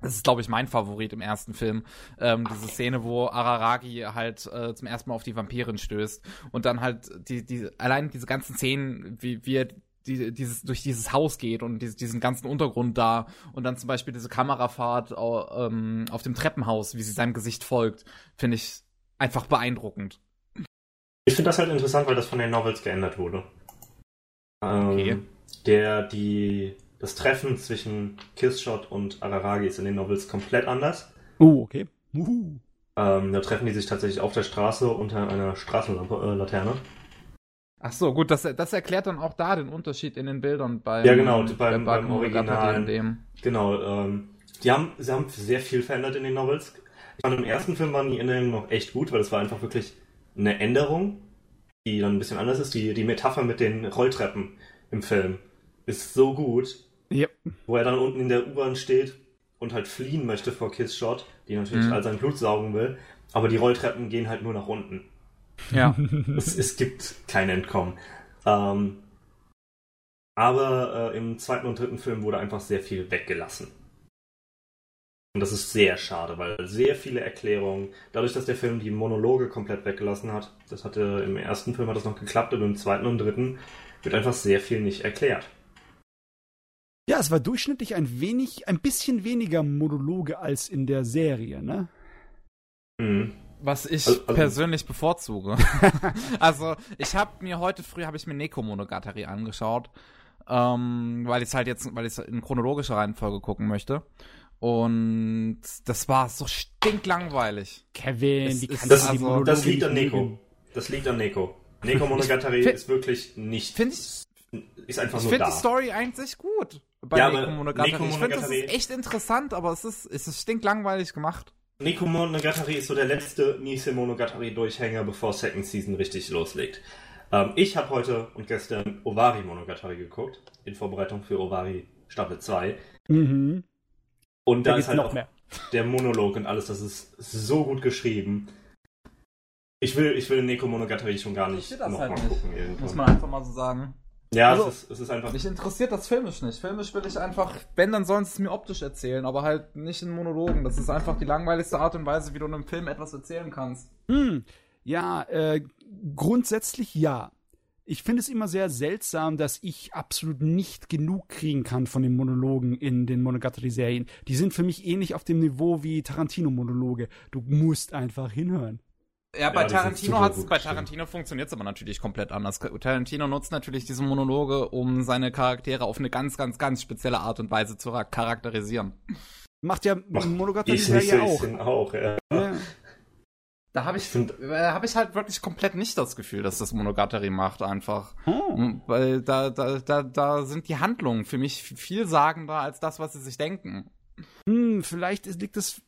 das ist glaube ich mein Favorit im ersten Film, ähm, diese Szene, wo Araragi halt äh, zum ersten Mal auf die Vampirin stößt und dann halt die, die allein diese ganzen Szenen, wie er die, dieses, durch dieses Haus geht und diese, diesen ganzen Untergrund da und dann zum Beispiel diese Kamerafahrt au, ähm, auf dem Treppenhaus, wie sie seinem Gesicht folgt, finde ich einfach beeindruckend. Ich finde das halt interessant, weil das von den Novels geändert wurde. Ähm, okay. Der, die, das Treffen zwischen Kissshot und Araragi ist in den Novels komplett anders. Oh, okay. Uhu. Ähm, da treffen die sich tatsächlich auf der Straße unter einer Straßenlaterne. Äh, Ach so, gut, das, das erklärt dann auch da den Unterschied in den Bildern beim, ja, genau, beim, beim Original. Genau, ähm, die haben, sie haben sehr viel verändert in den Novels. Ich fand, im ersten Film waren die Änderungen noch echt gut, weil es war einfach wirklich eine Änderung, die dann ein bisschen anders ist. Die, die Metapher mit den Rolltreppen im Film ist so gut. Yep. Wo er dann unten in der U-Bahn steht und halt fliehen möchte vor Kiss Shot, die natürlich mhm. all sein Blut saugen will. Aber die Rolltreppen gehen halt nur nach unten. Ja. es, es gibt kein Entkommen. Ähm, aber äh, im zweiten und dritten Film wurde einfach sehr viel weggelassen. Und das ist sehr schade, weil sehr viele Erklärungen, dadurch, dass der Film die Monologe komplett weggelassen hat, das hatte im ersten Film hat das noch geklappt, aber im zweiten und dritten wird einfach sehr viel nicht erklärt. Ja, es war durchschnittlich ein wenig, ein bisschen weniger Monologe als in der Serie, ne? Mhm. Was ich also, also, persönlich bevorzuge. also, ich habe mir heute früh habe ich mir Neko Monogatari angeschaut, ähm, weil ich es halt jetzt, weil ich es in chronologischer Reihenfolge gucken möchte. Und das war so stinklangweilig. Kevin, es, wie das, also, das liegt an Neko. Das liegt an Neko. Neko Monogatari ist wirklich nicht. Finde ich. Ist einfach ich finde die Story eigentlich gut bei ja, Neko Monogatari. Neko ich finde, das ist echt interessant, aber es ist, es ist stinklangweilig gemacht. Neko Monogatari ist so der letzte Nise Monogatari Durchhänger, bevor Second Season richtig loslegt. Ähm, ich habe heute und gestern Ovari Monogatari geguckt, in Vorbereitung für Ovari Staffel 2. Mhm. Und da, da ist halt noch mehr. der Monolog und alles, das ist so gut geschrieben. Ich will, ich will Neko Monogatari schon gar nicht nochmal halt gucken. Irgendwann. Muss man einfach mal so sagen. Ja, also, es, ist, es ist einfach. Mich interessiert das filmisch nicht. Filmisch will ich einfach, wenn, dann sollen sie es mir optisch erzählen, aber halt nicht in Monologen. Das ist einfach die langweiligste Art und Weise, wie du in einem Film etwas erzählen kannst. Hm. Ja, äh, grundsätzlich ja ich finde es immer sehr seltsam, dass ich absolut nicht genug kriegen kann von den Monologen in den Monogatari-Serien. Die sind für mich ähnlich auf dem Niveau wie Tarantino-Monologe. Du musst einfach hinhören. Ja, bei ja, Tarantino hat's, bei Tarantino funktioniert es aber natürlich komplett anders. Tarantino nutzt natürlich diese Monologe, um seine Charaktere auf eine ganz, ganz, ganz spezielle Art und Weise zu charakterisieren. Macht ja Monogatari-Serie auch. auch ja. ja. Da habe ich, äh, hab ich halt wirklich komplett nicht das Gefühl, dass das Monogatari macht einfach. Hm. Weil da, da, da, da sind die Handlungen für mich viel sagender als das, was sie sich denken. Hm, vielleicht liegt es,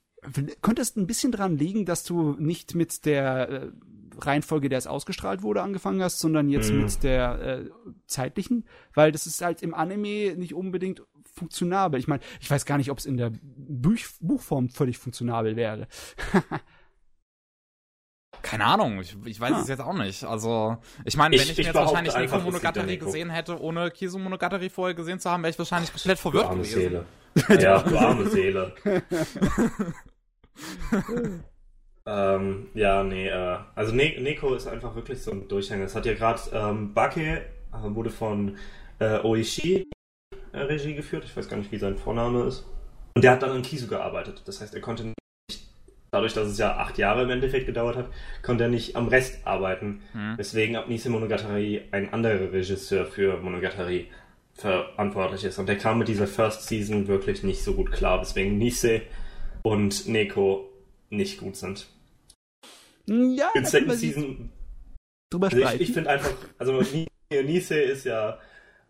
könnte es ein bisschen dran liegen, dass du nicht mit der äh, Reihenfolge, der es ausgestrahlt wurde, angefangen hast, sondern jetzt mhm. mit der äh, zeitlichen, weil das ist halt im Anime nicht unbedingt funktionabel. Ich meine, ich weiß gar nicht, ob es in der Buch Buchform völlig funktionabel wäre. Keine Ahnung, ich, ich weiß ah. es jetzt auch nicht. Also, ich meine, wenn ich, ich mir jetzt wahrscheinlich Neko Monogatari gesehen hätte, ohne Kisu Monogatari vorher gesehen zu haben, wäre ich wahrscheinlich komplett verwirrt du arme gewesen. Seele. ja, du arme Seele. ähm, ja, nee, äh, also ne Neko ist einfach wirklich so ein Durchhänger. Es hat ja gerade ähm, Bake äh, wurde von äh, Oishi äh, Regie geführt. Ich weiß gar nicht, wie sein Vorname ist. Und der hat dann an Kisu gearbeitet. Das heißt, er konnte dadurch, dass es ja acht Jahre im Endeffekt gedauert hat, konnte er nicht am Rest arbeiten. Mhm. Weswegen ab Nise Monogatari ein anderer Regisseur für Monogatari verantwortlich ist. Und der kam mit dieser First Season wirklich nicht so gut klar, weswegen Nise und Neko nicht gut sind. Ja, in Second Season. Drüber also ich, ich finde einfach, also Nise ist ja, äh,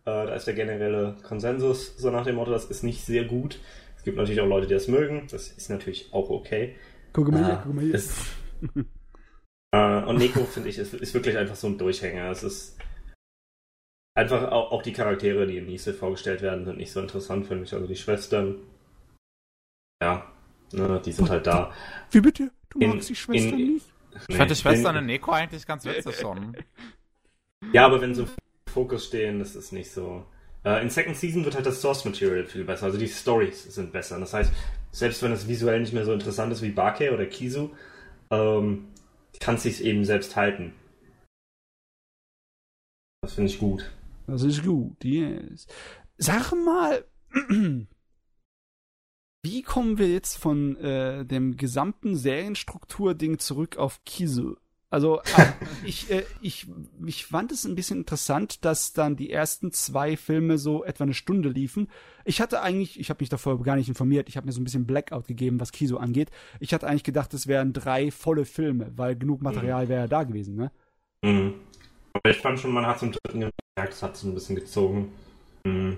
da ist der generelle Konsensus so nach dem Motto, das ist nicht sehr gut. Es gibt natürlich auch Leute, die das mögen. Das ist natürlich auch okay. Guck mal hier, guck mal hier. Ist, äh, und Neko, finde ich, ist, ist, wirklich einfach so ein Durchhänger. Es ist einfach auch, auch die Charaktere, die in Nise vorgestellt werden, sind nicht so interessant für mich. Also die Schwestern, ja, ne, die sind halt da. Wie bitte? Du in, magst die Schwestern in, nicht? Ich fand die Schwestern in Neko eigentlich ganz witzig schon. Ja, aber wenn so Fokus stehen, das ist nicht so. Äh, in Second Season wird halt das Source Material viel besser, also die Stories sind besser. Das heißt, selbst wenn es visuell nicht mehr so interessant ist wie Bake oder Kizu, ähm, kann es sich eben selbst halten. Das finde ich gut. Das ist gut, yes. Sag mal, wie kommen wir jetzt von äh, dem gesamten Serienstruktur-Ding zurück auf Kisu? Also äh, ich, äh, ich, ich fand es ein bisschen interessant, dass dann die ersten zwei Filme so etwa eine Stunde liefen. Ich hatte eigentlich, ich habe mich davor gar nicht informiert, ich habe mir so ein bisschen Blackout gegeben, was Kiso angeht. Ich hatte eigentlich gedacht, es wären drei volle Filme, weil genug Material mhm. wäre ja da gewesen, ne? Mhm. Aber ich fand schon, man hat zum dritten gemerkt, es hat so ein bisschen gezogen. Mhm.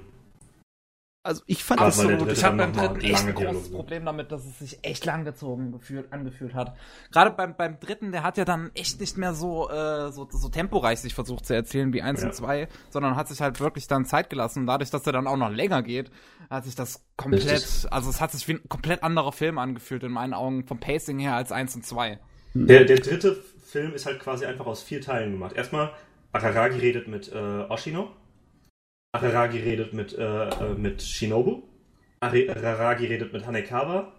Also ich fand das so gut. Ich habe beim dritten echt ein großes Problem damit, dass es sich echt langgezogen gefühlt, angefühlt hat. Gerade beim, beim dritten, der hat ja dann echt nicht mehr so, äh, so, so temporeich sich versucht zu erzählen wie eins ja. und zwei, sondern hat sich halt wirklich dann Zeit gelassen. Dadurch, dass er dann auch noch länger geht, hat sich das komplett, Richtig. also es hat sich wie ein komplett anderer Film angefühlt in meinen Augen vom Pacing her als eins und zwei. Der, der dritte Film ist halt quasi einfach aus vier Teilen gemacht. Erstmal, Araragi redet mit äh, Oshino. Araragi redet mit, äh, äh, mit Shinobu. Araragi redet mit Hanekawa.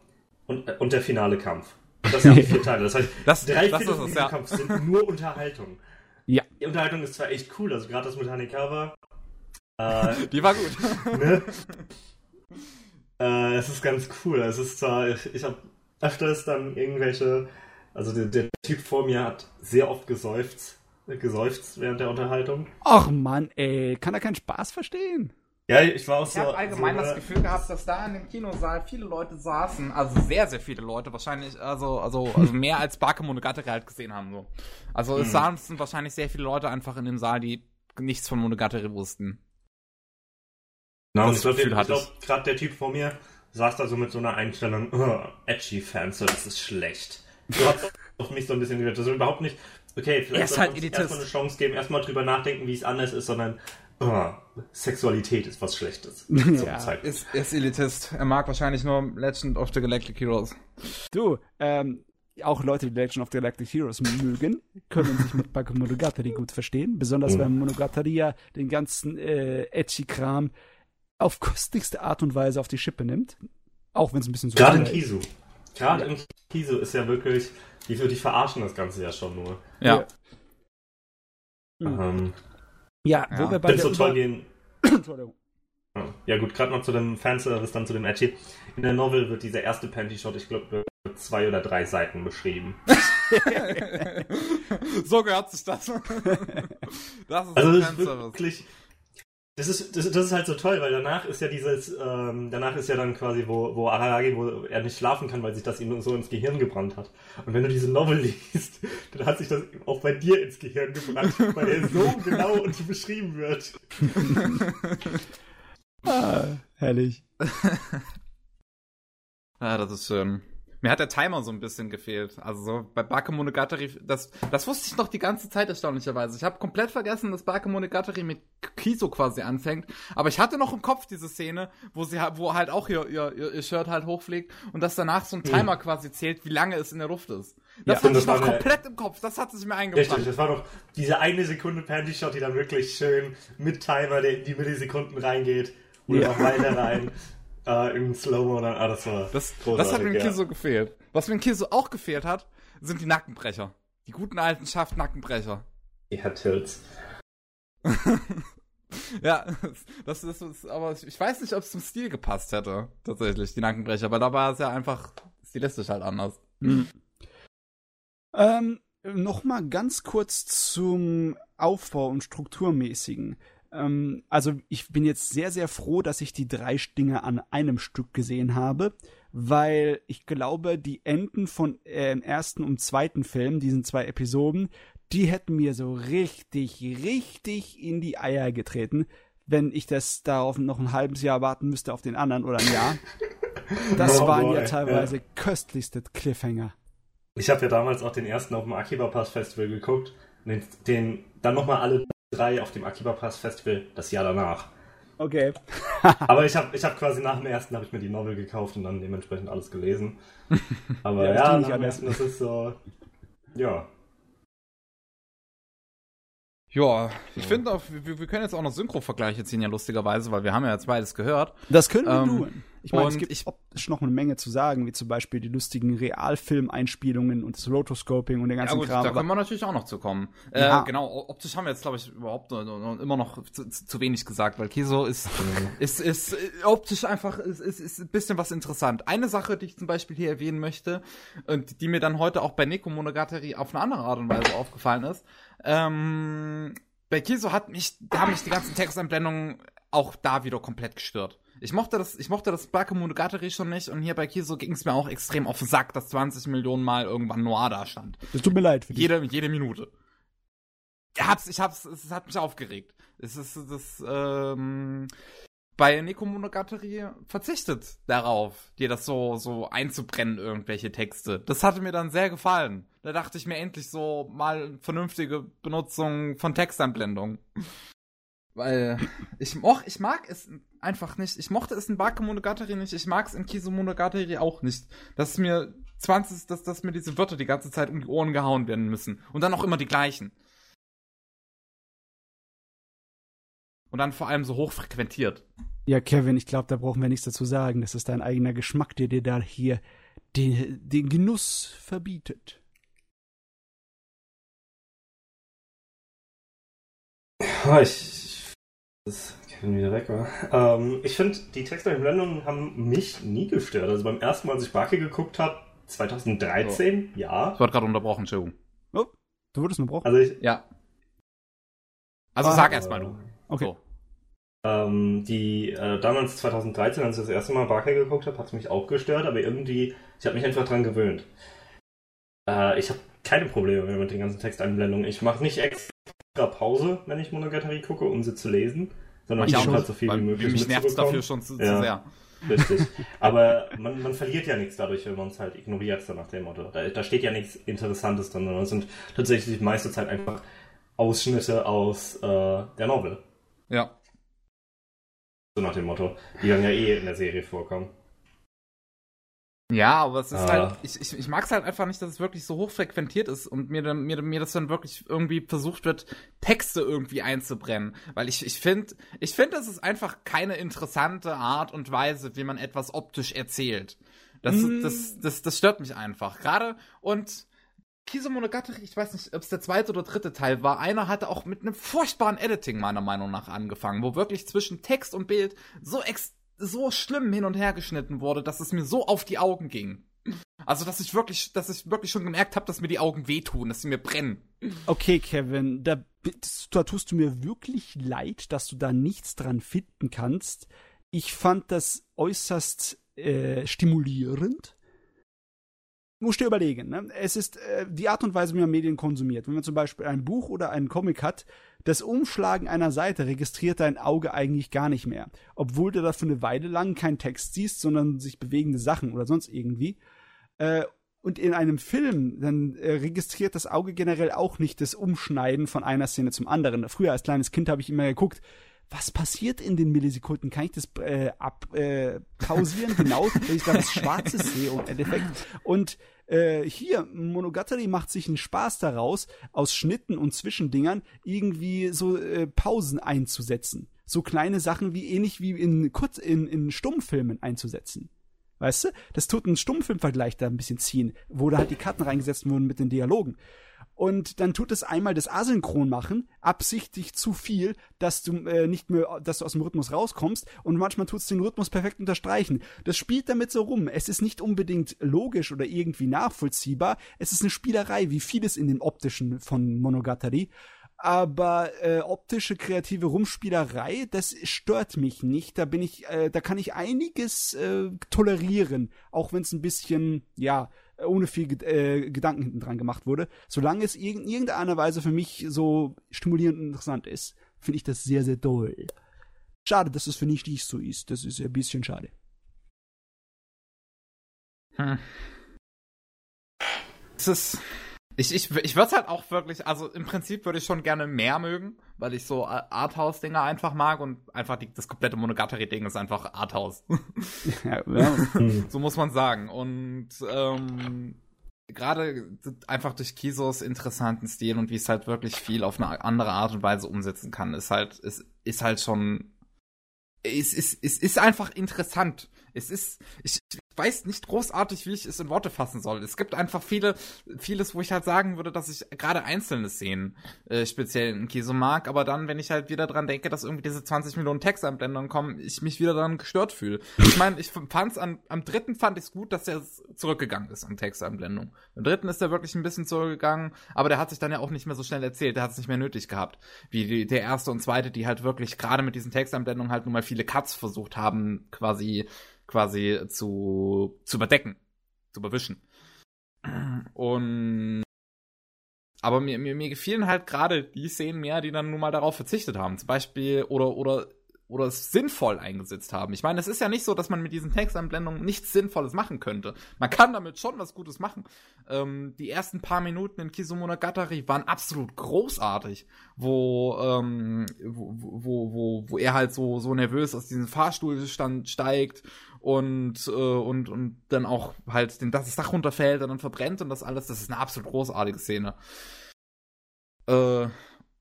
Und, äh, und der finale Kampf. Und das sind die vier Teile. Das heißt, das, drei das Viertel von diesem ja. Kampf sind nur Unterhaltung. Ja. Die Unterhaltung ist zwar echt cool, also gerade das mit Hanekawa. Äh, die war gut. Ne? äh, es ist ganz cool. Es ist zwar, ich, ich habe öfters dann irgendwelche, also der, der Typ vor mir hat sehr oft geseufzt geseufzt während der Unterhaltung. Ach Mann, ey, kann er keinen Spaß verstehen? Ja, ich war auch ich so. Ich habe allgemein so, das Gefühl gehabt, dass da in dem Kinosaal viele Leute saßen, also sehr, sehr viele Leute, wahrscheinlich, also, also, also mehr als Bakemonogatari halt gesehen haben. So. Also es hm. saßen wahrscheinlich sehr viele Leute einfach in dem Saal, die nichts von Monogatari wussten. Na, no, ich glaube, glaub, gerade der Typ vor mir saß da so mit so einer Einstellung, oh, edgy Fans, das ist schlecht. Du hast auf mich so ein bisschen gehört, das ist überhaupt nicht okay, vielleicht soll halt uns erstmal eine Chance geben, erstmal drüber nachdenken, wie es anders ist, sondern oh, Sexualität ist was Schlechtes. ja, ist, ist Elitist. Er mag wahrscheinlich nur Legend of the Galactic Heroes. Du, ähm, auch Leute, die Legend of the Galactic Heroes mögen, können sich mit Monogatari gut verstehen. Besonders mhm. weil Monogatari ja den ganzen äh, Edgy-Kram auf kostigste Art und Weise auf die Schippe nimmt. Auch wenn es ein bisschen so Gerade in Kisu. Gerade ja. in Kisu ist ja wirklich, die, die verarschen das Ganze ja schon nur. Ja. Ähm, ja, wo ja. wir bei der so toll gehen. Entschuldigung. Ja gut, gerade noch zu dem Fanservice, dann zu dem Edgy. In der Novel wird dieser erste Panty-Shot, ich glaube, mit zwei oder drei Seiten beschrieben. so gehört sich das. das ist also das ist wirklich, das ist, das, das, ist halt so toll, weil danach ist ja dieses, ähm, danach ist ja dann quasi, wo, wo Araragi, wo er nicht schlafen kann, weil sich das ihm so ins Gehirn gebrannt hat. Und wenn du diese Novel liest, dann hat sich das auch bei dir ins Gehirn gebrannt, weil er so genau und beschrieben wird. ah, herrlich. ah, das ist schön. Mir hat der Timer so ein bisschen gefehlt. Also so bei Bakemonogatari, das, das wusste ich noch die ganze Zeit erstaunlicherweise. Ich habe komplett vergessen, dass Bakemonogatari mit Kiso quasi anfängt. Aber ich hatte noch im Kopf diese Szene, wo sie wo halt auch ihr, ihr, ihr Shirt halt hochfliegt und dass danach so ein hm. Timer mhm. quasi zählt, wie lange es in der Luft ist. Das ja, hatte ich noch komplett im Kopf. Das hat sich mir eingebracht. Richtig, das war doch diese eine Sekunde Panty-Shot, die dann wirklich schön mit Timer, der in die Millisekunden reingeht. Oder ja. noch weiter rein. äh, im Slow-Mo dann, ah, das war Das, das hat mir ja. Kiso gefehlt. Was mir Kiso auch gefehlt hat, sind die Nackenbrecher. Die guten alten Schaft-Nackenbrecher. Die hat Tilts. ja, das, das ist, aber ich weiß nicht, ob es zum Stil gepasst hätte, tatsächlich, die Nackenbrecher, weil da war es ja einfach stilistisch halt anders. Mhm. Ähm, Nochmal ganz kurz zum Aufbau und Strukturmäßigen. Ähm, also ich bin jetzt sehr, sehr froh, dass ich die drei Dinge an einem Stück gesehen habe, weil ich glaube, die Enden von äh, ersten und zweiten Film, diesen zwei Episoden, die hätten mir so richtig, richtig in die Eier getreten, wenn ich das darauf noch ein halbes Jahr warten müsste auf den anderen oder ein Jahr. Das oh waren boy, ja teilweise ja. köstlichste Cliffhanger. Ich habe ja damals auch den ersten auf dem Akiba Pass Festival geguckt, den, den dann nochmal alle 3 auf dem Akiba Pass Festival das Jahr danach. Okay. Aber ich habe ich hab quasi nach dem ersten habe ich mir die Novel gekauft und dann dementsprechend alles gelesen. Aber ja, ja nach dem ersten, das ist so, ja. Ja, ich finde auch, wir, wir, können jetzt auch noch Synchro-Vergleiche ziehen, ja lustigerweise, weil wir haben ja jetzt beides gehört. Das können wir ähm, tun. Ich meine, es gibt ich, optisch noch eine Menge zu sagen, wie zum Beispiel die lustigen Realfilm-Einspielungen und das Rotoscoping und der ganze ja, gut, Kram. Da können wir natürlich auch noch zu kommen. Äh, ja. Äh, genau, optisch haben wir jetzt, glaube ich, überhaupt immer noch zu, zu, wenig gesagt, weil Kiso ist, ist, ist, ist optisch einfach, ist, ist, ist ein bisschen was interessant. Eine Sache, die ich zum Beispiel hier erwähnen möchte, und die mir dann heute auch bei Neko Monogatari auf eine andere Art und Weise aufgefallen ist, ähm, bei Kiso hat mich, da haben mich die ganzen Texteinblendungen auch da wieder komplett gestört. Ich mochte das, ich mochte das Bake Monogatari schon nicht und hier bei Kiso ging es mir auch extrem auf den Sack, dass 20 Millionen Mal irgendwann Noir da stand. Das tut mir leid für dich. Jede, jede Minute. Ich hab's, ich hab's, es hat mich aufgeregt. Es ist das, ähm, bei Neko Monogatari verzichtet darauf, dir das so, so einzubrennen, irgendwelche Texte. Das hatte mir dann sehr gefallen. Da dachte ich mir endlich so mal vernünftige Benutzung von Textanblendung. Weil ich, moch, ich mag es einfach nicht. Ich mochte es in Bake Monogatari nicht. Ich mag es in Kiso Monogatari auch nicht. Dass mir 20, dass, dass mir diese Wörter die ganze Zeit um die Ohren gehauen werden müssen. Und dann auch immer die gleichen. Und dann vor allem so hoch frequentiert. Ja, Kevin, ich glaube, da brauchen wir nichts dazu sagen. Das ist dein eigener Geschmack, der dir da hier den, den Genuss verbietet. Ja, ich das Kevin wieder weg war. Ähm, ich finde, die Texteinblendungen haben mich nie gestört. Also beim ersten Mal, als ich Baki geguckt habe, 2013, oh. ja. Ich wurde gerade unterbrochen, Entschuldigung. Oh, du wurdest unterbrochen? Also ich, ja. Also ah, sag erst mal du. Okay. So. Ähm, die, äh, damals 2013, als ich das erste Mal Baki geguckt habe, hat es mich auch gestört, aber irgendwie, ich habe mich einfach dran gewöhnt. Äh, ich habe keine Probleme mehr mit den ganzen Texteinblendungen. Ich mache nicht extra Pause, wenn ich Monogatari gucke, um sie zu lesen, sondern ich auch halt so viel wie möglich Mich nervt dafür schon zu, ja, zu sehr. Richtig. Aber man, man verliert ja nichts dadurch, wenn man es halt ignoriert, so nach dem Motto. Da, da steht ja nichts Interessantes drin, sondern es sind tatsächlich die meiste Zeit einfach Ausschnitte aus äh, der Novel. Ja. So nach dem Motto, die dann ja eh in der Serie vorkommen. Ja, aber es ist ah. halt, ich, ich, ich mag es halt einfach nicht, dass es wirklich so hoch frequentiert ist und mir, mir, mir das dann wirklich irgendwie versucht wird, Texte irgendwie einzubrennen. Weil ich, ich finde, ich finde, das ist einfach keine interessante Art und Weise, wie man etwas optisch erzählt. Das, mm. das, das, das stört mich einfach. Gerade und Kiso Monogatari, ich weiß nicht, ob es der zweite oder dritte Teil war, einer hatte auch mit einem furchtbaren Editing meiner Meinung nach angefangen, wo wirklich zwischen Text und Bild so extrem so schlimm hin und her geschnitten wurde, dass es mir so auf die Augen ging. Also, dass ich wirklich, dass ich wirklich schon gemerkt habe, dass mir die Augen wehtun, dass sie mir brennen. Okay, Kevin, da, da tust du mir wirklich leid, dass du da nichts dran finden kannst. Ich fand das äußerst äh, stimulierend musst dir überlegen, ne? Es ist äh, die Art und Weise, wie man Medien konsumiert. Wenn man zum Beispiel ein Buch oder einen Comic hat, das Umschlagen einer Seite registriert dein Auge eigentlich gar nicht mehr. Obwohl du da für eine Weile lang keinen Text siehst, sondern sich bewegende Sachen oder sonst irgendwie. Äh, und in einem Film, dann äh, registriert das Auge generell auch nicht das Umschneiden von einer Szene zum anderen. Früher als kleines Kind habe ich immer geguckt, was passiert in den Millisekunden? Kann ich das äh, abpausieren? Äh, genau, wenn ich da was Schwarzes sehe im Endeffekt. Und äh, hier, Monogatari macht sich einen Spaß daraus, aus Schnitten und Zwischendingern irgendwie so äh, Pausen einzusetzen. So kleine Sachen wie ähnlich wie in, Kurz in, in Stummfilmen einzusetzen. Weißt du? Das tut einen Stummfilmvergleich da ein bisschen ziehen, wo da halt die Karten reingesetzt wurden mit den Dialogen und dann tut es einmal das Asynchron machen, absichtlich zu viel, dass du äh, nicht mehr, dass du aus dem Rhythmus rauskommst und manchmal tut es den Rhythmus perfekt unterstreichen. Das spielt damit so rum. Es ist nicht unbedingt logisch oder irgendwie nachvollziehbar. Es ist eine Spielerei, wie vieles in den optischen von Monogatari aber äh, optische kreative Rumspielerei, das stört mich nicht. Da bin ich, äh, da kann ich einiges äh, tolerieren, auch wenn es ein bisschen, ja, ohne viel äh, Gedanken hinten dran gemacht wurde. Solange es in irgendeiner Weise für mich so stimulierend und interessant ist, finde ich das sehr, sehr toll. Schade, dass es für nicht so ist. Das ist ein bisschen schade. Hm. Es ist ich, ich, ich würde halt auch wirklich, also im Prinzip würde ich schon gerne mehr mögen, weil ich so Arthouse-Dinge einfach mag und einfach die, das komplette Monogatari-Ding ist einfach Arthouse. ja, ja. so muss man sagen. Und ähm, gerade einfach durch Kisos interessanten Stil und wie es halt wirklich viel auf eine andere Art und Weise umsetzen kann, ist halt, ist, ist halt schon es ist, es ist einfach interessant. Es ist, ich weiß nicht großartig, wie ich es in Worte fassen soll. Es gibt einfach viele, vieles, wo ich halt sagen würde, dass ich gerade einzelne Szenen äh, speziell in Kiso mag, aber dann, wenn ich halt wieder dran denke, dass irgendwie diese 20 Millionen Textanblendungen kommen, ich mich wieder daran gestört fühle. Ich meine, ich fand's an, am dritten fand ich es gut, dass er zurückgegangen ist an Textanblendung. Am dritten ist er wirklich ein bisschen zurückgegangen, aber der hat sich dann ja auch nicht mehr so schnell erzählt, der hat es nicht mehr nötig gehabt. Wie die, der erste und zweite, die halt wirklich gerade mit diesen Textanblendungen halt nun mal viele Cuts versucht haben, quasi quasi zu, zu überdecken, zu überwischen. Und aber mir, mir, mir gefielen halt gerade die Szenen mehr, die dann nun mal darauf verzichtet haben. Zum Beispiel, oder, oder oder es sinnvoll eingesetzt haben. Ich meine, es ist ja nicht so, dass man mit diesen Textanblendungen nichts Sinnvolles machen könnte. Man kann damit schon was Gutes machen. Ähm, die ersten paar Minuten in Kisumonogatari waren absolut großartig, wo, ähm, wo, wo, wo, wo er halt so, so nervös aus diesem Fahrstuhl stand, steigt und, äh, und, und dann auch halt den, das Dach runterfällt und dann verbrennt und das alles. Das ist eine absolut großartige Szene. Äh,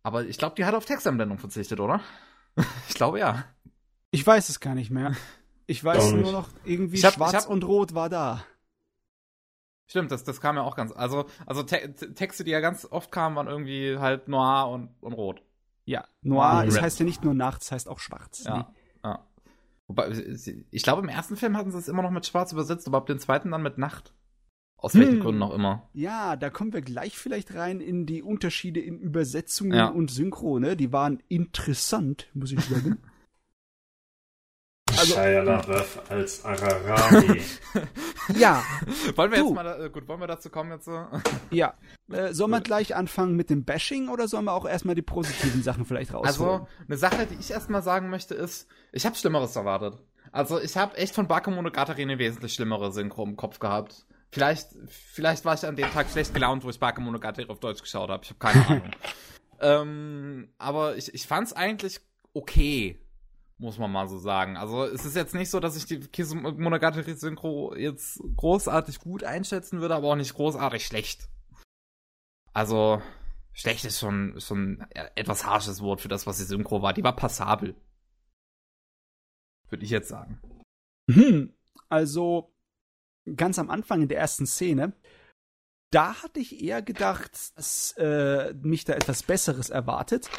aber ich glaube, die hat auf Textanblendung verzichtet, oder? ich glaube ja. Ich weiß es gar nicht mehr. Ich weiß nur noch, irgendwie hab, schwarz hab, und rot war da. Stimmt, das, das kam ja auch ganz. Also, also te Texte, die ja ganz oft kamen, waren irgendwie halt noir und, und rot. Ja, noir das heißt ja nicht nur nachts, heißt auch schwarz. Ja, nee. ja. Wobei, ich glaube, im ersten Film hatten sie es immer noch mit schwarz übersetzt, aber ab dem zweiten dann mit Nacht. Aus welchen hm. Gründen auch immer. Ja, da kommen wir gleich vielleicht rein in die Unterschiede in Übersetzungen ja. und Synchrone. Die waren interessant, muss ich sagen. also, Shia LaBeouf als Ararami. ja. wollen wir du. jetzt mal, äh, gut, wollen wir dazu kommen jetzt so? ja. Äh, soll man gleich anfangen mit dem Bashing oder sollen wir auch erstmal die positiven Sachen vielleicht rausholen? Also, eine Sache, die ich erstmal sagen möchte, ist, ich habe Schlimmeres erwartet. Also, ich habe echt von Bakemonogatari eine wesentlich schlimmere Synchro im Kopf gehabt. Vielleicht, vielleicht war ich an dem Tag schlecht gelaunt, wo ich Bakemonogatari auf Deutsch geschaut habe. Ich habe keine Ahnung. ähm, aber ich, ich fand es eigentlich okay, muss man mal so sagen. Also es ist jetzt nicht so, dass ich die Monogatari Synchro jetzt großartig gut einschätzen würde, aber auch nicht großartig schlecht. Also schlecht ist schon, schon etwas harsches Wort für das, was die Synchro war. Die war passabel. Würde ich jetzt sagen. Hm, also ganz am Anfang in der ersten Szene, da hatte ich eher gedacht, dass äh, mich da etwas Besseres erwartet.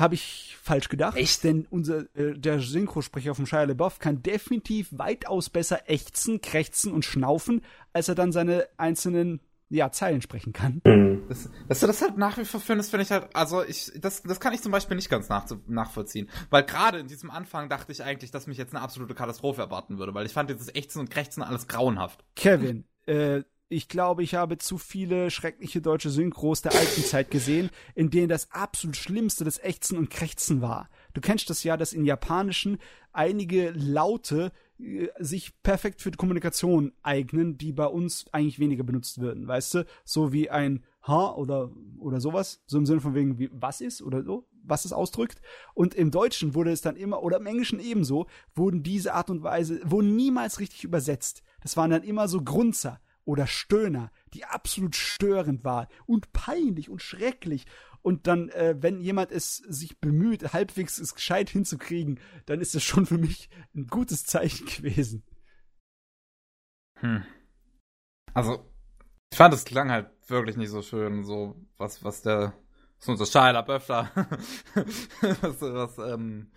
Habe ich falsch gedacht. Echt? Denn unser, äh, der Synchrosprecher vom Shia LaBeouf kann definitiv weitaus besser ächzen, krächzen und schnaufen, als er dann seine einzelnen ja, Zeilen sprechen kann. Mhm. Das, dass du das halt nach wie vor findest, finde ich halt, also ich, das, das kann ich zum Beispiel nicht ganz nach, nachvollziehen. Weil gerade in diesem Anfang dachte ich eigentlich, dass mich jetzt eine absolute Katastrophe erwarten würde, weil ich fand dieses Ächzen und Krächzen alles grauenhaft. Kevin, äh, ich glaube, ich habe zu viele schreckliche deutsche Synchros der alten Zeit gesehen, in denen das absolut Schlimmste das Ächzen und Krächzen war. Du kennst das ja, dass in Japanischen einige Laute äh, sich perfekt für die Kommunikation eignen, die bei uns eigentlich weniger benutzt würden, weißt du? So wie ein Ha oder, oder sowas, so im Sinne von wegen, wie was ist oder so, was es ausdrückt. Und im Deutschen wurde es dann immer, oder im Englischen ebenso, wurden diese Art und Weise, wurden niemals richtig übersetzt. Das waren dann immer so Grunzer oder Stöhner, die absolut störend waren und peinlich und schrecklich. Und dann, äh, wenn jemand es sich bemüht, halbwegs es gescheit hinzukriegen, dann ist das schon für mich ein gutes Zeichen gewesen. Hm. Also, ich fand, es klang halt wirklich nicht so schön, so was, was der, was unser da, was, was, ähm,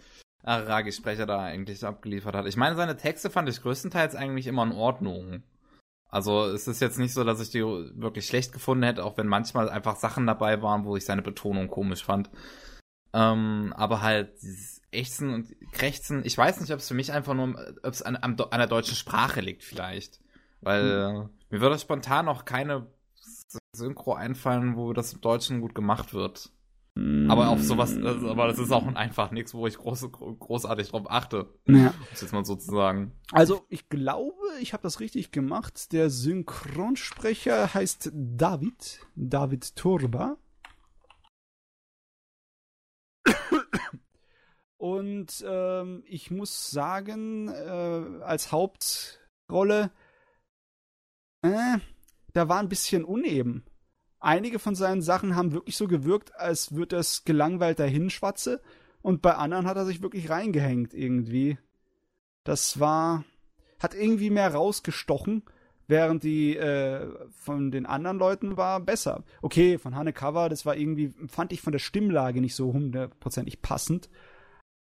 Aragi-Sprecher da eigentlich abgeliefert hat. Ich meine, seine Texte fand ich größtenteils eigentlich immer in Ordnung. Also es ist jetzt nicht so, dass ich die wirklich schlecht gefunden hätte, auch wenn manchmal einfach Sachen dabei waren, wo ich seine Betonung komisch fand. Ähm, aber halt dieses Ächzen und Krächzen, ich weiß nicht, ob es für mich einfach nur, ob es an, an, der deutschen Sprache liegt vielleicht. Weil hm. mir würde spontan noch keine Synchro einfallen, wo das im Deutschen gut gemacht wird. Aber auf sowas, aber das ist auch einfach nichts, wo ich groß, großartig drauf achte. Ja. Jetzt mal sozusagen. Also ich glaube, ich habe das richtig gemacht. Der Synchronsprecher heißt David, David Turba. Und ähm, ich muss sagen, äh, als Hauptrolle, äh, da war ein bisschen uneben einige von seinen Sachen haben wirklich so gewirkt, als würde das gelangweilt dahin schwatze. und bei anderen hat er sich wirklich reingehängt irgendwie. Das war, hat irgendwie mehr rausgestochen, während die äh, von den anderen Leuten war besser. Okay, von Hanekawa, das war irgendwie, fand ich von der Stimmlage nicht so hundertprozentig passend.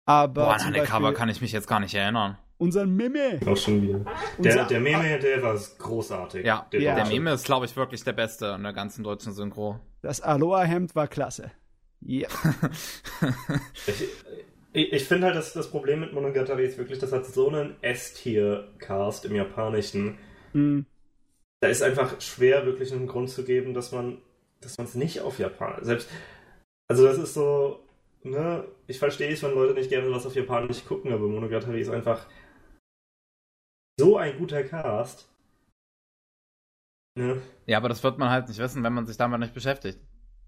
Aber Boah, an Hanekawa kann ich mich jetzt gar nicht erinnern. Unser Meme. Auch schon wieder. Der, der Meme, der war großartig. Ja, der, Ja. der Meme ist, glaube ich, wirklich der beste in der ganzen deutschen Synchro. Das Aloha-Hemd war klasse. Ja. Ich, ich, ich finde halt, dass das Problem mit Monogatari ist wirklich, das hat so einen S-Tier-Cast im Japanischen. Hm. Da ist einfach schwer, wirklich einen Grund zu geben, dass man dass man es nicht auf Japan. Selbst, also das ist so, ne, ich verstehe es, wenn Leute nicht gerne was auf Japanisch gucken, aber Monogatari ist einfach so ein guter Cast. Ne? Ja, aber das wird man halt nicht wissen, wenn man sich damit nicht beschäftigt.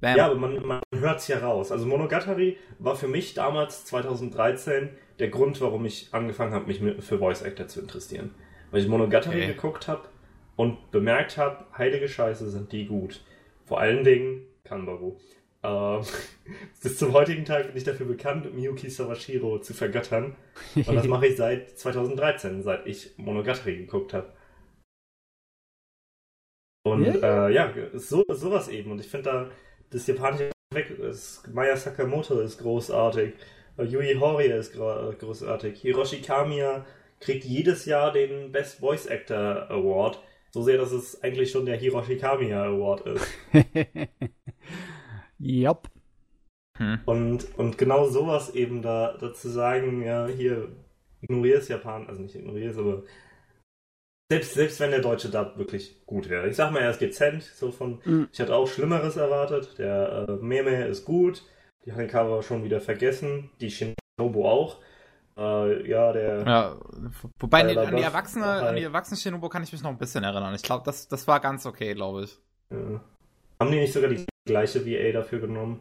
Bam. Ja, aber man, man hört es ja raus. Also Monogatari war für mich damals, 2013, der Grund, warum ich angefangen habe, mich für Voice Actor zu interessieren. Weil ich Monogatari Okay. geguckt habe und bemerkt habe, heilige Scheiße, sind die gut. Vor allen Dingen Kanbaru. Ähm, bis zum heutigen Tag bin ich dafür bekannt, Miyuki Sawashiro zu vergöttern. Und das mache ich seit 2013, seit ich Monogatari geguckt habe. Und Ja, äh, ja, so, sowas eben. Und ich finde da, das japanische weg ist, Maya Sakamoto ist großartig, äh, Yui Horie ist gro großartig, Hiroshi Kamiya kriegt jedes Jahr den Best Voice Actor Award. So sehr, dass es eigentlich schon der Hiroshi Kamiya Award ist. Jop. Hm. Und, und genau sowas eben da, da zu sagen, ja, hier, ignoriere es Japan, also nicht ignoriere es, aber selbst, selbst wenn der deutsche Dub wirklich gut wäre. Ich sag mal, er ist dezent, so von, Mhm. ich hatte auch Schlimmeres erwartet, der äh, Meme ist gut, die Hanekawa schon wieder vergessen, die Shinobu auch. Äh, ja, der, Ja, wobei da an die Erwachsene, an die Erwachsene Shinobu kann ich mich noch ein bisschen erinnern. Ich glaube, das, das war ganz okay, glaube ich. äh, haben die nicht sogar die gleiche VA dafür genommen?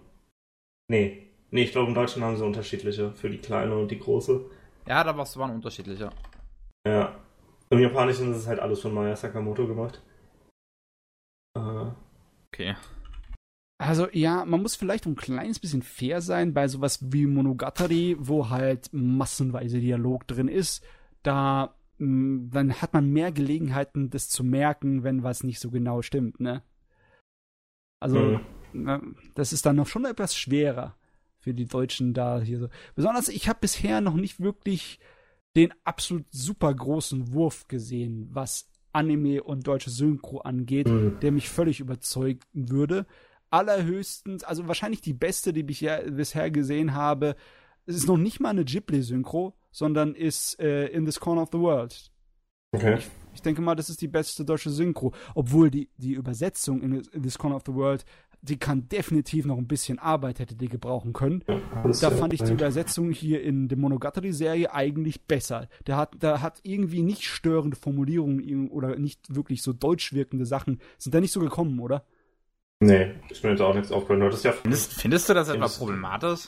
Nee. Nee, ich glaube, im Deutschen haben sie unterschiedliche für die kleine und die große. Ja, da war's- waren unterschiedliche. Ja. Im Japanischen ist es halt alles von Maya Sakamoto gemacht. Äh, Okay. Also ja, man muss vielleicht ein kleines bisschen fair sein bei sowas wie Monogatari, wo halt massenweise Dialog drin ist. Da mh, dann hat man mehr Gelegenheiten, das zu merken, wenn was nicht so genau stimmt, ne? Also Mhm. Ne, das ist dann noch schon etwas schwerer für die Deutschen da hier so. Besonders ich habe bisher noch nicht wirklich den absolut super großen Wurf gesehen, was Anime und deutsche Synchro angeht Mhm. der mich völlig überzeugen würde. Allerhöchstens, also wahrscheinlich die beste, die ich ja bisher gesehen habe, es ist noch nicht mal eine Ghibli-Synchro, sondern ist äh, In This Corner of the World. Okay. Ich denke mal, das ist die beste deutsche Synchro. Obwohl die, die Übersetzung in, in This Corner of the World, die kann definitiv noch ein bisschen Arbeit, hätte die gebrauchen können. Das, Da fand ich die Übersetzung hier in der Monogatari-Serie eigentlich besser. Der hat, da hat irgendwie nicht störende Formulierungen oder nicht wirklich so deutsch wirkende Sachen. Sind da nicht so gekommen, oder? Nee, ist mir jetzt auch nichts aufgefallen. Du hattest ja Findest, findest du das etwa Findest- problematisch?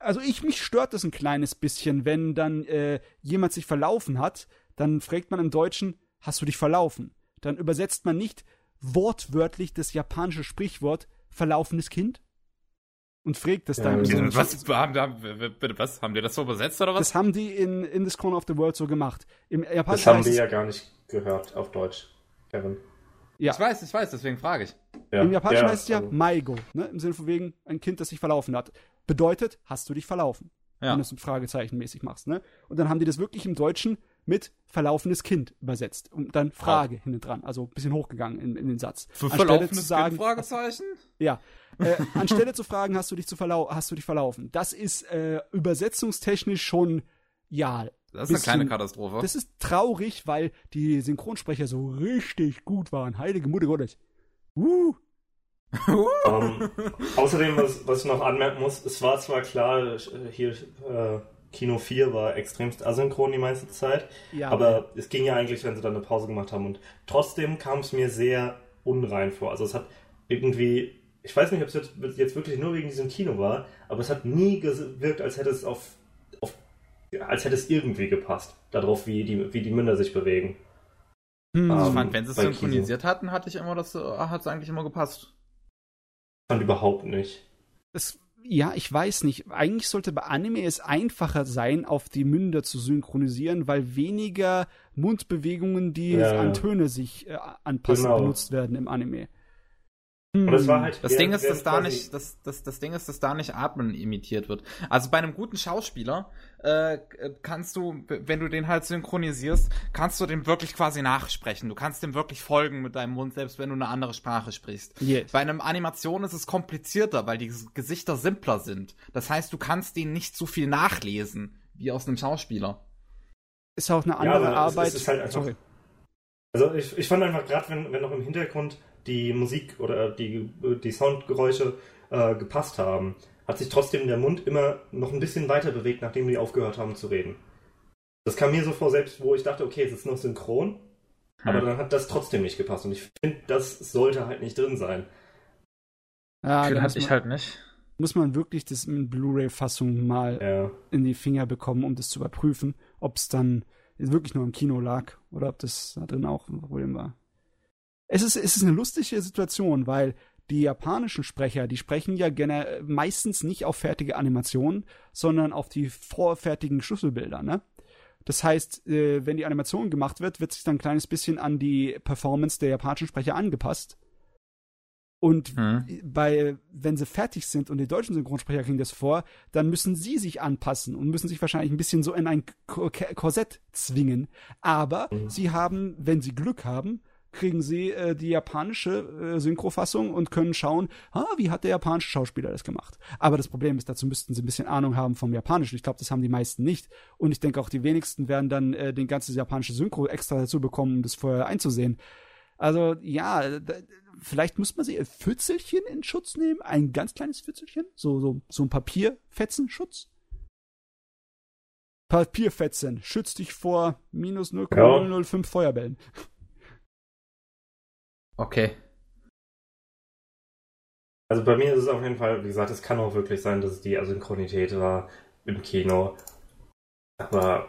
Also ich, mich stört das ein kleines bisschen, wenn dann äh, jemand sich verlaufen hat, dann fragt man im Deutschen, hast du dich verlaufen? Dann übersetzt man nicht wortwörtlich das japanische Sprichwort verlaufenes Kind und fragt es dann. Sinne- Was, haben, haben, bitte, was? Haben die das so übersetzt oder was? Das haben die in, in This Corner of the World so gemacht. Im Das haben wir ja gar nicht gehört auf Deutsch, Kevin. ja. Ich weiß, ich weiß, deswegen frage ich. Ja. Im Japanischen ja, heißt es ja also- Maigo, ne? im Sinne von wegen ein Kind, das sich verlaufen hat. Bedeutet, hast du dich verlaufen? Ja. Wenn du es ein Fragezeichenmäßig machst. Ne? Und dann haben die das wirklich im Deutschen mit verlaufenes Kind übersetzt und dann Frage hinten dran, also ein bisschen hochgegangen in, in den Satz. Für Anstelle verlaufenes zu sagen, Kind, Fragezeichen? ja, äh, anstelle zu fragen, hast du dich zu verlau hast du dich verlaufen? Das ist äh, übersetzungstechnisch schon ja, Das ist eine bisschen- kleine Katastrophe. das ist traurig, weil die Synchronsprecher so richtig gut waren. Heilige Mutter Gottes. Uh, Ähm, außerdem, was, was ich noch anmerken muss, es war zwar klar, äh, hier äh, Kino 4 war extremst asynchron die meiste Zeit, ja, aber es ging ja eigentlich, wenn sie dann eine Pause gemacht haben und trotzdem kam es mir sehr unrein vor. Also es hat irgendwie, ich weiß nicht, ob es jetzt, jetzt wirklich nur wegen diesem Kino war, aber es hat nie gewirkt, als hätte es auf, auf als hätte es irgendwie gepasst, darauf, wie die, wie die Münder sich bewegen. hm, ähm, ich fand, wenn sie es synchronisiert hatten, hatte ich immer das, hat es eigentlich immer gepasst. Fand überhaupt nicht. es ja, ich weiß nicht. Eigentlich sollte bei Anime es einfacher sein, auf die Münder zu synchronisieren, weil weniger Mundbewegungen, die Ja. an Töne sich äh, anpassen, Genau. benutzt werden im Anime. Und das war Hm. halt. Das Ding ist, dass da nicht, das, das, das Ding ist, dass da nicht Atmen imitiert wird. Also bei einem guten Schauspieler äh, kannst du, wenn du den halt synchronisierst, kannst du dem wirklich quasi nachsprechen. Du kannst dem wirklich folgen mit deinem Mund, selbst wenn du eine andere Sprache sprichst. Yes. Bei einem Animation ist es komplizierter, weil die Gesichter simpler sind. Das heißt, du kannst denen nicht so viel nachlesen wie aus einem Schauspieler. Ist auch eine Ja, andere es- Arbeit. es ist halt einfach- Sorry. Also ich, ich fand einfach gerade, wenn, wenn noch im Hintergrund die Musik oder die, die Soundgeräusche äh, gepasst haben, hat sich trotzdem der Mund immer noch ein bisschen weiter bewegt, nachdem die aufgehört haben zu reden. Das kam mir so vor, selbst wo ich dachte, okay, es ist noch synchron, aber Hm. dann hat das trotzdem nicht gepasst. Und ich finde, das sollte halt nicht drin sein. Ja, da Gefühl muss hatte ich man, halt nicht. muss man wirklich das in Blu-ray-Fassung mal Ja. in die Finger bekommen, um das zu überprüfen, ob es dann wirklich nur im Kino lag oder ob das da drin auch ein Problem war. Es ist, es ist eine lustige Situation, weil die japanischen Sprecher, die sprechen ja gerne meistens nicht auf fertige Animationen, sondern auf die vorfertigen Schlüsselbilder, ne? Das heißt, äh, wenn die Animation gemacht wird, wird sich dann ein kleines bisschen an die Performance der japanischen Sprecher angepasst. Und Hm. bei, wenn sie fertig sind und die deutschen Synchronsprecher kriegen das vor, dann müssen sie sich anpassen und müssen sich wahrscheinlich ein bisschen so in ein Korsett zwingen. Aber Mhm. sie haben, wenn sie Glück haben, kriegen sie äh, die japanische äh, Synchrofassung und können schauen, ah, wie hat der japanische Schauspieler das gemacht. Aber das Problem ist, dazu müssten sie ein bisschen Ahnung haben vom Japanischen. Ich glaube, das haben die meisten nicht. Und ich denke auch, die wenigsten werden dann äh, den ganzen japanische Synchro extra dazu bekommen, um das vorher einzusehen. Also ja, da, vielleicht muss man sich ein Pfützelchen in Schutz nehmen, ein ganz kleines Pfützelchen, so so so ein Papierfetzenschutz. Papierfetzen schützt dich vor minus 0,005 Feuerbällen. Okay. Also bei mir ist es auf jeden Fall, wie gesagt, es kann auch wirklich sein, dass es die Asynchronität war im Kino. Aber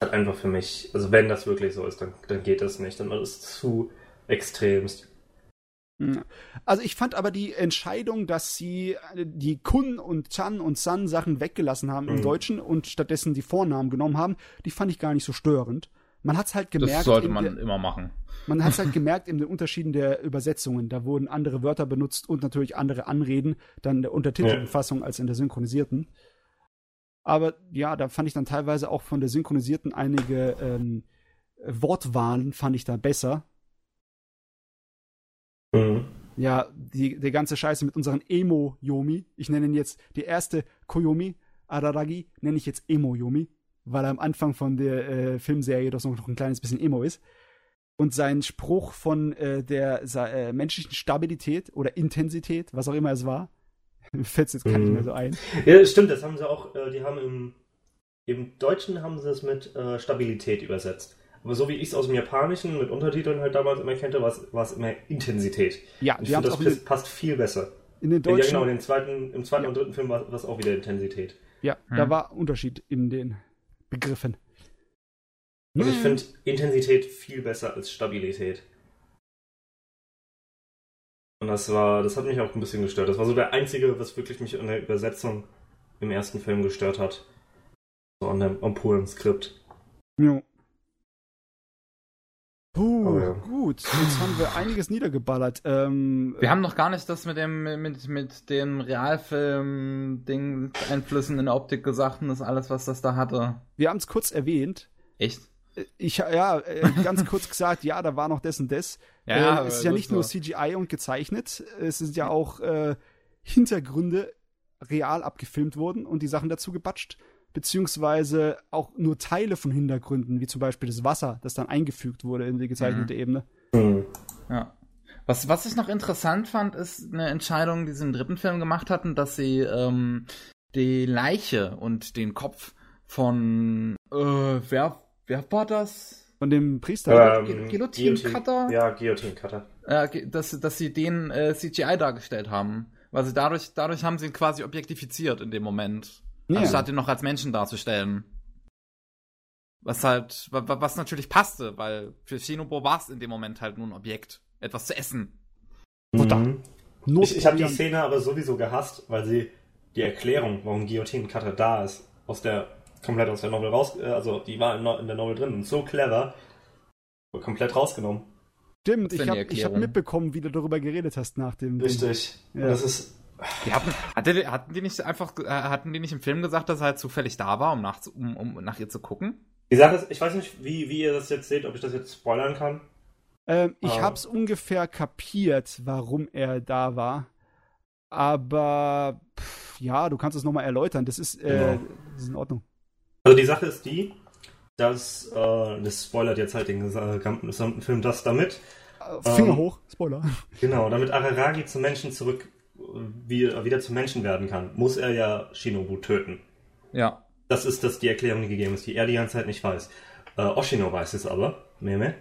halt einfach für mich, also wenn das wirklich so ist, dann, dann geht das nicht. Dann ist es zu extremst. Also ich fand aber die Entscheidung, dass sie äh, die Kun und Chan und San Sachen weggelassen haben im Mhm. Deutschen und stattdessen die Vornamen genommen haben, die fand ich gar nicht so störend. Man hat's halt gemerkt. Das sollte man der- immer machen. Man hat es halt gemerkt in den Unterschieden der Übersetzungen. Da wurden andere Wörter benutzt und natürlich andere Anreden, dann in der untertitelten Ja. Fassung als in der synchronisierten. Aber ja, da fand ich dann teilweise auch von der synchronisierten einige ähm, Wortwahlen fand ich da besser. Mhm. Ja, die, die ganze Scheiße mit unseren Emo-Yomi. Ich nenne ihn jetzt die erste Koyomi, Araragi, nenne ich jetzt Emo-Yomi, weil er am Anfang von der äh, Filmserie doch noch ein kleines bisschen Emo ist. Und sein Spruch von äh, der äh, menschlichen Stabilität oder Intensität, was auch immer es war, fällt jetzt gar nicht Mhm. mehr so ein. Ja, stimmt, das haben sie auch, äh, die haben im, im Deutschen haben sie es mit äh, Stabilität übersetzt. Aber so wie ich es aus dem Japanischen mit Untertiteln halt damals immer kannte, war es- es immer Intensität. Ja, Und ich finde, es das auch in, passt- viel besser. in den Ja, deutschen. genau, in den zweiten, im zweiten Ja. und dritten Film war war es auch wieder Intensität. Ja, Hm. da war Unterschied in den Begriffen. Und ich Hm. finde Intensität viel besser als Stabilität. Und das war, das hat mich auch ein bisschen gestört. Das war so der einzige, was wirklich mich an der Übersetzung im ersten Film gestört hat. So an dem am puren Skript. Ja. Puh, Aber ja. gut. Jetzt haben wir einiges niedergeballert. Ähm, Wir haben noch gar nicht das mit dem, mit, mit dem Realfilm-Ding, Einflüssen in der Optik gesagt und das alles, was das da hatte. wir haben es kurz erwähnt. Echt? Ich, ja, äh, ganz kurz gesagt, ja, da war noch das und das. Ja, äh, es ist ja nicht so. nur CGI und gezeichnet, es sind ja auch äh, Hintergründe real abgefilmt worden und die Sachen dazu gebatscht, beziehungsweise auch nur Teile von Hintergründen, wie zum Beispiel das Wasser, das dann eingefügt wurde in die gezeichnete Ebene. Hm. Ja. Was, was ich noch interessant fand, ist eine Entscheidung, die sie im dritten Film gemacht hatten, dass sie ähm, die Leiche und den Kopf von äh, wer, wer war das? Von dem Priester. Ähm, Gu- Guillotine-Cutter? Ja, Guillotine-Cutter. Äh, dass, dass sie den äh, CGI dargestellt haben. Weil sie dadurch, dadurch haben sie ihn quasi objektifiziert in dem Moment. Ja. Anstatt ihn noch als Menschen darzustellen. Was halt, wa- wa- was natürlich passte, weil für Shinobu war es in dem Moment halt nur ein Objekt. Etwas zu essen. Futter. Mhm. Ich, ich habe die Szene aber sowieso gehasst, weil sie die Erklärung, warum Guillotine Cutter da ist, aus der komplett aus der Novel raus, äh, also die war in, der Novel drin und so clever, komplett rausgenommen. Stimmt, ich habe hab mitbekommen, wie du darüber geredet hast nach dem. Richtig. Ja. Das ist. Die hatten, hatte, hatten die nicht einfach, äh, hatten die nicht im Film gesagt, dass er halt zufällig da war, um nach, um, um nach ihr zu gucken? Die Sache ist, ich weiß nicht, wie, wie ihr das jetzt seht, ob ich das jetzt spoilern kann. Ähm, ich ah. hab's ungefähr kapiert, warum er da war. Aber pff, ja, du kannst es nochmal erläutern. Das ist, äh, genau. das ist in Ordnung. Also die Sache ist die, dass, äh, das spoilert jetzt halt den gesamten Film das damit. Finger ähm, hoch, Spoiler. Genau, damit Araragi zum Menschen zurück, wie, wieder zum Menschen werden kann, muss er ja Shinobu töten. Ja. Das ist das die Erklärung, die gegeben ist, die er die ganze Zeit nicht weiß. Äh, Oshino weiß es aber, Meme,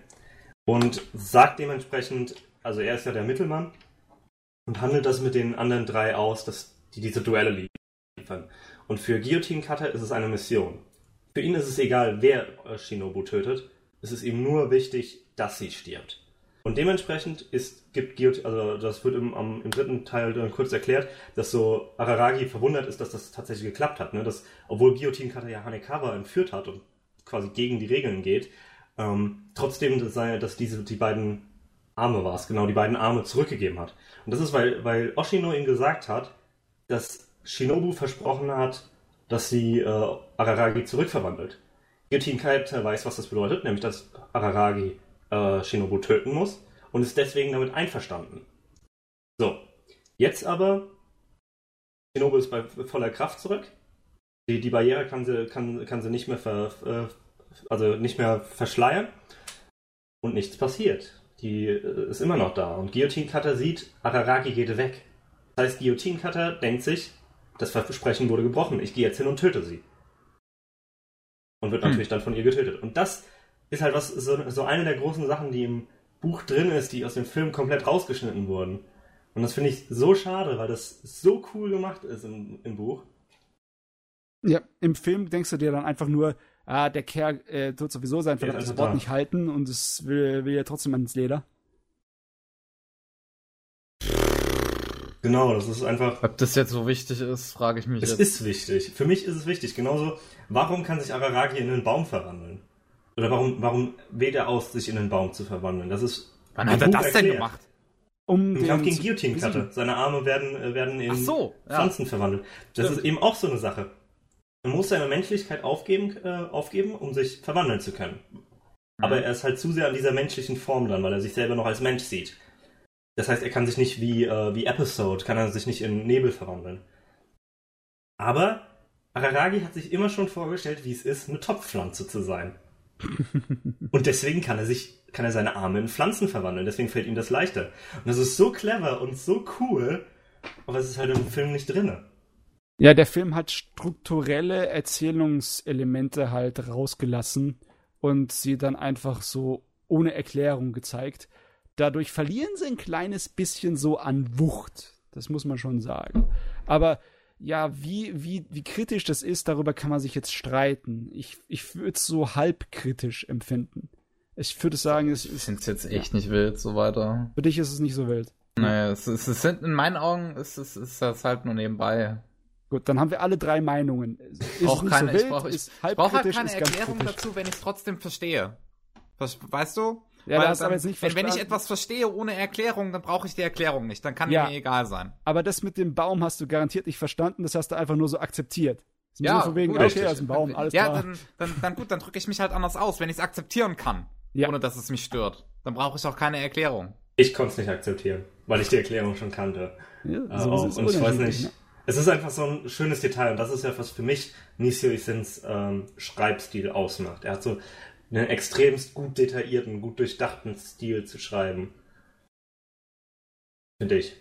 und sagt dementsprechend, also er ist ja der Mittelmann und handelt das mit den anderen drei aus, dass die diese Duelle liefern. Und für Guillotine Cutter ist es eine Mission. Für ihn ist es egal, wer Shinobu tötet. Es ist ihm nur wichtig, dass sie stirbt. Und dementsprechend ist, gibt Guillotine, also das wird im, am, im dritten Teil dann kurz erklärt, dass so Araragi verwundert ist, dass das tatsächlich geklappt hat. Ne? Dass, obwohl Guillotine ja Hanekawa entführt hat und quasi gegen die Regeln geht, ähm, trotzdem, dass, dass diese die beiden Arme war es, genau, die beiden Arme zurückgegeben hat. Und das ist, weil, weil Oshino ihm gesagt hat, dass Shinobu versprochen hat, dass sie äh, Araragi zurückverwandelt. Guillotine Kite weiß, was das bedeutet, nämlich dass Araragi äh, Shinobu töten muss und ist deswegen damit einverstanden. So, jetzt aber, Shinobu ist bei voller Kraft zurück. Die, die Barriere kann sie, kann, kann sie nicht mehr ver, äh, also nicht mehr verschleiern und nichts passiert. Die äh, ist immer noch da. Und Guillotine Cutter sieht, Araragi geht weg. Das heißt, Guillotine Cutter denkt sich, das Versprechen wurde gebrochen. Ich gehe jetzt hin und töte sie. Und wird hm. natürlich dann von ihr getötet. Und das ist halt was, so, so eine der großen Sachen, die im Buch drin ist, die aus dem Film komplett rausgeschnitten wurden. Und das finde ich so schade, weil das so cool gemacht ist im, im Buch. Ja, im Film denkst du dir dann einfach nur, ah, der Kerl äh, tut sowieso sein verdammtes ja, also Wort nicht halten und es will, will ja trotzdem ans Leder. Genau, das ist einfach. Ob das jetzt so wichtig ist, frage ich mich. Es jetzt. ist wichtig. Für mich ist es wichtig. Genauso, warum kann sich Araragi in einen Baum verwandeln? Oder warum, warum wählt er aus, sich in einen Baum zu verwandeln? Das ist. Wann hat er das erklärt. denn gemacht? Um Im Kampf gegen Guillotine Cutter. Seine Arme werden, äh, werden in so, ja. Pflanzen verwandelt. Das Stimmt. ist eben auch so eine Sache. Man muss seine Menschlichkeit aufgeben, äh, aufgeben, um sich verwandeln zu können. Mhm. Aber er ist halt zu sehr an dieser menschlichen Form dann, weil er sich selber noch als Mensch sieht. Das heißt, er kann sich nicht wie, äh, wie Episode, kann er sich nicht in Nebel verwandeln. Aber Araragi hat sich immer schon vorgestellt, wie es ist, eine Topfpflanze zu sein. und deswegen kann er sich, kann er seine Arme in Pflanzen verwandeln. Deswegen fällt ihm das leichter. Und das ist so clever und so cool, aber es ist halt im Film nicht drinne. Ja, der Film hat strukturelle Erzählungselemente halt rausgelassen und sie dann einfach so ohne Erklärung gezeigt. Dadurch verlieren sie ein kleines bisschen so an Wucht. Das muss man schon sagen. Aber ja, wie, wie, wie kritisch das ist, darüber kann man sich jetzt streiten. Ich, ich würde es so halb kritisch empfinden. Ich würde sagen, es ist. Ich finde es jetzt echt ja. nicht wild, so weiter. Für dich ist es nicht so wild. Naja, es, es, es sind in meinen Augen ist es ist das halt nur nebenbei. Gut, dann haben wir alle drei Meinungen. Ist ich brauche keine, so wild, ich brauche brauch halt keine Erklärung dazu, wenn ich es trotzdem verstehe. Weißt du? Ja, Weil hast aber jetzt nicht wenn, wenn ich etwas verstehe ohne Erklärung, dann brauche ich die Erklärung nicht. Dann kann ja, mir egal sein. Aber das mit dem Baum hast du garantiert nicht verstanden. Das hast du einfach nur so akzeptiert. ja, von wegen, gut, okay, das ist ein Baum, alles ja, klar. Dann, dann, dann gut, dann drücke ich mich halt anders aus, wenn ich es akzeptieren kann, ja. ohne dass es mich stört. Dann brauche ich auch keine Erklärung. Ich konnte es nicht akzeptieren, weil ich die Erklärung schon kannte. Ja, so äh, und ich weiß nicht. Ne? Es ist einfach so ein schönes Detail und das ist ja, was für mich Nisio Isins ähm, Schreibstil ausmacht. Er hat so einen extremst gut detaillierten, gut durchdachten Stil zu schreiben. Finde ich.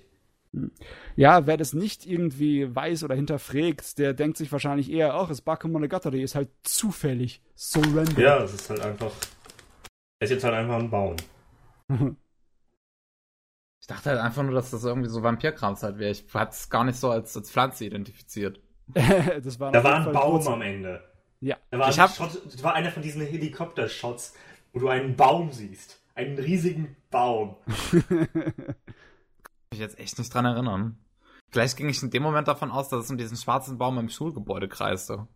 Ja, wer das nicht irgendwie weiß oder hinterfragt, der denkt sich wahrscheinlich eher, ach, das Bakemonogatari ist halt zufällig. So random. Ja, es ist halt einfach. Es ist jetzt halt einfach ein Baum. ich dachte halt einfach nur, dass das irgendwie so Vampirkrams halt wäre. Ich hatte es gar nicht so als, als Pflanze identifiziert. das war da war ein Baum am Ende. Ja. Da war, ich hab... Shot, das war einer von diesen Helikopter-Shots, wo du einen Baum siehst. Einen riesigen Baum. ich jetzt echt nicht dran erinnern. Vielleicht ging ich in dem Moment davon aus, dass es um diesen schwarzen Baum im Schulgebäude kreiste.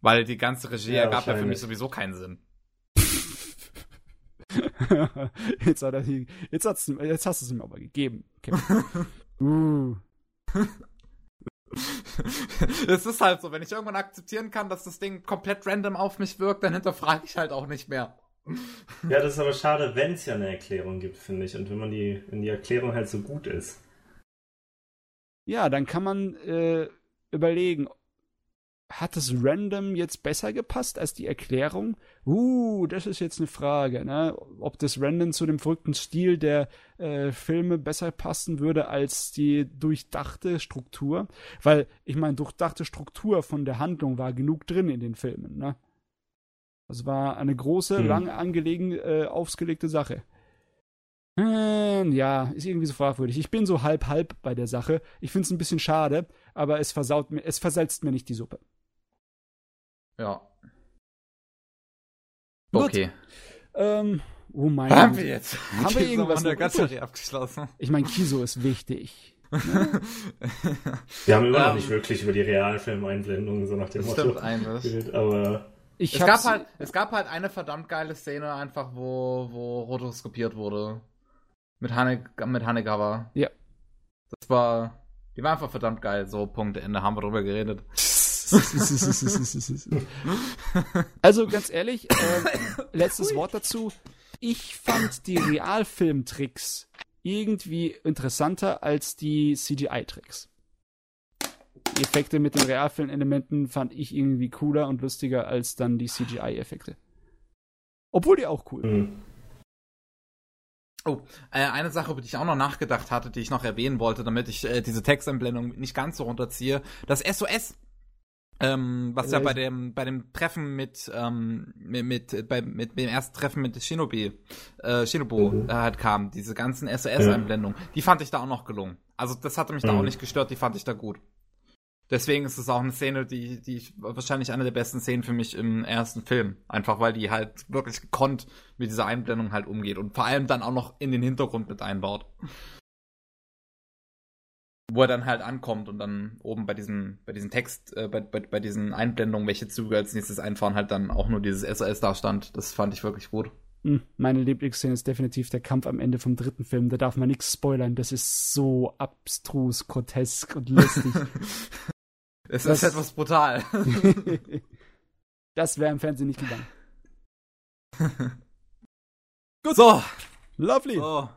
Weil die ganze Regie Ja, ergab ja für mich sowieso keinen Sinn. jetzt, hat er die, jetzt, hat's, jetzt hast du es ihm aber gegeben. Kevin. uh. es ist halt so, wenn ich irgendwann akzeptieren kann, dass das Ding komplett random auf mich wirkt, dann hinterfrage ich halt auch nicht mehr. Ja, das ist aber schade, wenn es ja eine Erklärung gibt, finde ich. Und wenn man die, wenn die Erklärung halt so gut ist. Ja, dann kann man äh, überlegen, hat das Random jetzt besser gepasst als die Erklärung? Uh, das ist jetzt eine Frage, ne? Ob das Random zu dem verrückten Stil der äh, Filme besser passen würde als die durchdachte Struktur. Weil, ich meine, durchdachte Struktur von der Handlung war genug drin in den Filmen, ne? Das war eine große, Hm. lang angelegen, äh, aufgelegte Sache. Hm, ja, ist irgendwie so fragwürdig. Ich bin so halb-halb bei der Sache. Ich finde es ein bisschen schade, aber es versaut mir, es versalzt mir nicht die Suppe. Ja. Okay. Ähm, oh mein Haben Gott. wir jetzt? Haben wir irgendwas der Gatterie abgeschlossen? Ich meine, Kiso ist wichtig. Wir haben immer noch Ähm, nicht wirklich über die Realfilm-Einblendungen so nach dem Das Motto geredet, aber Ich Es gab, halt, es gab halt eine verdammt geile Szene, einfach wo, wo rotoskopiert wurde. Mit, Hane, mit Hanegawa. Ja. Das war. Die war einfach verdammt geil. So, Punkt, Ende, haben wir drüber geredet. also ganz ehrlich, äh, letztes Wort dazu. Ich fand die Realfilmtricks irgendwie interessanter als die CGI-Tricks. Die Effekte mit den Realfilm-Elementen fand ich irgendwie cooler und lustiger als dann die CGI-Effekte. Obwohl die auch cool. hm. Oh, äh, eine Sache, über die ich auch noch nachgedacht hatte, die ich noch erwähnen wollte, damit ich äh, diese Texteinblendung nicht ganz so runterziehe. Das SOS. Ähm, was ja Äh, bei dem, bei dem Treffen mit, ähm, mit, mit, bei, mit dem ersten Treffen mit Shinobi, äh, Shinobu Mhm. äh, halt kam, diese ganzen SOS-Einblendungen, die fand ich da auch noch gelungen. Also das hatte mich da Mhm. auch nicht gestört, die fand ich da gut. Deswegen ist es auch eine Szene, die, die ich, wahrscheinlich eine der besten Szenen für mich im ersten Film. Einfach weil die halt wirklich gekonnt mit dieser Einblendung halt umgeht und vor allem dann auch noch in den Hintergrund mit einbaut. Wo er dann halt ankommt und dann oben bei diesem, bei diesem Text, äh, bei, bei, bei diesen Einblendungen, welche Züge als nächstes einfahren, halt dann auch nur dieses SOS da stand. Das fand ich wirklich gut. Hm, Meine Lieblingsszene ist definitiv der Kampf am Ende vom dritten Film. Da darf man nichts spoilern. Das ist so abstrus, grotesk und lustig. Es Das- ist etwas brutal. das wäre im Fernsehen nicht gegangen. So, Lovely. so.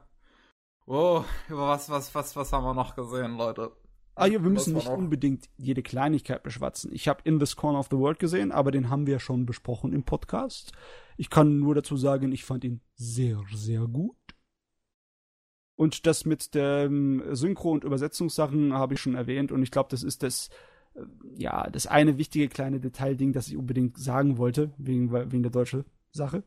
Oh, über was, was, was, was haben wir noch gesehen, Leute? Ah ja, wir müssen nicht unbedingt jede Kleinigkeit beschwatzen. Ich habe In This Corner of the World gesehen, aber den haben wir schon besprochen im Podcast. Ich kann nur dazu sagen, ich fand ihn sehr, sehr gut. Und das mit der ähm, Synchro- und Übersetzungssachen habe ich schon erwähnt und ich glaube, das ist das, äh, ja, das eine wichtige kleine Detailding, das ich unbedingt sagen wollte, wegen, wegen der deutschen Sache.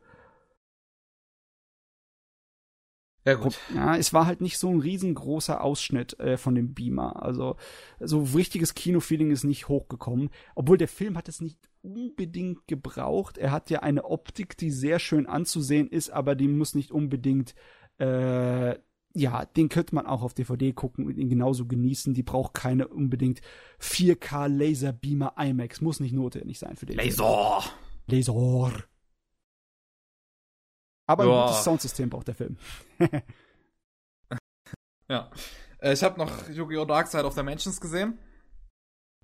Ja, gut. Ja, es war halt nicht so ein riesengroßer Ausschnitt äh, von dem Beamer. Also so richtiges Kinofeeling ist nicht hochgekommen. Obwohl der Film hat es nicht unbedingt gebraucht. Er hat ja eine Optik, die sehr schön anzusehen ist, aber die muss nicht unbedingt, äh, ja, den könnte man auch auf DVD gucken und ihn genauso genießen. Die braucht keine unbedingt 4K Laser Beamer IMAX. Muss nicht notwendig sein für den Film. Laser! Aber Ja. ein gutes Soundsystem braucht der Film. Ja. Äh, ich habe noch Yu-Gi-Oh! Dark Side of the Mansions gesehen.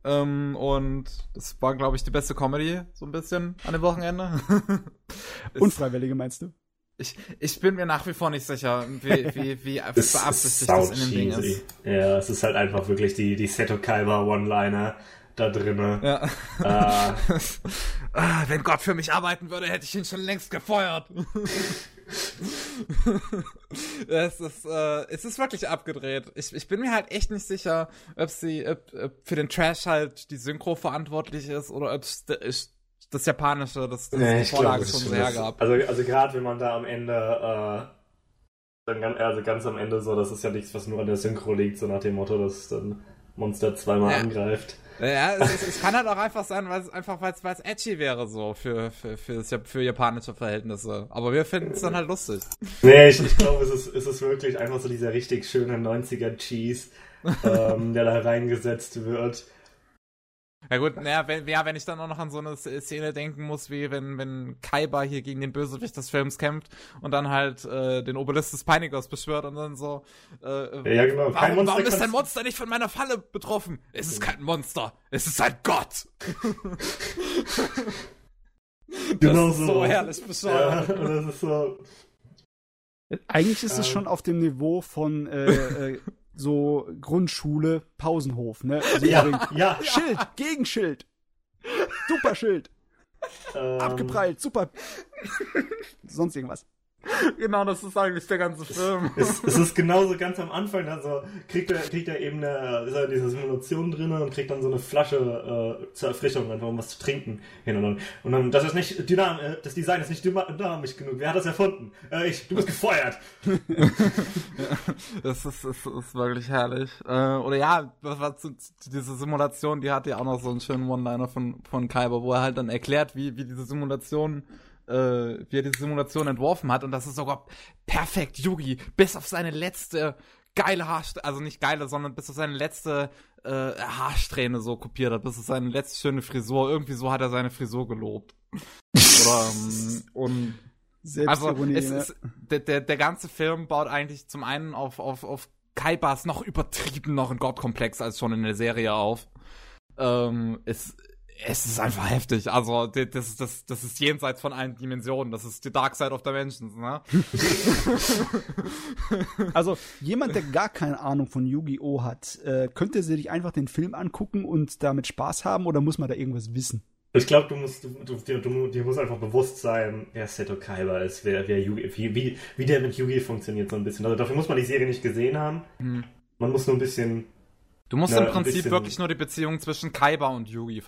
Ähm, und das war, glaube ich, die beste Comedy, so ein bisschen, an dem Wochenende. Unfreiwillige meinst du? ich, ich bin mir nach wie vor nicht sicher, wie, wie, wie beabsichtigt das in dem Ding ist. Ja, es ist halt einfach wirklich die, die Seto Kaiba One-Liner da drinne. Ja. Ah. Ah, wenn Gott für mich arbeiten würde, hätte ich ihn schon längst gefeuert. es, ist, äh, es ist wirklich abgedreht. Ich, ich bin mir halt echt nicht sicher, ob sie ob, ob für den Trash halt die Synchro verantwortlich ist oder ob es das, Japanische, das, das Nee, die Vorlage glaube, schon ist hergab. Also, also gerade wenn man da am Ende, äh, dann ganz, also ganz am Ende so, das ist ja nichts, was nur an der Synchro liegt, so nach dem Motto, dass dann Monster zweimal Ja. angreift. Ja, es, es, es kann halt auch einfach sein, weil es einfach weil es edgy wäre so für für für, für japanische Verhältnisse. Aber wir finden es dann halt lustig. Nee, ich, ich glaube, es ist, es ist wirklich einfach so dieser richtig schöne 90er Cheese. ähm, der da reingesetzt wird. Ja gut, naja, wenn, ja, wenn ich dann auch noch an so eine Szene denken muss, wie wenn, wenn Kaiba hier gegen den Bösewicht des Films kämpft und dann halt äh, den Obelisk des Peinigers beschwört und dann so, äh, ja, genau. Kein warum, warum ist dein Monster nicht von meiner Falle betroffen? Es ist kein Monster, es ist ein Gott. genau das ist so. so herrlich bescheuert. Ja, das ist so. Eigentlich ist es ähm. schon auf dem Niveau von äh, äh, so Grundschule, Pausenhof, ne? Also ja, ja. Schild, Gegenschild. Super Schild. Ähm. Abgeprallt, super. Sonst irgendwas. Genau, das ist eigentlich der ganze Film. es, es, ist genauso ganz am Anfang, also kriegt er, kriegt er eben eine, ist er in dieser Simulation drin und kriegt dann so eine Flasche äh, zur Erfrischung, einfach um was zu trinken hin und dann. Und dann, das ist nicht dynam, äh, das Design ist nicht dynamisch genug. Wer hat das erfunden? Äh, ich, du bist gefeuert. das, ist, das ist wirklich herrlich. Äh, oder ja, was war zu, diese Simulation, die hat ja auch noch so einen schönen One-Liner von, von Kyber, wo er halt dann erklärt, wie, wie diese Simulation äh, wie er diese Simulation entworfen hat und das ist sogar perfekt Yugi, bis auf seine letzte geile Haarsträhne, also nicht geile, sondern bis auf seine letzte äh, Haarsträhne so kopiert hat, bis auf seine letzte schöne Frisur. Irgendwie so hat er seine Frisur gelobt. Oder, ähm, und also es ist, der, der, der ganze Film baut eigentlich zum einen auf, auf, auf Kaibas noch übertrieben noch ein Gottkomplex als schon in der Serie auf. Ähm, es, es ist einfach heftig. Also, das, das, das ist jenseits von allen Dimensionen. Das ist die Dark Side of Dimensions, ne? also, jemand, der gar keine Ahnung von Yu-Gi-Oh! hat, äh, könnte sich einfach den Film angucken und damit Spaß haben oder muss man da irgendwas wissen? Ich glaube, du musst, du, du, du, dir muss einfach bewusst sein, wer Seto Kaiba ist, wer, wer Yugi, wie, wie, wie der mit Yugi funktioniert so ein bisschen. Also dafür muss man die Serie nicht gesehen haben. Mhm. Man muss nur ein bisschen Du musst Na, im Prinzip wirklich nur die Beziehung zwischen Kaiba und Yugi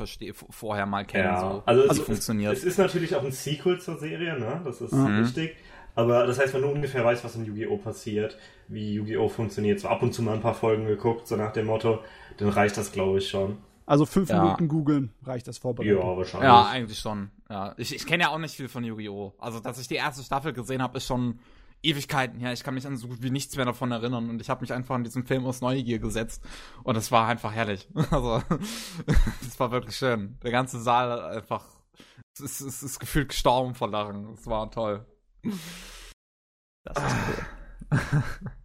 vorher mal kennen, ja, so, also, also funktioniert. Es, es, ist natürlich auch ein Sequel zur Serie, ne? Das ist mhm. wichtig. Aber das heißt, wenn du ungefähr weißt, was in Yu-Gi-Oh! passiert, wie Yu-Gi-Oh! funktioniert, so ab und zu mal ein paar Folgen geguckt, so nach dem Motto, dann reicht das, glaube ich, schon. Also fünf ja. Minuten googeln reicht das vorbereitet. Ja, wahrscheinlich. Ja, eigentlich schon. Ja. Ich, ich kenne ja auch nicht viel von Yu-Gi-Oh! Also, dass ich die erste Staffel gesehen habe, ist schon Ewigkeiten her. Ich kann mich an so gut wie nichts mehr davon erinnern und ich habe mich einfach in diesem Film aus Neugier gesetzt und es war einfach herrlich. Also, es war wirklich schön. Der ganze Saal einfach, es ist, es ist gefühlt gestorben vor Lachen. Es war toll. Das ist cool.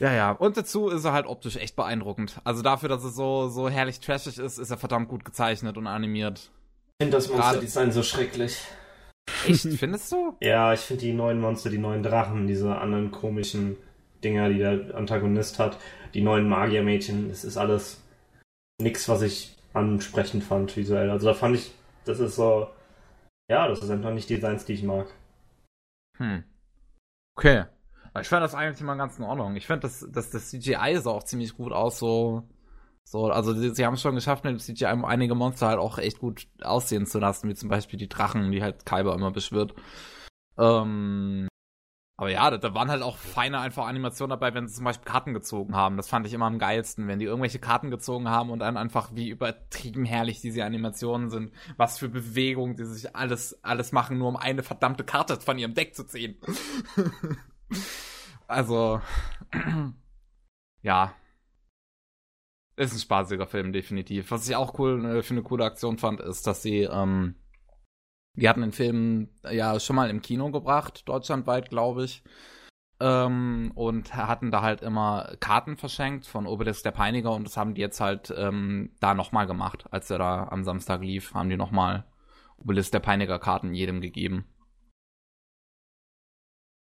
Ja, ja. Und dazu ist er halt optisch echt beeindruckend. Also dafür, dass es so, so herrlich trashig ist, ist er verdammt gut gezeichnet und animiert. Ich finde das Monsterdesign so schrecklich. Echt, findest du? Ja, ich finde die neuen Monster, die neuen Drachen, diese anderen komischen Dinger, die der Antagonist hat, die neuen Magiermädchen, das ist alles nichts, was ich ansprechend fand visuell. Also da fand ich, das ist so, ja, das ist einfach nicht Designs, die ich mag. Hm. Okay. Ich fand das eigentlich immer ganz in Ordnung. Ich finde, dass das, das CGI sah auch ziemlich gut aus, so so, also sie, sie haben es schon geschafft, mit dem CGI einige Monster halt auch echt gut aussehen zu lassen, wie zum Beispiel die Drachen, die halt Kaiba immer beschwört. Ähm, aber ja, da, da waren halt auch feine einfach Animationen dabei, wenn sie zum Beispiel Karten gezogen haben. Das fand ich immer am geilsten, wenn die irgendwelche Karten gezogen haben und dann einfach wie übertrieben herrlich diese Animationen sind. Was für Bewegungen die sich alles, alles machen, nur um eine verdammte Karte von ihrem Deck zu ziehen. also, ja, ist ein spaßiger Film, definitiv. Was ich auch cool äh, für eine coole Aktion fand, ist, dass sie, ähm, die hatten den Film ja schon mal im Kino gebracht, deutschlandweit, glaube ich. Ähm, und hatten da halt immer Karten verschenkt von Obelisk der Peiniger und das haben die jetzt halt ähm, da nochmal gemacht, als er da am Samstag lief, haben die nochmal Obelisk der Peiniger Karten jedem gegeben.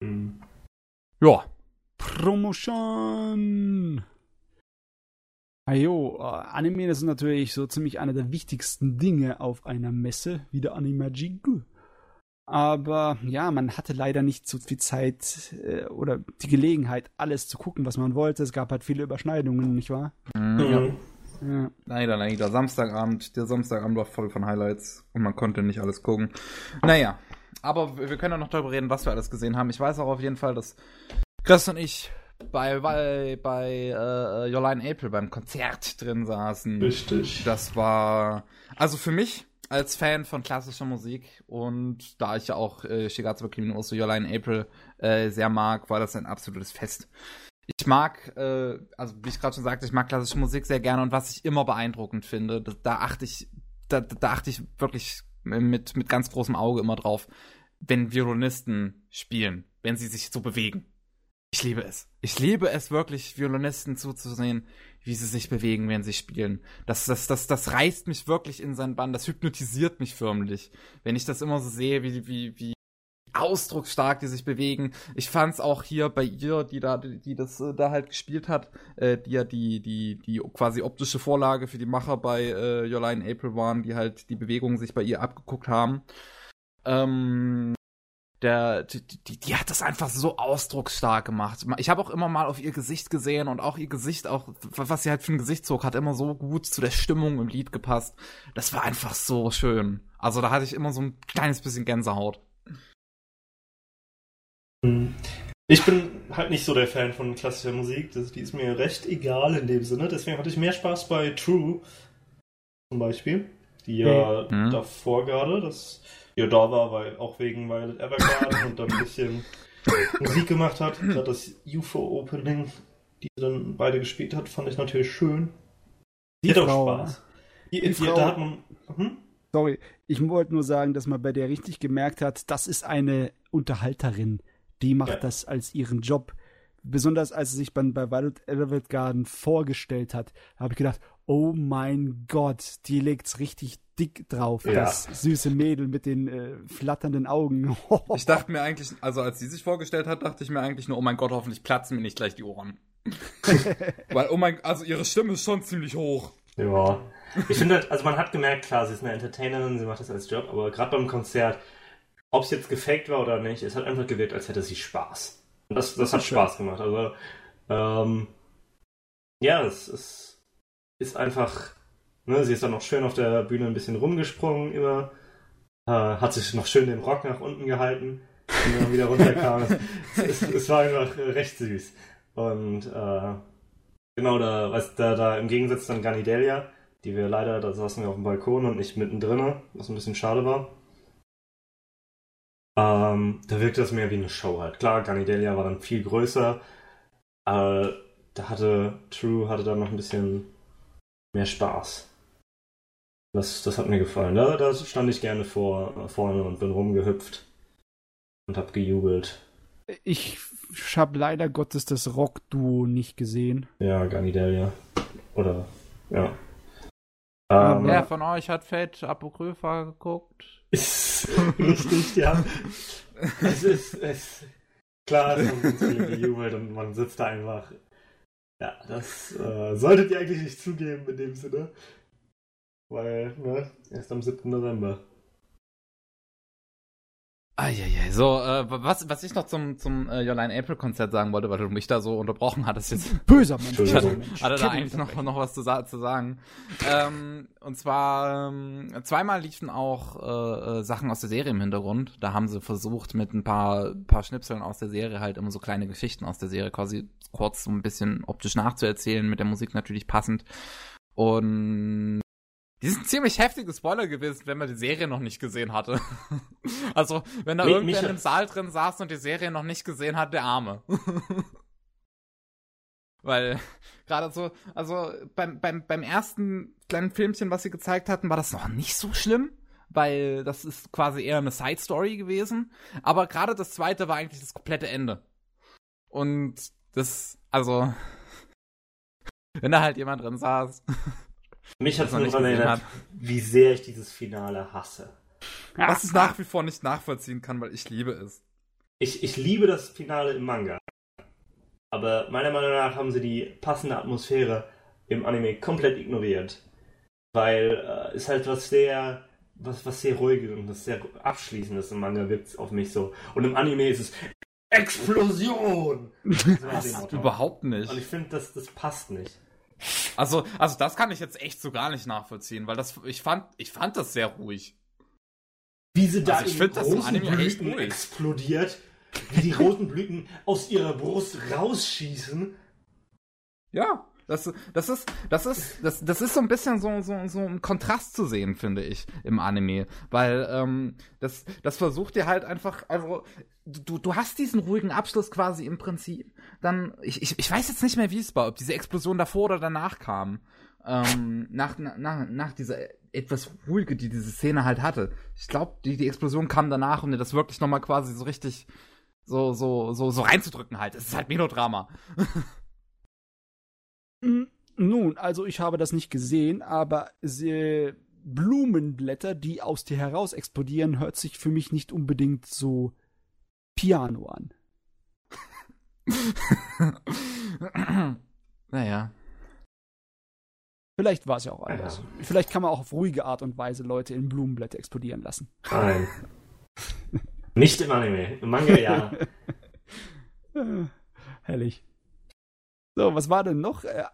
Mhm. Ja. Promotion! Ajo, ah, äh, Anime, das ist natürlich so ziemlich einer der wichtigsten Dinge auf einer Messe, wie der Animagic. Aber ja, man hatte leider nicht so viel Zeit äh, oder die Gelegenheit, alles zu gucken, was man wollte. Es gab halt viele Überschneidungen, nicht wahr? Mhm. Ja. ja. Leider, leider. Samstagabend, der Samstagabend war voll von Highlights und man konnte nicht alles gucken. Naja, aber wir können ja noch darüber reden, was wir alles gesehen haben. Ich weiß auch auf jeden Fall, dass Chris und ich bei, bei, bei äh, Jolene April beim Konzert drin saßen. Richtig. Das war, also für mich als Fan von klassischer Musik und da ich ja auch äh, Shigatsu Kimi Jolene April äh, sehr mag, war das ein absolutes Fest. ich mag, äh, also wie ich gerade schon sagte, ich mag klassische Musik sehr gerne und was ich immer beeindruckend finde, da, da achte ich, da, da achte ich wirklich mit, mit ganz großem Auge immer drauf, wenn Violinisten spielen, wenn sie sich so bewegen. Ich liebe es. Ich liebe es wirklich, Violinisten zuzusehen, wie sie sich bewegen, wenn sie spielen. Das, das, das, das reißt mich wirklich in seinen Bann. Das hypnotisiert mich förmlich. Wenn ich das immer so sehe, wie, wie, wie ausdrucksstark die sich bewegen. Ich fand's auch hier bei ihr, die da, die das äh, da halt gespielt hat, äh, die ja die, die, die quasi optische Vorlage für die Macher bei äh, Your April waren, die halt die Bewegungen sich bei ihr abgeguckt haben. Ähm, der, die, die, die hat das einfach so ausdrucksstark gemacht. Ich habe auch immer mal auf ihr Gesicht gesehen und auch ihr Gesicht, auch was sie halt für ein Gesichtszug hat, immer so gut zu der Stimmung im Lied gepasst. Das war einfach so schön. Also da hatte ich immer so ein kleines bisschen Gänsehaut. Ich bin halt nicht so der Fan von klassischer Musik. Das, die ist mir recht egal in dem Sinne. Deswegen hatte ich mehr Spaß bei True zum Beispiel, die ja mhm. davor gerade, das da war, weil auch wegen Violet Evergarden und dann ein bisschen Musik gemacht hat. Gerade das UFO-Opening, die dann beide gespielt hat, fand ich natürlich schön. Die, die hat auch Spaß. Die, die, Frau, da hat man. Hm? Sorry, ich wollte nur sagen, dass man bei der richtig gemerkt hat, das ist eine Unterhalterin. Die macht ja. das als ihren Job. Besonders als sie sich bei, bei Violet Evergarden vorgestellt hat, habe ich gedacht, oh mein Gott, die legt's richtig dick drauf, ja. das süße Mädel mit den äh, flatternden Augen. ich dachte mir eigentlich, also als sie sich vorgestellt hat, dachte ich mir eigentlich nur, oh mein Gott, hoffentlich platzen mir nicht gleich die Ohren. Weil, oh mein, also ihre Stimme ist schon ziemlich hoch. Ja. Ich finde halt, also man hat gemerkt, klar, sie ist eine Entertainerin, sie macht das als Job, aber gerade beim Konzert, ob es jetzt gefaked war oder nicht, es hat einfach gewirkt, als hätte sie Spaß. Und das, das, das hat Spaß gemacht. Also, ähm, ja, es, es ist einfach Ne, sie ist dann noch schön auf der Bühne ein bisschen rumgesprungen immer. Äh, hat sich noch schön den Rock nach unten gehalten, wenn er wieder runterkam. es, es, es, war einfach recht süß. Und äh, genau, da, was, da, da im Gegensatz dann Ganidelia, die wir leider, da saßen wir auf dem Balkon und nicht mittendrin, was ein bisschen schade war. Ähm, da wirkte das mehr wie eine Show halt. Klar, Ganidelia war dann viel größer. Äh, da hatte True hatte dann noch ein bisschen mehr Spaß. Das, das hat mir gefallen. Da, da stand ich gerne vor, vorne und bin rumgehüpft und hab gejubelt. Ich habe leider Gottes das Rock-Duo nicht gesehen. Ja, Ganidelia. Oder, ja. Ähm, Wer von euch hat Fate Apokrypha geguckt? Richtig, ja. es ist, es, klar, es uns viele gejubelt und man sitzt da einfach. Ja, das äh, solltet ihr eigentlich nicht zugeben in dem Sinne. Weil, ne, erst am 7. November. Eieiei, so, äh, was, was ich noch zum, zum äh, Your Line April Konzert sagen wollte, weil du mich da so unterbrochen hattest jetzt. Böser Mensch. Ich hatte, hatte da eigentlich noch, noch was zu, zu sagen. ähm, und zwar, ähm, zweimal liefen auch äh, äh, Sachen aus der Serie im Hintergrund. Da haben sie versucht, mit ein paar, paar Schnipseln aus der Serie halt immer so kleine Geschichten aus der Serie quasi kurz so ein bisschen optisch nachzuerzählen, mit der Musik natürlich passend. Und die sind ziemlich heftige Spoiler gewesen, wenn man die Serie noch nicht gesehen hatte. also, wenn da irgendwer im Saal drin saß und die Serie noch nicht gesehen hat, der Arme. Weil gerade so, also beim, beim, beim ersten kleinen Filmchen, was sie gezeigt hatten, war das noch nicht so schlimm, weil das ist quasi eher eine Side Story gewesen. Aber gerade das zweite war eigentlich das komplette Ende. Und das, also, wenn da halt jemand drin saß mich hat es nur daran erinnert, wie sehr ich dieses Finale hasse. Was ich nach wie vor nicht nachvollziehen kann, weil ich liebe es. Ich, ich liebe das Finale im Manga. Aber meiner Meinung nach haben sie die passende Atmosphäre im Anime komplett ignoriert. Weil äh, es halt was sehr, was, was sehr ruhiges und was sehr abschließendes im Manga wirkt auf mich so. Und im Anime ist es Explosion! So Überhaupt nicht. Und ich finde, das, das passt nicht. Also, also das kann ich jetzt echt so gar nicht nachvollziehen, weil das, ich fand, ich fand das sehr ruhig. Wie sie da also in großen Blüten explodiert, wie die roten Blüten aus ihrer Brust rausschießen. Ja, Das, das ist, das ist, das, das ist so ein bisschen so, so, so ein Kontrast zu sehen, finde ich, im Anime. Weil, ähm, das, das versucht dir halt einfach, also, du, du hast diesen ruhigen Abschluss quasi im Prinzip. Dann, ich, ich, ich weiß jetzt nicht mehr, wie es war, ob diese Explosion davor oder danach kam. Ähm, nach, nach, nach dieser etwas ruhige, die diese Szene halt hatte. Ich glaube, die, die Explosion kam danach, um dir das wirklich nochmal quasi so richtig so, so, so, so reinzudrücken halt. Es ist halt Melodrama. Nun, also ich habe das nicht gesehen, aber äh, Blumenblätter, die aus dir heraus explodieren, hört sich für mich nicht unbedingt so Piano an. naja. Vielleicht war es ja auch anders. Ja. Vielleicht kann man auch auf ruhige Art und Weise Leute in Blumenblätter explodieren lassen. Nein. Nicht im Anime. Im Manga ja. Herrlich. So, was war denn noch? Äh,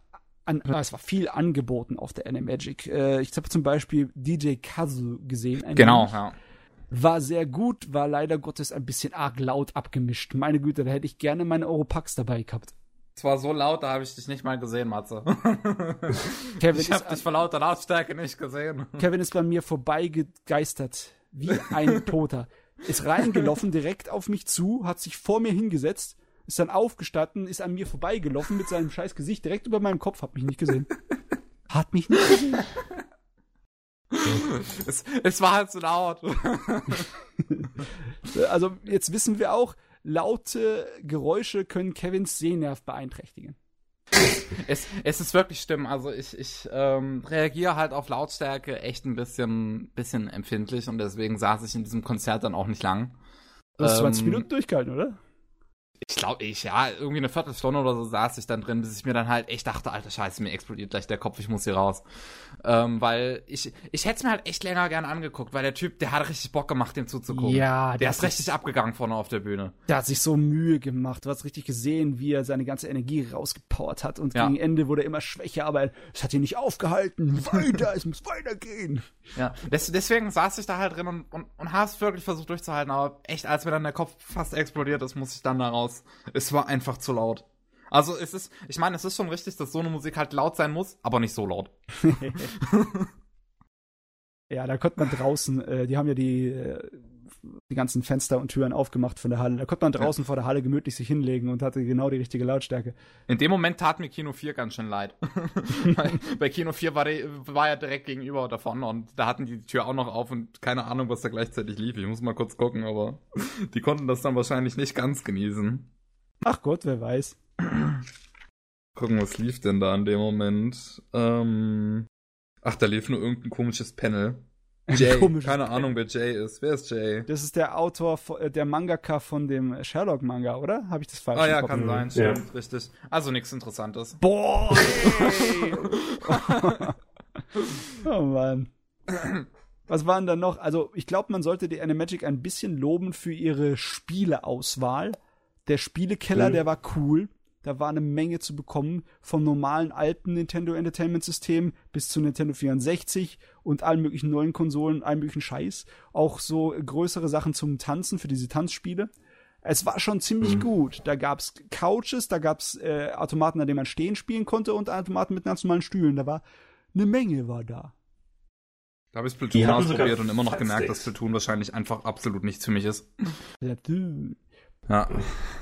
an, ah, es war viel angeboten auf der Animagic. Äh, ich habe zum Beispiel DJ Kazu gesehen. Genau, ja. War sehr gut, war leider Gottes ein bisschen arg laut abgemischt. Meine Güte, da hätte ich gerne meine Europax dabei gehabt. Es war so laut, da habe ich dich nicht mal gesehen, Matze. Kevin ich habe dich vor lauter Lautstärke nicht gesehen. Kevin ist bei mir vorbeigegeistert, wie ein Toter. Ist reingelaufen, direkt auf mich zu, hat sich vor mir hingesetzt, ist dann aufgestanden, ist an mir vorbeigelaufen mit seinem scheiß Gesicht direkt über meinem Kopf, hat mich nicht gesehen. Hat mich nicht gesehen. es, es war halt so laut. also jetzt wissen wir auch, laute Geräusche können Kevins Sehnerv beeinträchtigen. es, es ist wirklich schlimm. Also ich, ich ähm, reagiere halt auf Lautstärke echt ein bisschen, bisschen empfindlich und deswegen saß ich in diesem Konzert dann auch nicht lang. Du hast ähm, 20 Minuten durchgehalten, oder? Ich glaube, ich, ja, irgendwie eine Viertelstunde oder so saß ich dann drin, bis ich mir dann halt echt dachte, alter Scheiße, mir explodiert gleich der Kopf, ich muss hier raus. Ähm, weil ich, ich hätte es mir halt echt länger gern angeguckt, weil der Typ, der hat richtig Bock gemacht, dem zuzugucken. Ja, der ist richtig abgegangen vorne auf der Bühne. Der hat sich so Mühe gemacht. Du hast richtig gesehen, wie er seine ganze Energie rausgepowert hat und ja. gegen Ende wurde er immer schwächer, aber es hat ihn nicht aufgehalten. Weiter, es muss weitergehen. Ja, Des, deswegen saß ich da halt drin und, und, und habe es wirklich versucht durchzuhalten, aber echt, als mir dann der Kopf fast explodiert ist, muss ich dann da raus. Es war einfach zu laut. Also es ist, ich meine, es ist schon richtig, dass so eine Musik halt laut sein muss, aber nicht so laut. ja, da konnte man draußen, äh, die haben ja die, äh, die ganzen Fenster und Türen aufgemacht von der Halle. Da konnte man draußen ja. vor der Halle gemütlich sich hinlegen und hatte genau die richtige Lautstärke. In dem Moment tat mir Kino 4 ganz schön leid. bei Kino 4 war, die, war er direkt gegenüber davon und da hatten die, die Tür auch noch auf und keine Ahnung, was da gleichzeitig lief. Ich muss mal kurz gucken, aber die konnten das dann wahrscheinlich nicht ganz genießen. Ach Gott, wer weiß. Gucken, was lief denn da in dem Moment? Ähm, ach, da lief nur irgendein komisches Panel. Jay, keine Ahnung, wer Jay ist. Wer ist Jay? Das ist der Autor, äh, der Mangaka von dem Sherlock-Manga, oder? Habe ich das falsch Ah ja, kann sein, stimmt, ja. richtig. Also nichts Interessantes. Boah! oh Mann. Was waren da noch? Also, ich glaube, man sollte die Animagic ein bisschen loben für ihre Spieleauswahl. Der Spielekeller, mhm. der war cool. Da war eine Menge zu bekommen, vom normalen alten Nintendo Entertainment System bis zu Nintendo 64 und allen möglichen neuen Konsolen, allen möglichen Scheiß. Auch so größere Sachen zum Tanzen für diese Tanzspiele. Es war schon ziemlich mhm. gut. Da gab's Couches, da gab's äh, Automaten, an denen man stehen spielen konnte und Automaten mit ganz normalen Stühlen. Da war eine Menge war da. Da habe ich Splatoon ausprobiert und immer noch gemerkt, dass Splatoon wahrscheinlich einfach absolut nichts für mich ist. Splatoon. Ja.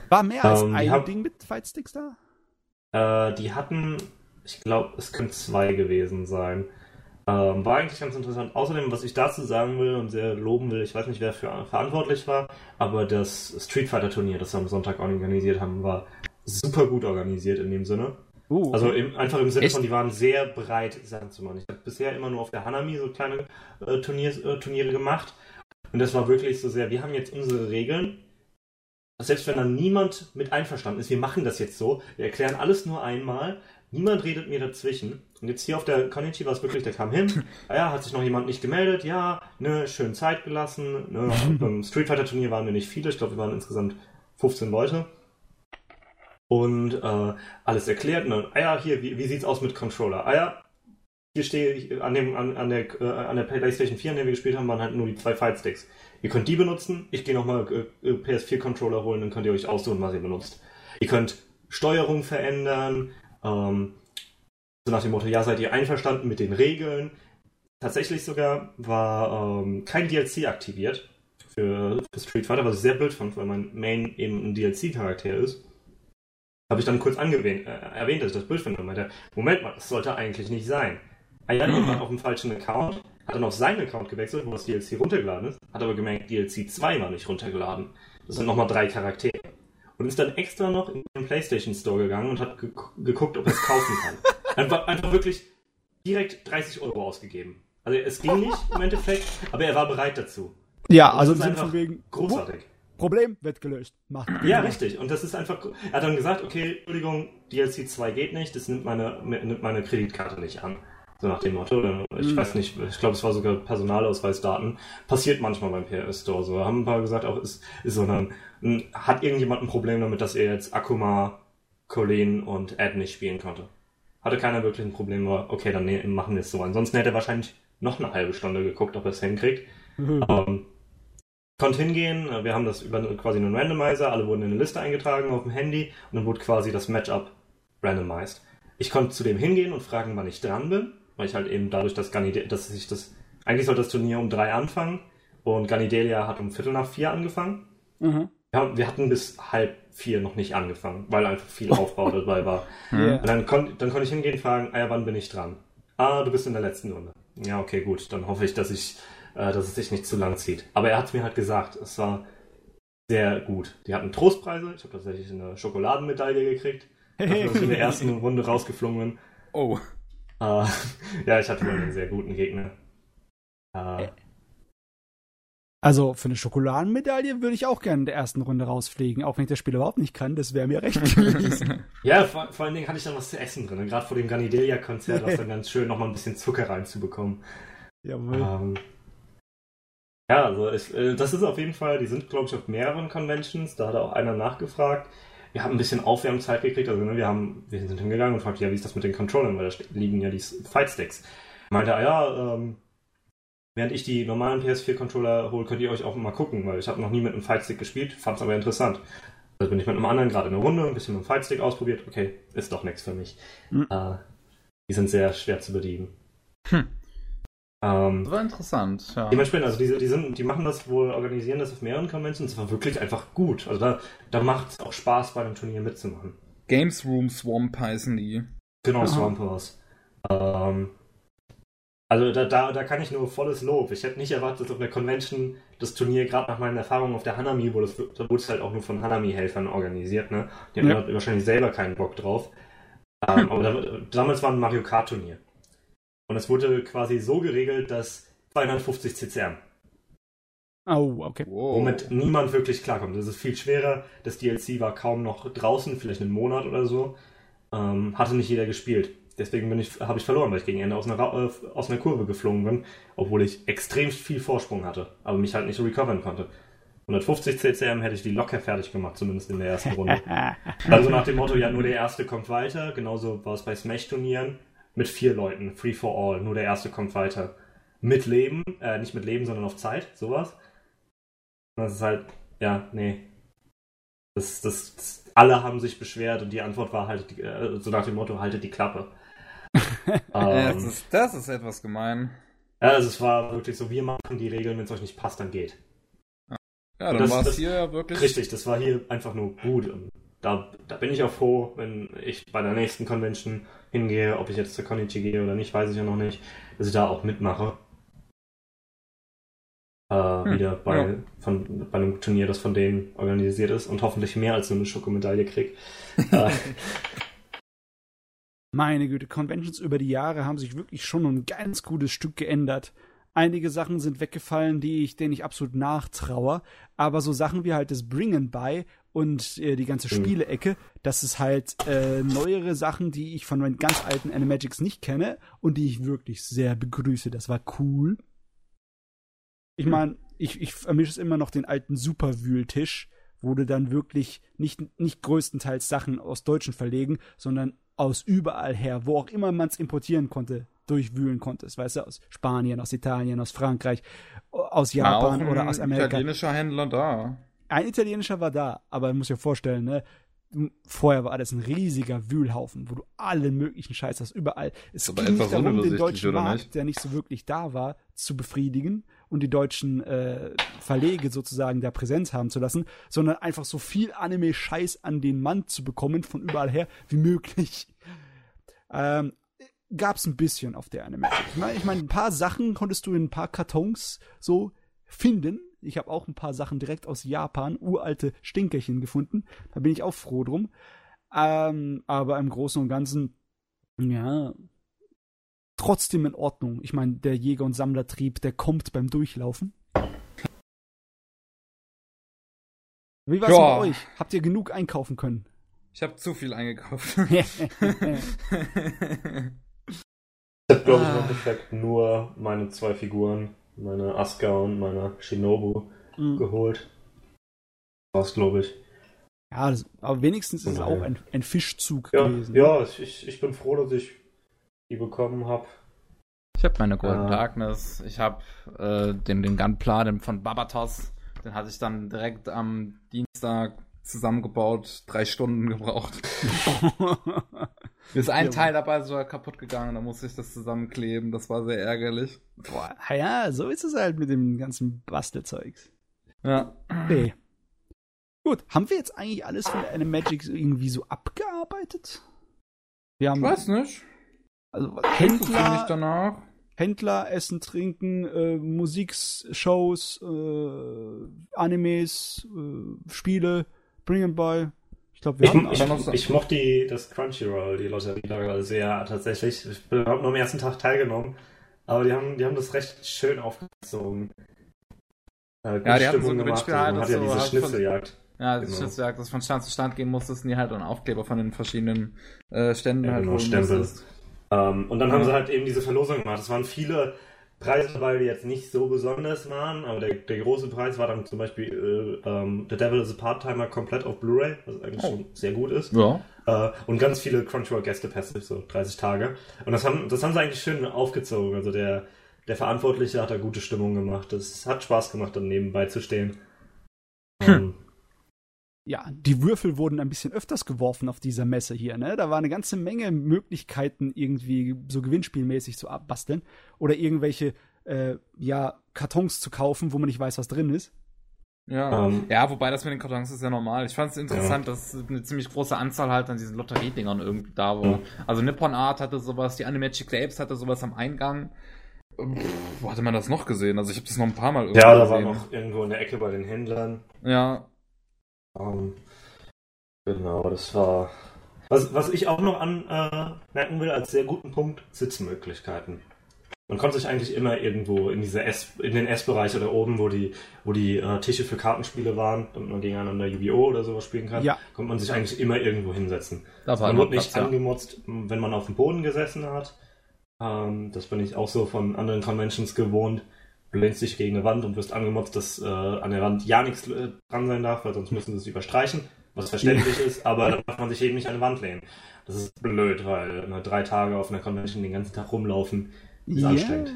War mehr als ähm, ein hab, Ding mit Fightsticks da? Äh, die hatten, ich glaube, es können zwei gewesen sein. Ähm, war eigentlich ganz interessant. Außerdem, was ich dazu sagen will und sehr loben will, ich weiß nicht, wer für verantwortlich war, aber das Street Fighter Turnier, das wir am Sonntag organisiert haben, war super gut organisiert in dem Sinne. Uh, also im, einfach im Sinne Echt? von, die waren sehr breit, sagen zu machen. Ich habe bisher immer nur auf der Hanami so kleine äh, Turniers, äh, Turniere gemacht. Und das war wirklich so sehr, wir haben jetzt unsere Regeln selbst wenn dann niemand mit einverstanden ist, wir machen das jetzt so, wir erklären alles nur einmal, niemand redet mir dazwischen. Und jetzt hier auf der Konichi war es wirklich, der kam hin, ah ja, hat sich noch jemand nicht gemeldet, ja, ne, schön Zeit gelassen, ne, beim Street Fighter Turnier waren wir nicht viele, ich glaube, wir waren insgesamt 15 Leute. Und äh, alles erklärt, ne, ah ja, hier, wie, wie sieht's aus mit Controller? Ah ja, hier stehe ich, an, dem, an, an, der, äh, an der PlayStation 4, an der wir gespielt haben, waren halt nur die zwei Fightsticks. Ihr könnt die benutzen. Ich gehe nochmal äh, äh PS4-Controller holen, dann könnt ihr euch aussuchen, was ihr benutzt. Ihr könnt Steuerung verändern. Ähm, So nach dem Motto, ja, seid ihr einverstanden mit den Regeln? Tatsächlich sogar war ähm, kein DLC aktiviert für, für Street Fighter, was ich sehr blöd fand, weil mein Main eben ein DLC-Charakter ist. Habe ich dann kurz angewähnt, äh, erwähnt, dass ich das blöd finde und meinte, Moment mal, das sollte eigentlich nicht sein. Er hat irgendwann auf dem falschen Account, hat dann auf seinen Account gewechselt, wo das DLC runtergeladen ist, hat aber gemerkt, DLC 2 war nicht runtergeladen. Das sind nochmal drei Charaktere. Und ist dann extra noch in den PlayStation Store gegangen und hat ge geguckt, ob er es kaufen kann. Einfach, einfach wirklich direkt 30 Euro ausgegeben. Also es ging nicht im Endeffekt, aber er war bereit dazu. Ja, also im Sinne von wegen. Großartig. Problem wird gelöst. Macht. Ja, richtig. Und das ist einfach. Er hat dann gesagt, okay, Entschuldigung, DLC 2 geht nicht, das nimmt meine, nimmt meine Kreditkarte nicht an. So nach dem Motto. Ich mhm. weiß nicht, ich glaube, es war sogar Personalausweisdaten. Passiert manchmal beim PS Store so. Haben ein paar gesagt, auch ist, ist so eine, hat irgendjemand ein Problem damit, dass er jetzt Akuma, Colleen und Ed nicht spielen konnte. Hatte keiner wirklich ein Problem, war, okay, dann ne, machen wir es so. Ansonsten hätte er wahrscheinlich noch eine halbe Stunde geguckt, ob er es hinkriegt. Mhm. Ähm, konnte hingehen, wir haben das über quasi einen Randomizer, alle wurden in eine Liste eingetragen auf dem Handy und dann wurde quasi das Matchup randomized. Ich konnte zu dem hingehen und fragen, wann ich dran bin weil ich halt eben dadurch, dass, Ganide dass ich das, eigentlich sollte das Turnier um drei anfangen und Ganidelia hat um Viertel nach vier angefangen. Mhm. Ja, wir hatten bis halb vier noch nicht angefangen, weil einfach viel Aufbau dabei war. Yeah. Und dann, kon dann konnte ich hingehen und fragen, ah ja, wann bin ich dran? Ah, du bist in der letzten Runde. Ja, okay, gut, dann hoffe ich, dass ich, äh, dass es sich nicht zu lang zieht. Aber er hat mir halt gesagt, es war sehr gut. Die hatten Trostpreise, ich habe tatsächlich eine Schokoladenmedaille gekriegt, hey. dass ich in der ersten Runde rausgeflogen bin. Oh. Uh, ja, ich hatte mal einen sehr guten Gegner. Uh, also für eine Schokoladenmedaille würde ich auch gerne in der ersten Runde rausfliegen, auch wenn ich das Spiel überhaupt nicht kann, das wäre mir recht gewesen. ja, vor, vor, allen Dingen hatte ich dann was zu essen drin. Gerade vor dem Ganidelia-Konzert war es dann ganz schön, nochmal ein bisschen Zucker reinzubekommen. Jawohl. Um, ja, also ich, äh, das ist auf jeden Fall, die sind glaube ich auf mehreren Conventions, da hat auch einer nachgefragt wir haben ein bisschen Aufwärmzeit gekriegt. Also ne, wir haben, wir sind hingegangen und fragten, ja, wie ist das mit den Controllern, weil da liegen ja die Fightsticks. Meinte er, ja, ähm, während ich die normalen PS4-Controller hole, könnt ihr euch auch mal gucken, weil ich habe noch nie mit einem Fightstick gespielt, fand es aber interessant. Also bin ich mit einem anderen gerade in der Runde, ein bisschen mit dem Fightstick ausprobiert, okay, ist doch nichts für mich. Mhm. Äh, die sind sehr schwer zu bedienen. Hm. Ähm, das war interessant, ja. Dementsprechend, also die, die, sind, die machen das wohl, organisieren das auf mehreren Conventions. Das war wirklich einfach gut. Also da, da macht es auch Spaß, bei einem Turnier mitzumachen. Games Room Swamp heißen die. Genau, Aha. Swampers. Ähm, also da, da, da kann ich nur volles Lob. Ich hätte nicht erwartet, dass auf der Convention das Turnier, gerade nach meinen Erfahrungen auf der Hanami, wo das, da wurde es halt auch nur von Hanami-Helfern organisiert, ne? Die haben ja. wahrscheinlich selber keinen Bock drauf. Ähm, aber da, damals war ein Mario Kart-Turnier. Und es wurde quasi so geregelt, dass 250 CCM. Oh, okay. Wow. Womit niemand wirklich klarkommt. Das ist viel schwerer. Das DLC war kaum noch draußen, vielleicht einen Monat oder so. Ähm, hatte nicht jeder gespielt. Deswegen bin ich, habe ich verloren, weil ich gegen Ende aus einer, äh, aus einer Kurve geflogen bin, obwohl ich extrem viel Vorsprung hatte, aber mich halt nicht recovern konnte. 150 CCM hätte ich die locker fertig gemacht, zumindest in der ersten Runde. also nach dem Motto, ja, nur der Erste kommt weiter. Genauso war es bei Smash-Turnieren mit vier Leuten, free for all, nur der erste kommt weiter. Mit Leben, äh, nicht mit Leben, sondern auf Zeit, sowas. Und das ist halt, ja, nee. Das, das, das, alle haben sich beschwert und die Antwort war halt, äh, so nach dem Motto, haltet die Klappe. ähm, das, ist, das ist etwas gemein. Ja, also es war wirklich so, wir machen die Regeln, wenn es euch nicht passt, dann geht. Ja, dann war es hier ja wirklich. Richtig, das war hier einfach nur gut. Und da, da bin ich auch froh, wenn ich bei der nächsten Convention hingehe. Ob ich jetzt zur Konichi gehe oder nicht, weiß ich ja noch nicht. Dass ich da auch mitmache. Äh, hm, wieder bei, ja. von, bei einem Turnier, das von denen organisiert ist und hoffentlich mehr als nur eine Schokomedaille krieg. Äh. Meine Güte, Conventions über die Jahre haben sich wirklich schon ein ganz gutes Stück geändert. Einige Sachen sind weggefallen, die ich, denen ich absolut nachtraue. Aber so Sachen wie halt das Bringen bei und äh, die ganze mhm. Spielecke, das ist halt äh, neuere Sachen, die ich von meinen ganz alten Animagics nicht kenne und die ich wirklich sehr begrüße. Das war cool. Ich meine, ich, ich vermische es immer noch den alten Superwühltisch, wo du dann wirklich nicht, nicht größtenteils Sachen aus Deutschen verlegen, sondern aus überall her, wo auch immer man es importieren konnte, durchwühlen konntest. Weißt du, aus Spanien, aus Italien, aus Frankreich, aus Japan ja, oder aus Amerika. Italienischer Händler da ein italienischer war da, aber man muss ja vorstellen, ne? vorher war das ein riesiger Wühlhaufen, wo du allen möglichen Scheiß hast, überall. Es Aber ging nicht darum, den deutschen Markt, nicht? der nicht so wirklich da war, zu befriedigen und die deutschen äh, Verlege sozusagen da Präsenz haben zu lassen, sondern einfach so viel Anime-Scheiß an den Mann zu bekommen, von überall her, wie möglich. Ähm, gab's ein bisschen auf der Anime. Ich meine, ich mein, ein paar Sachen konntest du in ein paar Kartons so finden. Ich habe auch ein paar Sachen direkt aus Japan, uralte Stinkerchen gefunden. Da bin ich auch froh drum. Ähm, aber im Großen und Ganzen, ja, trotzdem in Ordnung. Ich meine, der Jäger- und Sammlertrieb, der kommt beim Durchlaufen. Wie war's Ja. bei euch? Habt ihr genug einkaufen können? Ich habe zu viel eingekauft. Ich habe, glaube ich, Ah. im Endeffekt nur meine zwei Figuren, meine Asuka und meine Shinobu, Mhm. geholt. War's, glaube ich. ja, das, aber wenigstens ist es auch ein, ein Fischzug Ja, gewesen. ja ich, ich, ich bin froh, dass ich die bekommen habe. Ich habe meine Golden Ah. Darkness. Ich habe äh, den, den Gunpla, den von Babatos. Den hatte ich dann direkt am Dienstag zusammengebaut. Drei Stunden gebraucht. Mir ist ein Ja, Teil dabei sogar kaputt gegangen. Da musste ich das zusammenkleben. Das war sehr ärgerlich. Boah, ja, so ist es halt mit dem ganzen Bastelzeugs. Ja. Nee. Gut, haben wir jetzt eigentlich alles von der Animagic irgendwie so abgearbeitet? Wir haben Ich weiß nicht. also nicht Händler, danach. Händler, Essen, Trinken, äh, Musikshows, äh, Animes, äh, Spiele, Bring and Buy. Ich glaube, wir Ich, haben ich, noch so- ich mochte die, das Crunchyroll, die Lotterie da sehr tatsächlich. Ich habe nur am ersten Tag teilgenommen, aber die haben, die haben das recht schön aufgezogen. Äh, Ja, die hatten so Stimmung ein gemacht. Gewinnspiel Also halt, hat das ja so diese halt von- Schnitzeljagd. Ja, das Genau. Schiffswerk, das von Stand zu Stand gehen musstest, und die halt dann Aufkleber von den verschiedenen äh, Ständen Ja, halt genau, holen Stempel. musstest. Ähm, und dann Ja. haben sie halt eben diese Verlosung gemacht. Es waren viele Preise dabei, die jetzt nicht so besonders waren, aber der, der große Preis war dann zum Beispiel äh, ähm, The Devil is a Part-Timer komplett auf Blu-ray, was eigentlich Oh. schon sehr gut ist. Ja. Äh, und ganz viele Crunchyroll-Gästepässe, so 30 Tage. Und das haben, das haben sie eigentlich schön aufgezogen. Also der, der Verantwortliche hat da gute Stimmung gemacht. Es hat Spaß gemacht, dann nebenbei zu stehen. Ähm, ja, die Würfel wurden ein bisschen öfters geworfen auf dieser Messe hier, ne? Da war eine ganze Menge Möglichkeiten, irgendwie so gewinnspielmäßig zu abbasteln oder irgendwelche, äh, ja, Kartons zu kaufen, wo man nicht weiß, was drin ist. Ja. Ähm, ja, wobei das mit den Kartons ist ja normal. Ich fand es interessant, dass eine ziemlich große Anzahl halt an diesen Lotteriedingern irgendwie da war. Ja. Also Nippon Art hatte sowas, die Animagic Labs hatte sowas am Eingang. Pff, wo hatte man das noch gesehen? Also ich habe das noch ein paar Mal irgendwie ja, da war gesehen. noch irgendwo in der Ecke bei den Händlern. Ja, Ähm, genau, das war. Was, was ich auch noch anmerken will als sehr guten Punkt, Sitzmöglichkeiten. Man konnte sich eigentlich immer irgendwo in diese S, in den S-Bereich oder oben, wo die, wo die äh, Tische für Kartenspiele waren, damit man gegeneinander Yu-Gi-Oh! oder sowas spielen kann, Ja. konnte man sich eigentlich immer irgendwo hinsetzen. da war Man wurde nicht Platz, ja. angemotzt, wenn man auf dem Boden gesessen hat. Ähm, das bin ich auch so von anderen Conventions gewohnt. Du lehnst dich gegen eine Wand und wirst angemotzt, dass äh, an der Wand ja nichts äh, dran sein darf, weil sonst müssen sie es überstreichen, was verständlich ist, aber dann darf man sich eben nicht an eine Wand lehnen. Das ist blöd, weil äh, drei Tage auf einer Convention den ganzen Tag rumlaufen ist anstrengend.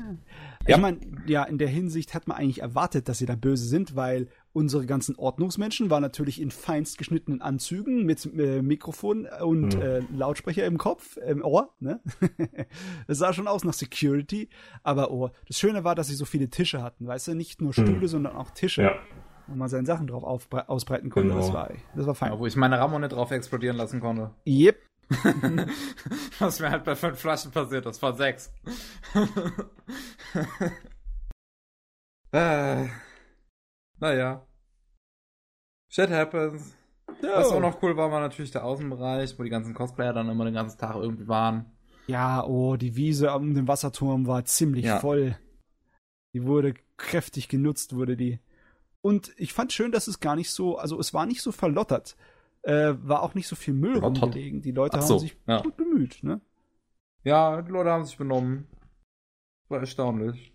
Ich meine, ja, in der Hinsicht hat man eigentlich erwartet, dass sie da böse sind, weil unsere ganzen Ordnungsmenschen waren natürlich in feinst geschnittenen Anzügen mit äh, Mikrofon und Mhm. äh, Lautsprecher im Kopf, im Ohr, ne? das sah schon aus nach Security, aber oh, das Schöne war, dass sie so viele Tische hatten, weißt du, nicht nur Stühle, sondern auch Tische, Ja, wo man seine Sachen drauf ausbreiten konnte. Genau. Das war, das war fein. Ja, wo ich meine Ramone drauf explodieren lassen konnte. Yep. Was mir halt bei fünf Flaschen passiert ist, von sechs. äh, naja. Shit happens. Was auch noch cool war, war natürlich der Außenbereich, wo die ganzen Cosplayer dann immer den ganzen Tag irgendwie waren. Ja, oh, die Wiese um den Wasserturm war ziemlich Ja. voll. Die wurde kräftig genutzt, wurde die. Und ich fand schön, dass es gar nicht so, also es war nicht so verlottert. Äh, war auch nicht so viel Müll Verlottert? rumgelegen. Die Leute so, haben sich ja. gut bemüht, ne? Ja, die Leute haben sich benommen. War erstaunlich.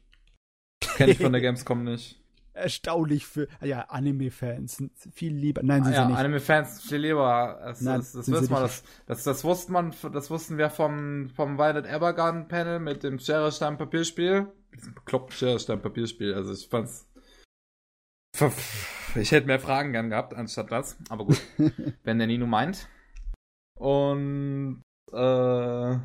Kenn ich von der Gamescom nicht. Erstaunlich für, ja, Anime-Fans viel lieber. Nein, Ah, sind ja, sie nicht. Anime-Fans viel lieber. Das, Nein, das, das, wissen wir, das, das, das wusste man, das wussten wir vom, vom Violet Evergarden Panel mit dem Schere Stein Papierspiel. Diesem bekloppten Schere Stein Papierspiel. Also ich fand's. Ich hätte mehr Fragen gern gehabt anstatt das, aber gut, wenn der Nino meint. Und äh,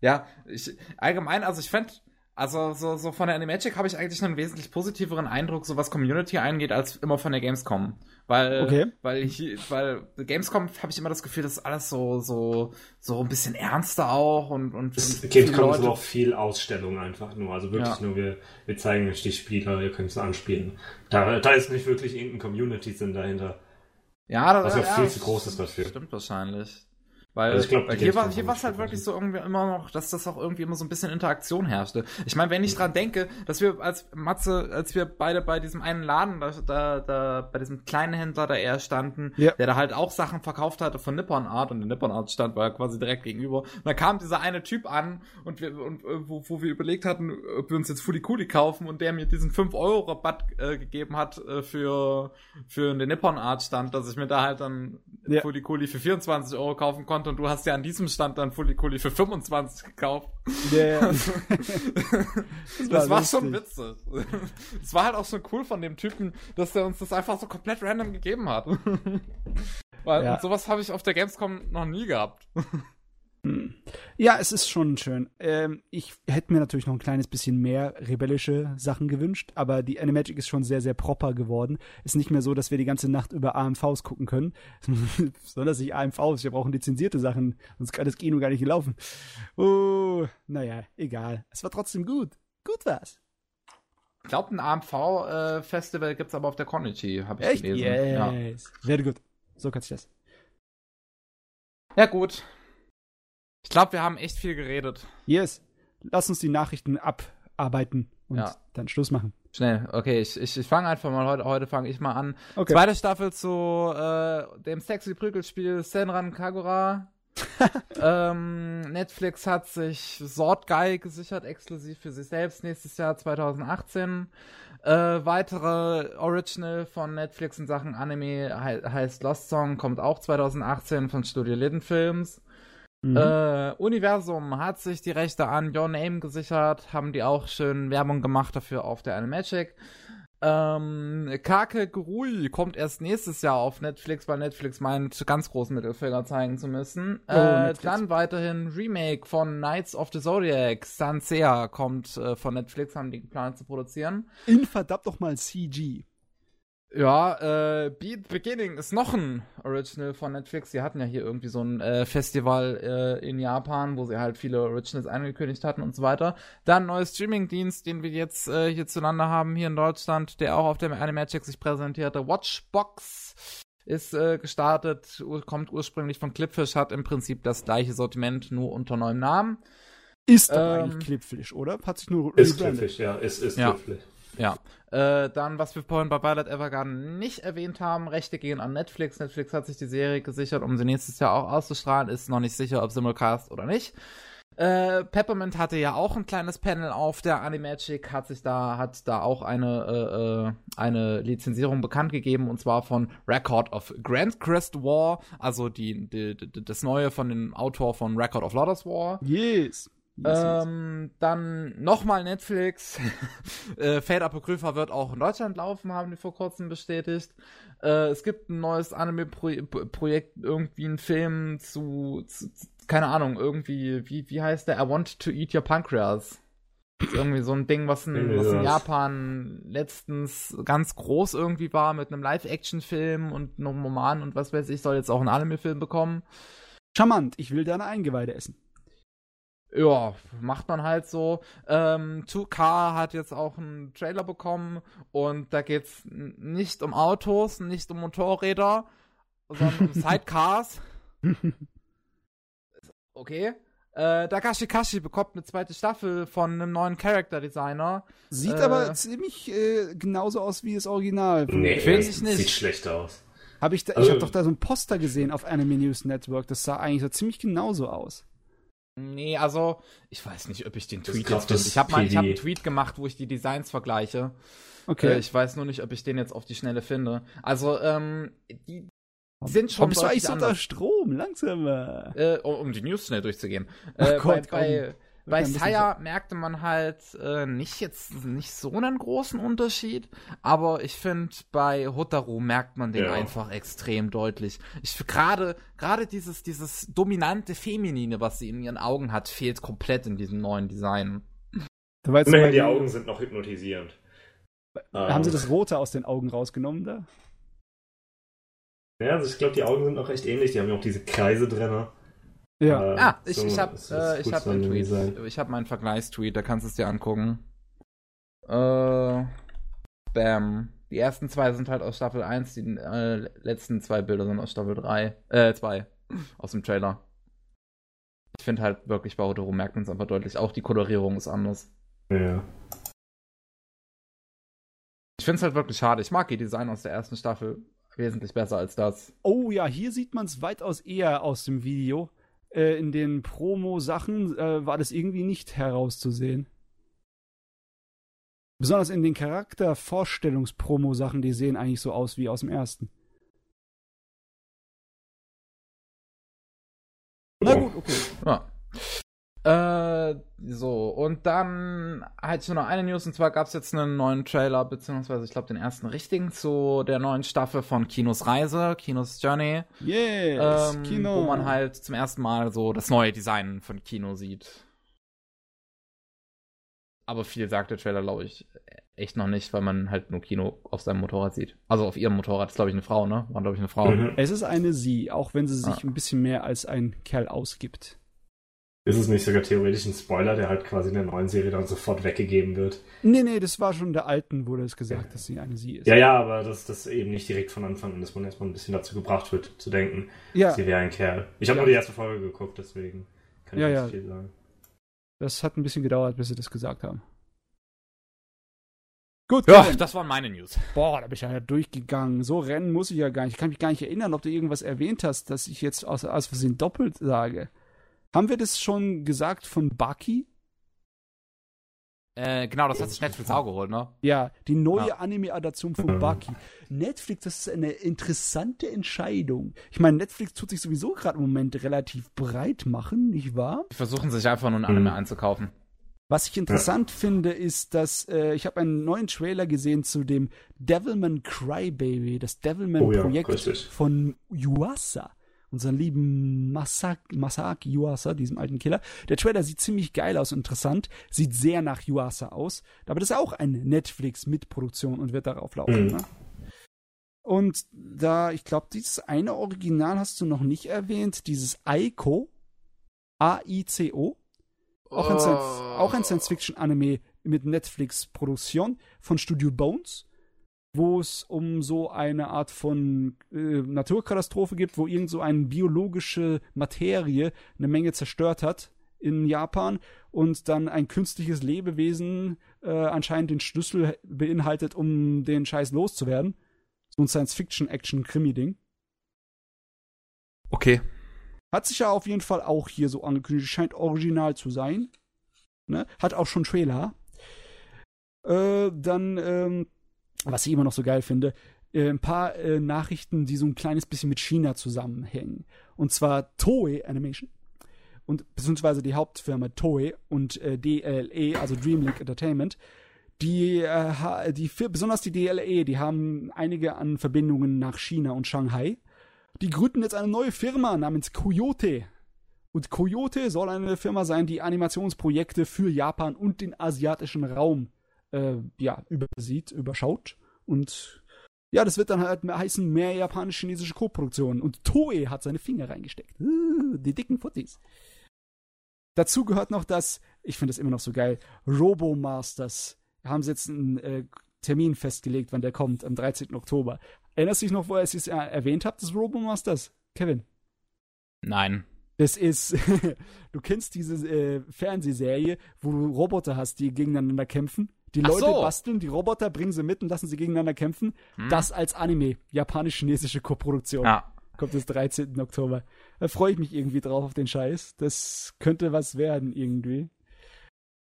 ja, ich allgemein, also ich fände also so, so von der Animagic habe ich eigentlich einen wesentlich positiveren Eindruck, so was Community angeht, als immer von der Gamescom. Weil, okay. weil ich, weil Gamescom habe ich immer das Gefühl, das ist alles so, so, so ein bisschen ernster auch und, und, es, und Gamescom ist aber auch viel Ausstellung einfach nur. Also wirklich Ja. nur, wir, wir zeigen euch die Spieler, ihr könnt es anspielen. Da, da ist nicht wirklich irgendein Community-Sinn dahinter. Ja, das Was ja ja, viel zu groß ist dafür. Stimmt wahrscheinlich. Weil, Also ich glaub, hier war hier war es halt wirklich so irgendwie immer noch, dass das auch irgendwie immer so ein bisschen Interaktion herrschte. Ich meine, wenn ich dran denke, dass wir als Matze, als wir beide bei diesem einen Laden, da, da, da bei diesem kleinen Händler da eher standen, Ja. der da halt auch Sachen verkauft hatte von Nippon Art und der Nippon Art stand war ja quasi direkt gegenüber. Und da kam dieser eine Typ an und wir und äh, wo, wo wir überlegt hatten, ob wir uns jetzt Fulikuli kaufen und der mir diesen 5 Euro Rabatt äh, gegeben hat äh, für für den Nippon Art Stand, dass ich mir da halt dann Ja. Fulikuli für 24 Euro kaufen konnte und du hast ja an diesem Stand dann Fulikuli für 25 gekauft. Ja, das war, war schon witzig. Es war halt auch schon cool von dem Typen, dass er uns das einfach so komplett random gegeben hat. Weil Ja. sowas habe ich auf der Gamescom noch nie gehabt. Ja, es ist schon schön. Ähm, ich hätte mir natürlich noch ein kleines bisschen mehr rebellische Sachen gewünscht, aber die Animagic ist schon sehr, sehr proper geworden. Ist nicht mehr so, dass wir die ganze Nacht über AMVs gucken können. Das nicht AMVs? Wir brauchen lizenzierte Sachen, sonst kann das Kino gar nicht laufen. Oh, naja, egal. Es war trotzdem gut. Gut war's. Ich glaube, ein AMV-Festival gibt's aber auf der Konichi, habe ich Echt? gelesen. Yes. Ja. Sehr gut. So kann ich das. ja, gut. Ich glaube, wir haben echt viel geredet. Yes. Lass uns die Nachrichten abarbeiten und Ja. dann Schluss machen. Schnell, okay, ich, ich, ich fange einfach mal heute, heute fange ich mal an. Okay. Zweite Staffel zu äh, dem sexy Prügelspiel Senran Kagura. ähm, Netflix hat sich Sword Guy gesichert, exklusiv für sich selbst nächstes Jahr 2018. Äh, weitere Original von Netflix in Sachen Anime hei heißt Lost Song, kommt auch 2018 von Studio Liden Films. Mhm. Äh, Universum hat sich die Rechte an Your Name gesichert, haben die auch schön Werbung gemacht dafür auf der Animagic. Ähm, Kake Gurui kommt erst nächstes Jahr auf Netflix, weil Netflix meint, ganz großen Mittelfinger zeigen zu müssen. Oh, äh, dann weiterhin Remake von Knights of the Zodiac. Sansea kommt äh, von Netflix, haben die geplant zu produzieren. In verdammt doch mal CG. Ja, äh, Beat Beginning ist noch ein Original von Netflix. Sie hatten ja hier irgendwie so ein äh, Festival äh, in Japan, wo sie halt viele Originals angekündigt hatten und so weiter. Dann neues Streaming-Dienst, den wir jetzt äh, hierzulande haben, hier in Deutschland, der auch auf der Animagic sich präsentierte. Watchbox ist äh, gestartet, kommt ursprünglich von Clipfish, hat im Prinzip das gleiche Sortiment, nur unter neuem Namen. Ist aber Ähm, eigentlich Klippfisch, oder? Hat sich nur Ist glücklich, ja, ist, ist Ja. glücklich. Ja. Äh, dann, was wir vorhin bei Violet Evergarden nicht erwähnt haben, Rechte gehen an Netflix. Netflix hat sich die Serie gesichert, um sie nächstes Jahr auch auszustrahlen. Ist noch nicht sicher, ob Simulcast oder nicht. Äh, Peppermint hatte ja auch ein kleines Panel auf der Animagic, hat sich da, hat da auch eine, äh, äh, eine Lizenzierung bekannt gegeben, und zwar von Record of Grand Crest War, also die, die, die, das neue von dem Autor von Record of Lotus War. Yes. Ähm, dann nochmal Netflix. äh, Fate Apocrypha wird auch in Deutschland laufen, haben die vor kurzem bestätigt. Äh, es gibt ein neues Anime-Projekt, irgendwie ein Film zu, zu, zu, keine Ahnung, irgendwie, wie, wie heißt der? I Want to Eat Your Pancreas. Das ist irgendwie so ein Ding, was in, was in. Japan letztens ganz groß irgendwie war, mit einem Live-Action-Film und einem Roman und was weiß ich, soll jetzt auch einen Anime-Film bekommen. Charmant, ich will deine Eingeweide essen. Ja, macht man halt so. Ähm, 2K hat jetzt auch einen Trailer bekommen und da geht's nicht um Autos, nicht um Motorräder, sondern um Sidecars. Okay. Äh, Dakashi Kashi bekommt eine zweite Staffel von einem neuen Character Designer. Sieht Äh. aber ziemlich äh, genauso aus wie das Original. Nee, Finde ich nicht. sieht schlecht aus. Hab ich da, ich Also- habe doch da so ein Poster gesehen auf Anime News Network. Das sah eigentlich so ziemlich genauso aus. Nee, also, ich weiß nicht, ob ich den Tweet jetzt finde. Ich habe mal, ich hab einen. Tweet gemacht, wo ich die Designs vergleiche. Okay. Äh, ich weiß nur nicht, ob ich den jetzt auf die Schnelle finde. Also, ähm, die sind schon Warum bist du eigentlich so unter anders. Strom? Langsamer. Äh, um um die News schnell durchzugehen. Ach Äh, Gott, bei, bei, Bei Saya merkte man halt äh, nicht jetzt nicht so einen großen Unterschied, aber ich finde bei Hotaru merkt man den ja. einfach extrem deutlich. Ich gerade gerade dieses dieses dominante Feminine, was sie in ihren Augen hat, fehlt komplett in diesem neuen Design. Du weißt, Immerhin, die Augen sind noch hypnotisierend. Haben sie das Rote aus den Augen rausgenommen da? Ja, also ich glaube, die Augen sind noch recht ähnlich. Die haben ja auch diese Kreise drin. Ja. Äh, ah, ich, so, ich habe äh, ich hab einen Tweet. Ich habe meinen Vergleichstweet, da kannst du es dir angucken. Äh, bam. Die ersten zwei sind halt aus Staffel 1, die äh, letzten zwei Bilder sind aus Staffel 3. Äh, 2. Aus dem Trailer. Ich finde halt wirklich bei Otoro merkt man es einfach deutlich. Auch die Kolorierung ist anders. Ja. Ich finde es halt wirklich schade. Ich mag die Design aus der ersten Staffel wesentlich besser als das. Oh ja, hier sieht man es weitaus eher aus dem Video. Äh, in den Promo-Sachen äh, war das irgendwie nicht herauszusehen. Besonders in den Charaktervorstellungs-Promo-Sachen, die sehen eigentlich so aus wie aus dem ersten. Na gut, okay. Ja. Äh, so, und dann hatte ich nur noch eine News, und zwar gab es jetzt einen neuen Trailer, beziehungsweise ich glaube den ersten richtigen zu der neuen Staffel von Kinos Reise, Kinos Journey. Yes, ähm, Kino. Wo man halt zum ersten Mal so das neue Design von Kino sieht. Aber viel sagt der Trailer, glaube ich, echt noch nicht, weil man halt nur Kino auf seinem Motorrad sieht. Also auf ihrem Motorrad ist, glaube ich, eine Frau, ne? War, glaube ich, eine Frau. Mhm. Es ist eine Sie, auch wenn sie sich ah. ein bisschen mehr als ein Kerl ausgibt. Ist es nicht sogar theoretisch ein Spoiler, der halt quasi in der neuen Serie dann sofort weggegeben wird? Nee, nee, das war schon in der alten, wurde es gesagt, ja. dass sie eine sie ist. Ja, ja, aber dass das eben nicht direkt von Anfang an, dass man erstmal ein bisschen dazu gebracht wird, zu denken, ja. sie wäre ein Kerl. Ich habe ja. nur die erste Folge geguckt, deswegen kann ich nicht viel sagen. Das hat ein bisschen gedauert, bis sie das gesagt haben. Gut, ja, Kevin. das waren meine News. Boah, da bin ich ja durchgegangen. So rennen muss ich ja gar nicht. Ich kann mich gar nicht erinnern, ob du irgendwas erwähnt hast, dass ich jetzt aus, aus Versehen doppelt sage. Haben wir das schon gesagt von Baki? Äh, genau, das hat sich Netflix auch geholt, ne? Ja, die neue ja. Anime-Adaption von Baki. Netflix, das ist eine interessante Entscheidung. Ich meine, Netflix tut sich sowieso gerade im Moment relativ breit machen, nicht wahr? Die versuchen sich einfach nur ein Anime mhm. einzukaufen. Was ich interessant ja. finde, ist, dass äh, ich habe einen neuen Trailer gesehen zu dem Devilman Crybaby, das Devilman-Projekt oh ja, von Yuasa unseren lieben Masaki, Masaki Yuasa, diesem alten Killer. Der Trailer sieht ziemlich geil aus, interessant, sieht sehr nach Yuasa aus, aber das ist auch eine Netflix-Mitproduktion und wird darauf laufen. Mhm. Ne? Und da, ich glaube, dieses eine Original hast du noch nicht erwähnt, dieses Aiko, A-I-C-O, auch ein, oh. ein Science-Fiction-Anime mit Netflix-Produktion von Studio Bones wo es um so eine Art von äh, Naturkatastrophe gibt, wo irgend so eine biologische Materie eine Menge zerstört hat in Japan und dann ein künstliches Lebewesen äh, anscheinend den Schlüssel beinhaltet, um den Scheiß loszuwerden. So ein Science-Fiction-Action-Krimi-Ding. Okay. Hat sich ja auf jeden Fall auch hier so angekündigt. Scheint original zu sein. Ne? Hat auch schon Trailer. Äh, dann ähm, was ich immer noch so geil finde, äh, ein paar äh, Nachrichten, die so ein kleines bisschen mit China zusammenhängen. Und zwar Toei Animation und beziehungsweise die Hauptfirma Toei und äh, DLE, also Dreamlink Entertainment. Die, äh, die besonders die DLE, die haben einige an Verbindungen nach China und Shanghai. Die gründen jetzt eine neue Firma namens Coyote. Und Coyote soll eine Firma sein, die Animationsprojekte für Japan und den asiatischen Raum äh, ja, übersieht, überschaut. Und ja, das wird dann halt heißen, mehr japanisch-chinesische Co-Produktionen. Und Toei hat seine Finger reingesteckt. Uh, die dicken Futtis. Dazu gehört noch das, ich finde das immer noch so geil, Robo-Masters. Haben sie jetzt einen äh, Termin festgelegt, wann der kommt, am 13. Oktober. Erinnerst du dich noch, wo ihr es erwähnt habt, das Robo-Masters? Kevin? Nein. Das ist, du kennst diese äh, Fernsehserie, wo du Roboter hast, die gegeneinander kämpfen? Die Leute so. basteln die Roboter, bringen sie mit und lassen sie gegeneinander kämpfen. Hm. Das als Anime. Japanisch-chinesische Koproduktion. Ja. Kommt das 13. Oktober. Da freue ich mich irgendwie drauf auf den Scheiß. Das könnte was werden irgendwie.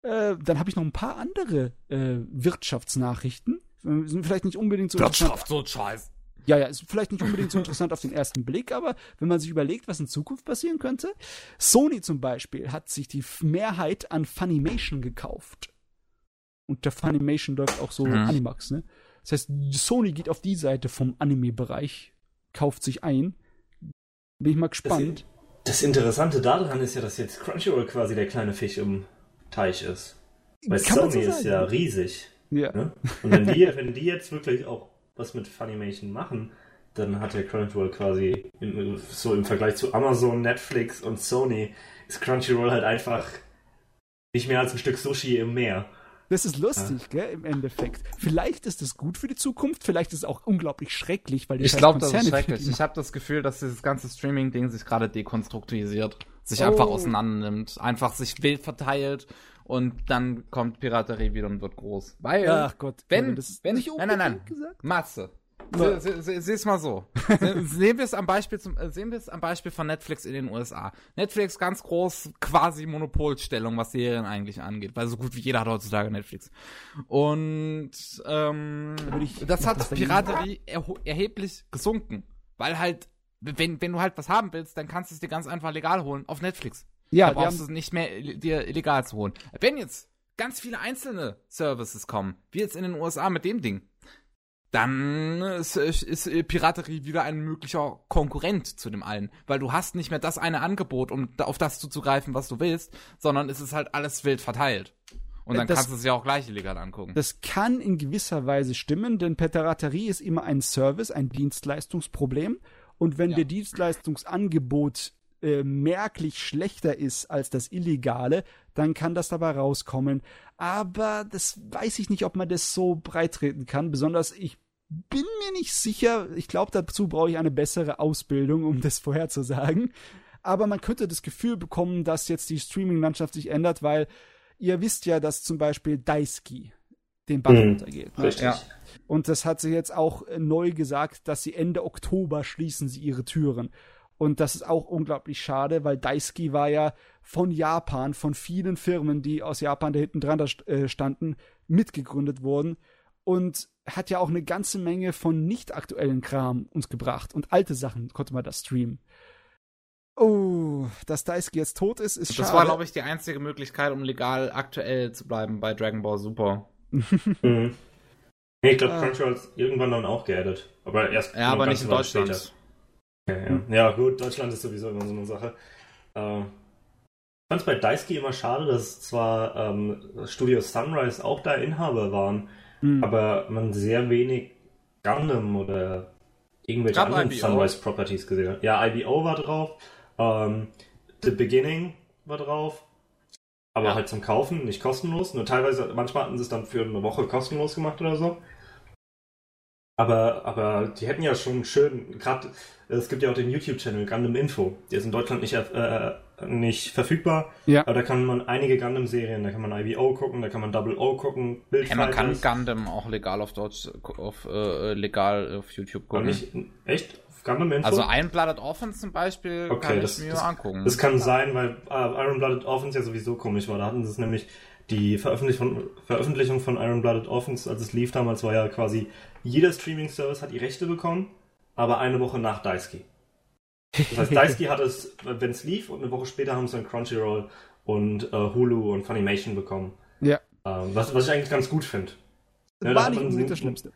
Äh, dann habe ich noch ein paar andere äh, Wirtschaftsnachrichten. Sind vielleicht nicht unbedingt so. Wirtschaft, so Scheiß. Ja, ja, ist vielleicht nicht unbedingt so interessant auf den ersten Blick, aber wenn man sich überlegt, was in Zukunft passieren könnte. Sony zum Beispiel hat sich die Mehrheit an Funimation gekauft. Und der Funimation läuft auch so mhm. Animax, ne? Das heißt, Sony geht auf die Seite vom Anime-Bereich, kauft sich ein. Bin ich mal gespannt. Das, das, Interessante daran ist ja, dass jetzt Crunchyroll quasi der kleine Fisch im Teich ist. Weil Kann Sony so ist ja riesig. Ja. Ne? Und wenn die, wenn die jetzt wirklich auch was mit Funimation machen, dann hat der Crunchyroll quasi in, so im Vergleich zu Amazon, Netflix und Sony ist Crunchyroll halt einfach nicht mehr als ein Stück Sushi im Meer. Das ist lustig, ja. gell, im Endeffekt. Vielleicht ist es gut für die Zukunft, vielleicht ist es auch unglaublich schrecklich, weil die Ich glaube, das ist schrecklich. Ich habe das Gefühl, dass dieses ganze Streaming-Ding sich gerade dekonstrukturisiert, sich oh. einfach auseinander nimmt, einfach sich wild verteilt und dann kommt Piraterie wieder und wird groß. Weil, Ach Gott, wenn, das wenn, nicht nein, nein, nein, gesagt? Masse. Sieh es mal so. sehen wir es am Beispiel zum, äh, sehen wir es am Beispiel von Netflix in den USA. Netflix ganz groß, quasi Monopolstellung, was Serien eigentlich angeht, weil so gut wie jeder hat heutzutage Netflix. Und ähm, das hat Piraterie er erheblich gesunken, weil halt wenn wenn du halt was haben willst, dann kannst du es dir ganz einfach legal holen auf Netflix. Ja, da brauchst du es nicht mehr dir illegal zu holen. Wenn jetzt ganz viele einzelne Services kommen, wie jetzt in den USA mit dem Ding, dann ist, ist, Piraterie wieder ein möglicher Konkurrent zu dem allen, weil du hast nicht mehr das eine Angebot, um auf das zuzugreifen, was du willst, sondern es ist halt alles wild verteilt. Und dann das, kannst du es ja auch gleich illegal angucken. Das kann in gewisser Weise stimmen, denn Piraterie ist immer ein Service, ein Dienstleistungsproblem. Und wenn ja. der Dienstleistungsangebot äh, merklich schlechter ist als das Illegale, dann kann das dabei rauskommen. Aber das weiß ich nicht, ob man das so breit treten kann. Besonders ich bin mir nicht sicher. Ich glaube, dazu brauche ich eine bessere Ausbildung, um das vorherzusagen. Aber man könnte das Gefühl bekommen, dass jetzt die Streaming-Landschaft sich ändert, weil ihr wisst ja, dass zum Beispiel Daisuke den Bach mhm, runtergeht. Ne? Richtig. Ja. Und das hat sie jetzt auch neu gesagt, dass sie Ende Oktober schließen sie ihre Türen. Und das ist auch unglaublich schade, weil Daisuke war ja von Japan, von vielen Firmen, die aus Japan da hinten dran äh, standen, mitgegründet worden und hat ja auch eine ganze Menge von nicht aktuellen Kram uns gebracht und alte Sachen konnte man da streamen. Oh, dass Daisuke jetzt tot ist, ist das schade. Das war, glaube ich, die einzige Möglichkeit, um legal aktuell zu bleiben bei Dragon Ball Super. mhm. Nee, ich glaube, ah. Crunchyroll ist irgendwann dann auch geaddet. Aber erst ja, aber nicht in Deutschland. Später. Ja, ja. gut, Deutschland ist sowieso immer so eine Sache. Äh, ich fand es bei Daisuke immer schade, dass zwar ähm, Studio Sunrise auch da Inhaber waren, mhm. aber man sehr wenig Gundam oder irgendwelche Gab anderen Sunrise Properties gesehen hat. Ja, IBO war drauf, ähm, The Beginning war drauf, aber ja. halt zum Kaufen, nicht kostenlos. Nur teilweise, manchmal hatten sie es dann für eine Woche kostenlos gemacht oder so. Aber, aber die hätten ja schon schön, gerade, es gibt ja auch den YouTube-Channel Gundam Info, der ist in Deutschland nicht, äh, nicht verfügbar. Ja. Aber da kann man einige Gundam-Serien, da kann man IBO gucken, da kann man Double O gucken, Bild ja, Man kann Gundam auch legal auf Deutsch, auf, äh, legal auf YouTube gucken. Nicht, echt? Gundam Info? Also Iron Blooded Orphans zum Beispiel okay, kann das, ich mir das, angucken. Das kann sein, weil äh, Iron Blooded Orphans ja sowieso komisch war. Da hatten sie es nämlich die Veröffentlichung, Veröffentlichung von Iron Blooded Orphans, als es lief damals, war ja quasi, jeder Streaming-Service hat die Rechte bekommen, aber eine Woche nach Daisuke. Das heißt, Daisuke hat es, wenn es lief, und eine Woche später haben sie dann Crunchyroll und äh, Hulu und Funimation bekommen. Ja. Ähm, was, was ich eigentlich ganz gut finde. Ja, war nicht unbedingt das Schlimmste.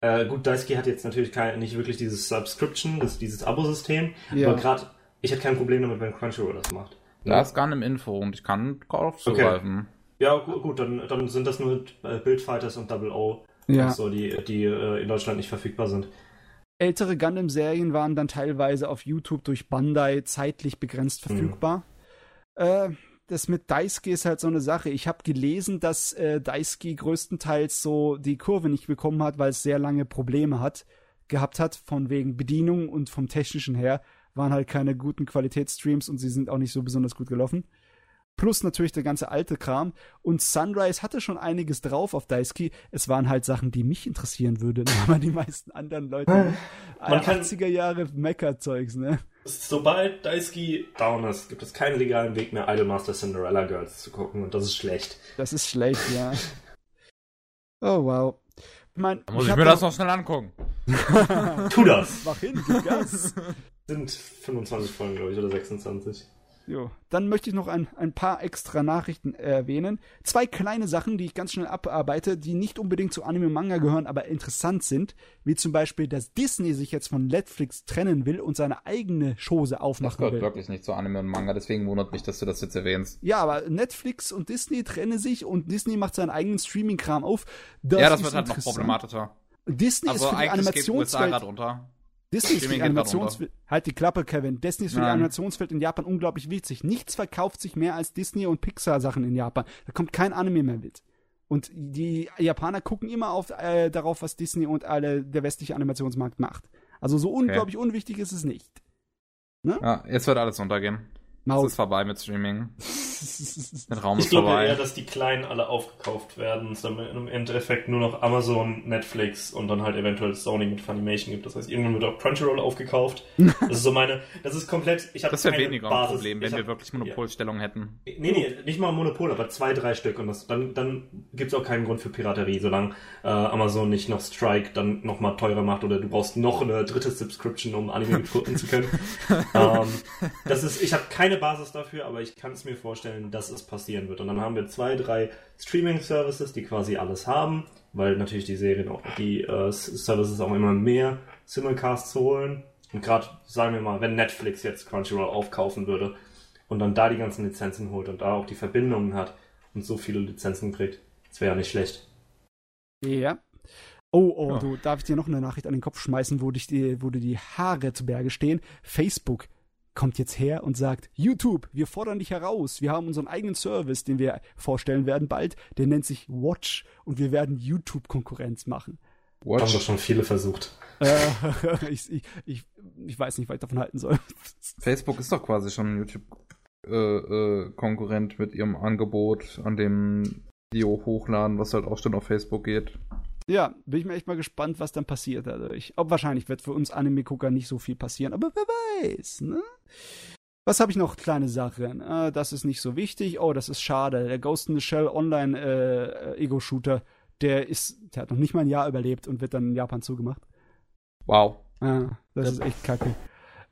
Äh, gut, Daisuke hat jetzt natürlich kein, nicht wirklich dieses Subscription, das, dieses Abo-System, ja. aber gerade, ich hätte kein Problem damit, wenn Crunchyroll das macht. Da ja. ist gar im Info und ich kann drauf zugreifen. Okay. Ja, gut, dann, dann sind das nur äh, Bildfighters und Double O, ja. so, die, die äh, in Deutschland nicht verfügbar sind. Ältere Gundam-Serien waren dann teilweise auf YouTube durch Bandai zeitlich begrenzt mhm. verfügbar. Mhm. Äh, das mit Daisuke ist halt so eine Sache. Ich habe gelesen, dass äh, Daisuke größtenteils so die Kurve nicht bekommen hat, weil es sehr lange Probleme hat, gehabt hat, von wegen Bedienung und vom technischen her. Waren halt keine guten Qualitätsstreams und sie sind auch nicht so besonders gut gelaufen plus natürlich der ganze alte Kram. Und Sunrise hatte schon einiges drauf auf Daisuke. Es waren halt Sachen, die mich interessieren würden, aber die meisten anderen Leute. Man 80er Jahre Mecha-Zeugs, ne? Sobald Daisuke down ist, gibt es keinen legalen Weg mehr, Idolmaster Cinderella Girls zu gucken und das ist schlecht. Das ist schlecht, ja. oh wow. Ich mein, da muss ich, ich mir das noch schnell angucken. tu das! Mach hin, gib Gas. Sind 25 Folgen, glaube ich, oder 26. Jo. Dann möchte ich noch ein, ein paar extra Nachrichten erwähnen. Zwei kleine Sachen, die ich ganz schnell abarbeite, die nicht unbedingt zu Anime und Manga gehören, aber interessant sind. Wie zum Beispiel, dass Disney sich jetzt von Netflix trennen will und seine eigene Chose Das aufmachen gehört will. wirklich nicht zu Anime und Manga, deswegen wundert mich, dass du das jetzt erwähnst. Ja, aber Netflix und Disney trennen sich und Disney macht seinen eigenen Streaming-Kram auf. Das ja, das ist wird halt noch problematischer. Disney Also ist für die Animationswelt. Disney ist für die Animationswelt. Halt die Klappe, Kevin. Disney ist für die Nein. Animationswelt in Japan unglaublich wichtig. Nichts verkauft sich mehr als Disney und Pixar-Sachen in Japan. Da kommt kein Anime mehr mit. Und die Japaner gucken immer auf, äh, darauf, was Disney und alle, der westliche Animationsmarkt macht. Also so unglaublich unwichtig ist es nicht. Ja, jetzt wird alles untergehen. Es Maus. ist vorbei mit Streaming. Mit Raum ist Ich glaube vorbei. eher, dass die Kleinen alle aufgekauft werden, es dann im Endeffekt nur noch Amazon, Netflix und dann halt eventuell Sony mit Funimation gibt. Das heißt, irgendwann wird auch Crunchyroll aufgekauft. Das ist so meine, das ist komplett, ich habe das wäre keine weniger ein Basis. Problem, wenn ich wir hab- wirklich Monopolstellung hätten. Nee, nee, nicht mal Monopol, aber zwei, drei Stück. Und das, dann, dann gibt's auch keinen Grund für Piraterie, solange äh, Amazon nicht noch Strike dann nochmal teurer macht oder du brauchst noch eine dritte Subscription, um Anime gucken zu können. ähm, das ist, ich habe keine Basis dafür, aber ich kann es mir vorstellen, dass es passieren wird. Und dann haben wir zwei, drei Streaming-Services, die quasi alles haben, weil natürlich die Serien auch, die äh, Services auch immer mehr Simulcasts holen. Und gerade, sagen wir mal, wenn Netflix jetzt Crunchyroll aufkaufen würde, und dann da die ganzen Lizenzen holt und da auch die Verbindungen hat und so viele Lizenzen kriegt, das wäre ja nicht schlecht. Ja. Oh, oh, Ja. du, darf ich dir noch eine Nachricht an den Kopf schmeißen, wo, dich die, wo dir die Haare zu Berge stehen? Facebook kommt jetzt her und sagt, YouTube, wir fordern dich heraus. Wir haben unseren eigenen Service, den wir vorstellen werden bald. Der nennt sich Watch und wir werden YouTube-Konkurrenz machen. Haben doch Watch. schon viele versucht. Äh, ich, ich, ich, ich weiß nicht, was ich davon halten soll. Facebook ist doch quasi schon ein YouTube-Konkurrent mit ihrem Angebot an dem Video hochladen, was halt auch schon auf Facebook geht. Ja, bin ich mir echt mal gespannt, was dann passiert dadurch. Ob wahrscheinlich wird für uns Anime-Gucker nicht so viel passieren, aber wer weiß, ne? Was habe ich noch? Kleine Sachen. Äh, das ist nicht so wichtig. Oh, das ist schade. Der Ghost in the Shell Online äh, Ego-Shooter, der ist, der hat noch nicht mal ein Jahr überlebt und wird dann in Japan zugemacht. Wow. Ah, das ist echt kacke.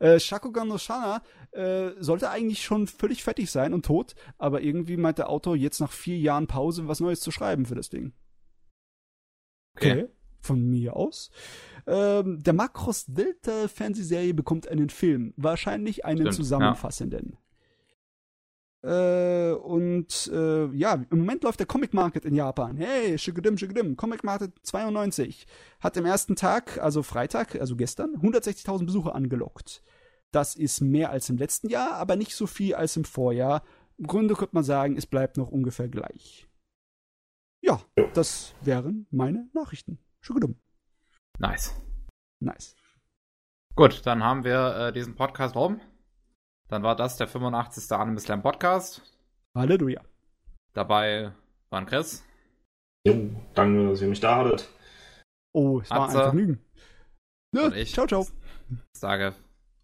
Äh, Shakugan no Shana äh, sollte eigentlich schon völlig fertig sein und tot, aber irgendwie meint der Autor jetzt nach vier Jahren Pause was Neues zu schreiben für das Ding. Okay. Von mir aus. Ähm, der Macross Delta Fernsehserie bekommt einen Film. Wahrscheinlich einen Stimmt, zusammenfassenden. Äh, und äh, ja, im Moment läuft der Comic Market in Japan. Hey, schigedim, schigedim. Comic Market 92 hat im ersten Tag, also Freitag, also gestern, 160.000 Besucher angelockt. Das ist mehr als im letzten Jahr, aber nicht so viel als im Vorjahr. Im Grunde könnte man sagen, es bleibt noch ungefähr gleich. Ja, Ja. das wären meine Nachrichten. Schigedim. Nice. Nice. Gut, dann haben wir äh, diesen Podcast rum. Dann war das der 85. Anime Slam Podcast. Halleluja. Dabei waren Chris, Jo, danke, dass ihr mich da hattet. Oh, es war Atze. ein Vergnügen. Ja, Und ich. ciao, ciao. sage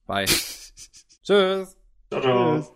bye. Tschüss. Ciao, ciao. Tschüss.